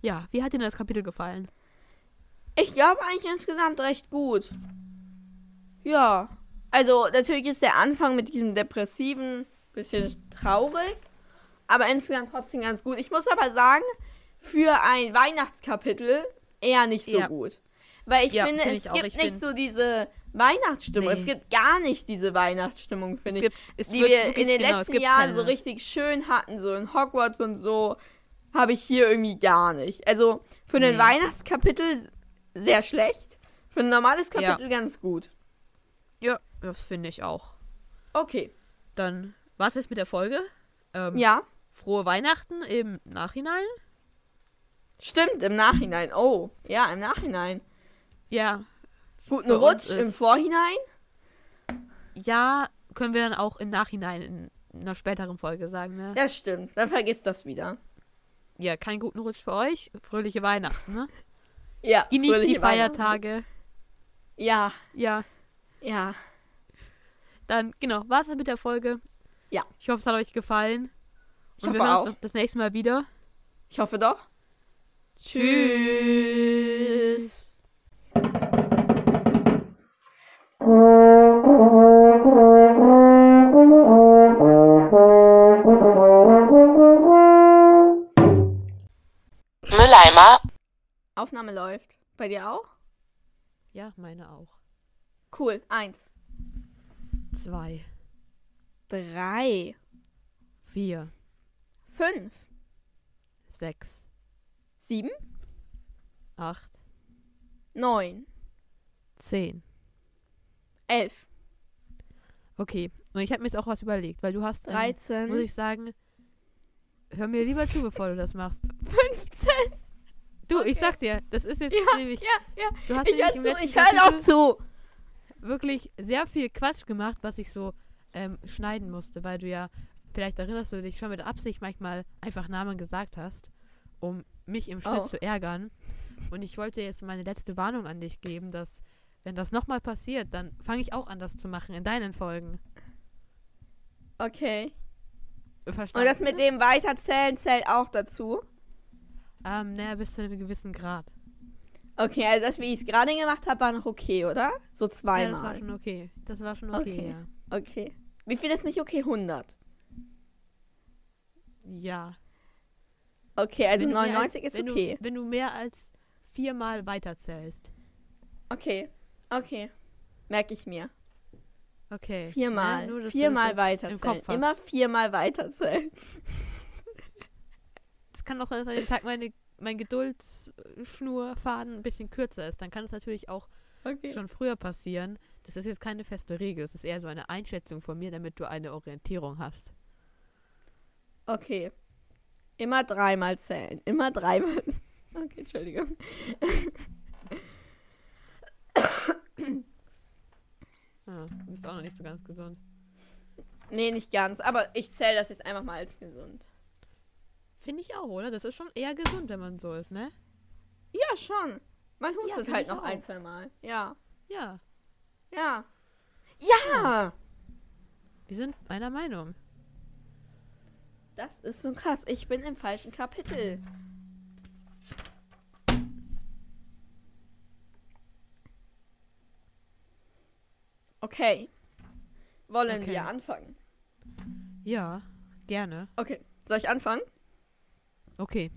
Speaker 2: Ja. wie hat dir das Kapitel gefallen?
Speaker 1: Ich glaube eigentlich insgesamt recht gut. Ja. Also, natürlich ist der Anfang mit diesem depressiven bisschen traurig, aber insgesamt trotzdem ganz gut. Ich muss aber sagen, für ein Weihnachtskapitel eher nicht so
Speaker 2: Ja.
Speaker 1: gut. Weil ich
Speaker 2: Ja,
Speaker 1: finde,
Speaker 2: find
Speaker 1: es
Speaker 2: ich
Speaker 1: gibt
Speaker 2: Ich
Speaker 1: nicht so diese Weihnachtsstimmung.
Speaker 2: Nee.
Speaker 1: Es gibt gar nicht diese Weihnachtsstimmung, finde ich.
Speaker 2: gibt,
Speaker 1: die wir in den
Speaker 2: genau,
Speaker 1: letzten Jahren
Speaker 2: keine.
Speaker 1: so richtig schön hatten, so in Hogwarts und so, habe ich hier irgendwie gar nicht. Also für ein
Speaker 2: Nee.
Speaker 1: Weihnachtskapitel sehr schlecht, für ein normales
Speaker 2: Ja.
Speaker 1: Kapitel ganz gut.
Speaker 2: Ja, das finde ich auch.
Speaker 1: Okay.
Speaker 2: Dann war es jetzt mit der Folge. Ähm,
Speaker 1: Ja,
Speaker 2: Frohe Weihnachten im Nachhinein.
Speaker 1: stimmt, im Nachhinein. Oh, ja, im Nachhinein.
Speaker 2: Ja.
Speaker 1: Guten Rutsch im Vorhinein.
Speaker 2: Ja, können wir dann auch im Nachhinein in einer späteren Folge sagen, ne?
Speaker 1: Ja, stimmt. Dann vergiss das wieder.
Speaker 2: Ja, keinen guten Rutsch für euch. Fröhliche Weihnachten, ne?
Speaker 1: Ja,
Speaker 2: Genießt die. Feiertage.
Speaker 1: Ja,
Speaker 2: Ja,
Speaker 1: ja.
Speaker 2: dann, genau, war es mit der Folge.
Speaker 1: Ja.
Speaker 2: Ich hoffe, es hat euch gefallen.
Speaker 1: Ich
Speaker 2: Und wir
Speaker 1: hoffe
Speaker 2: hören
Speaker 1: auch.
Speaker 2: uns noch das nächste Mal wieder.
Speaker 1: Ich hoffe doch.
Speaker 2: Tschüss.
Speaker 1: Aufnahme läuft. Bei dir auch?
Speaker 2: Ja, meine auch.
Speaker 1: Cool. Eins.
Speaker 2: Zwei,
Speaker 1: Drei.
Speaker 2: vier,
Speaker 1: Fünf.
Speaker 2: sechs,
Speaker 1: Sieben.
Speaker 2: acht,
Speaker 1: Neun.
Speaker 2: zehn.
Speaker 1: Elf.
Speaker 2: Okay, und ich habe mir jetzt auch was überlegt, weil du hast, ähm,
Speaker 1: Dreizehn.
Speaker 2: muss ich sagen, hör mir lieber zu, bevor du das machst.
Speaker 1: 15.
Speaker 2: Du, ich
Speaker 1: Okay.
Speaker 2: sag dir, das ist jetzt
Speaker 1: Ja,
Speaker 2: nämlich,
Speaker 1: ja, ja.
Speaker 2: du hast
Speaker 1: Ich
Speaker 2: nämlich
Speaker 1: zu. Ich höre auch zu.
Speaker 2: wirklich sehr viel Quatsch gemacht, was ich so ähm, schneiden musste, weil du ja, vielleicht erinnerst du dich schon mit Absicht manchmal einfach Namen gesagt hast, um mich im Schnitt
Speaker 1: Oh.
Speaker 2: zu ärgern. Und ich wollte jetzt meine letzte Warnung an dich geben, dass, wenn das nochmal passiert, dann fange ich auch an, das zu machen in deinen Folgen.
Speaker 1: Okay.
Speaker 2: Verstanden?
Speaker 1: Und das mit dem Weiterzählen zählt auch dazu.
Speaker 2: Ähm, naja, bis zu einem gewissen Grad.
Speaker 1: Okay, also das, wie ich es gerade gemacht habe, war noch okay, oder? So
Speaker 2: Ja, das war
Speaker 1: zweimal.
Speaker 2: schon okay. Das war schon okay,
Speaker 1: Okay.
Speaker 2: ja.
Speaker 1: okay. Wie viel ist nicht okay? 100.
Speaker 2: Ja.
Speaker 1: Okay, also
Speaker 2: Wenn du mehr
Speaker 1: 99
Speaker 2: als,
Speaker 1: ist
Speaker 2: wenn
Speaker 1: okay.
Speaker 2: Du, wenn du mehr als viermal weiterzählst.
Speaker 1: Okay, okay. Merke ich mir.
Speaker 2: Okay.
Speaker 1: Viermal.
Speaker 2: Ne, dass du
Speaker 1: viermal weiterzählen. Immer viermal weiterzählen.
Speaker 2: Kann auch sein, dass an dem Tag meine, mein Geduldsschnurfaden ein bisschen kürzer ist. Dann kann es natürlich auch
Speaker 1: Okay.
Speaker 2: schon früher passieren. Das ist jetzt keine feste Regel. Das ist eher so eine Einschätzung von mir, damit du eine Orientierung hast.
Speaker 1: Okay. Immer dreimal zählen. Immer dreimal. Okay, Entschuldigung.
Speaker 2: Ah, du bist auch noch nicht so ganz gesund.
Speaker 1: Nee, nicht ganz. Aber ich zähle das jetzt einfach mal als gesund.
Speaker 2: Finde ich auch, oder? Das ist schon eher gesund, wenn man so ist, ne?
Speaker 1: Ja, schon. Man hustet
Speaker 2: find
Speaker 1: halt noch
Speaker 2: auch.
Speaker 1: ein, zwei Mal. Ja.
Speaker 2: Ja.
Speaker 1: Ja. Ja!
Speaker 2: Wir sind einer Meinung.
Speaker 1: Das ist so krass. Ich bin im falschen Kapitel. Okay. Wollen
Speaker 2: Okay.
Speaker 1: wir anfangen?
Speaker 2: Ja, gerne.
Speaker 1: Okay. Soll ich anfangen?
Speaker 2: Okay.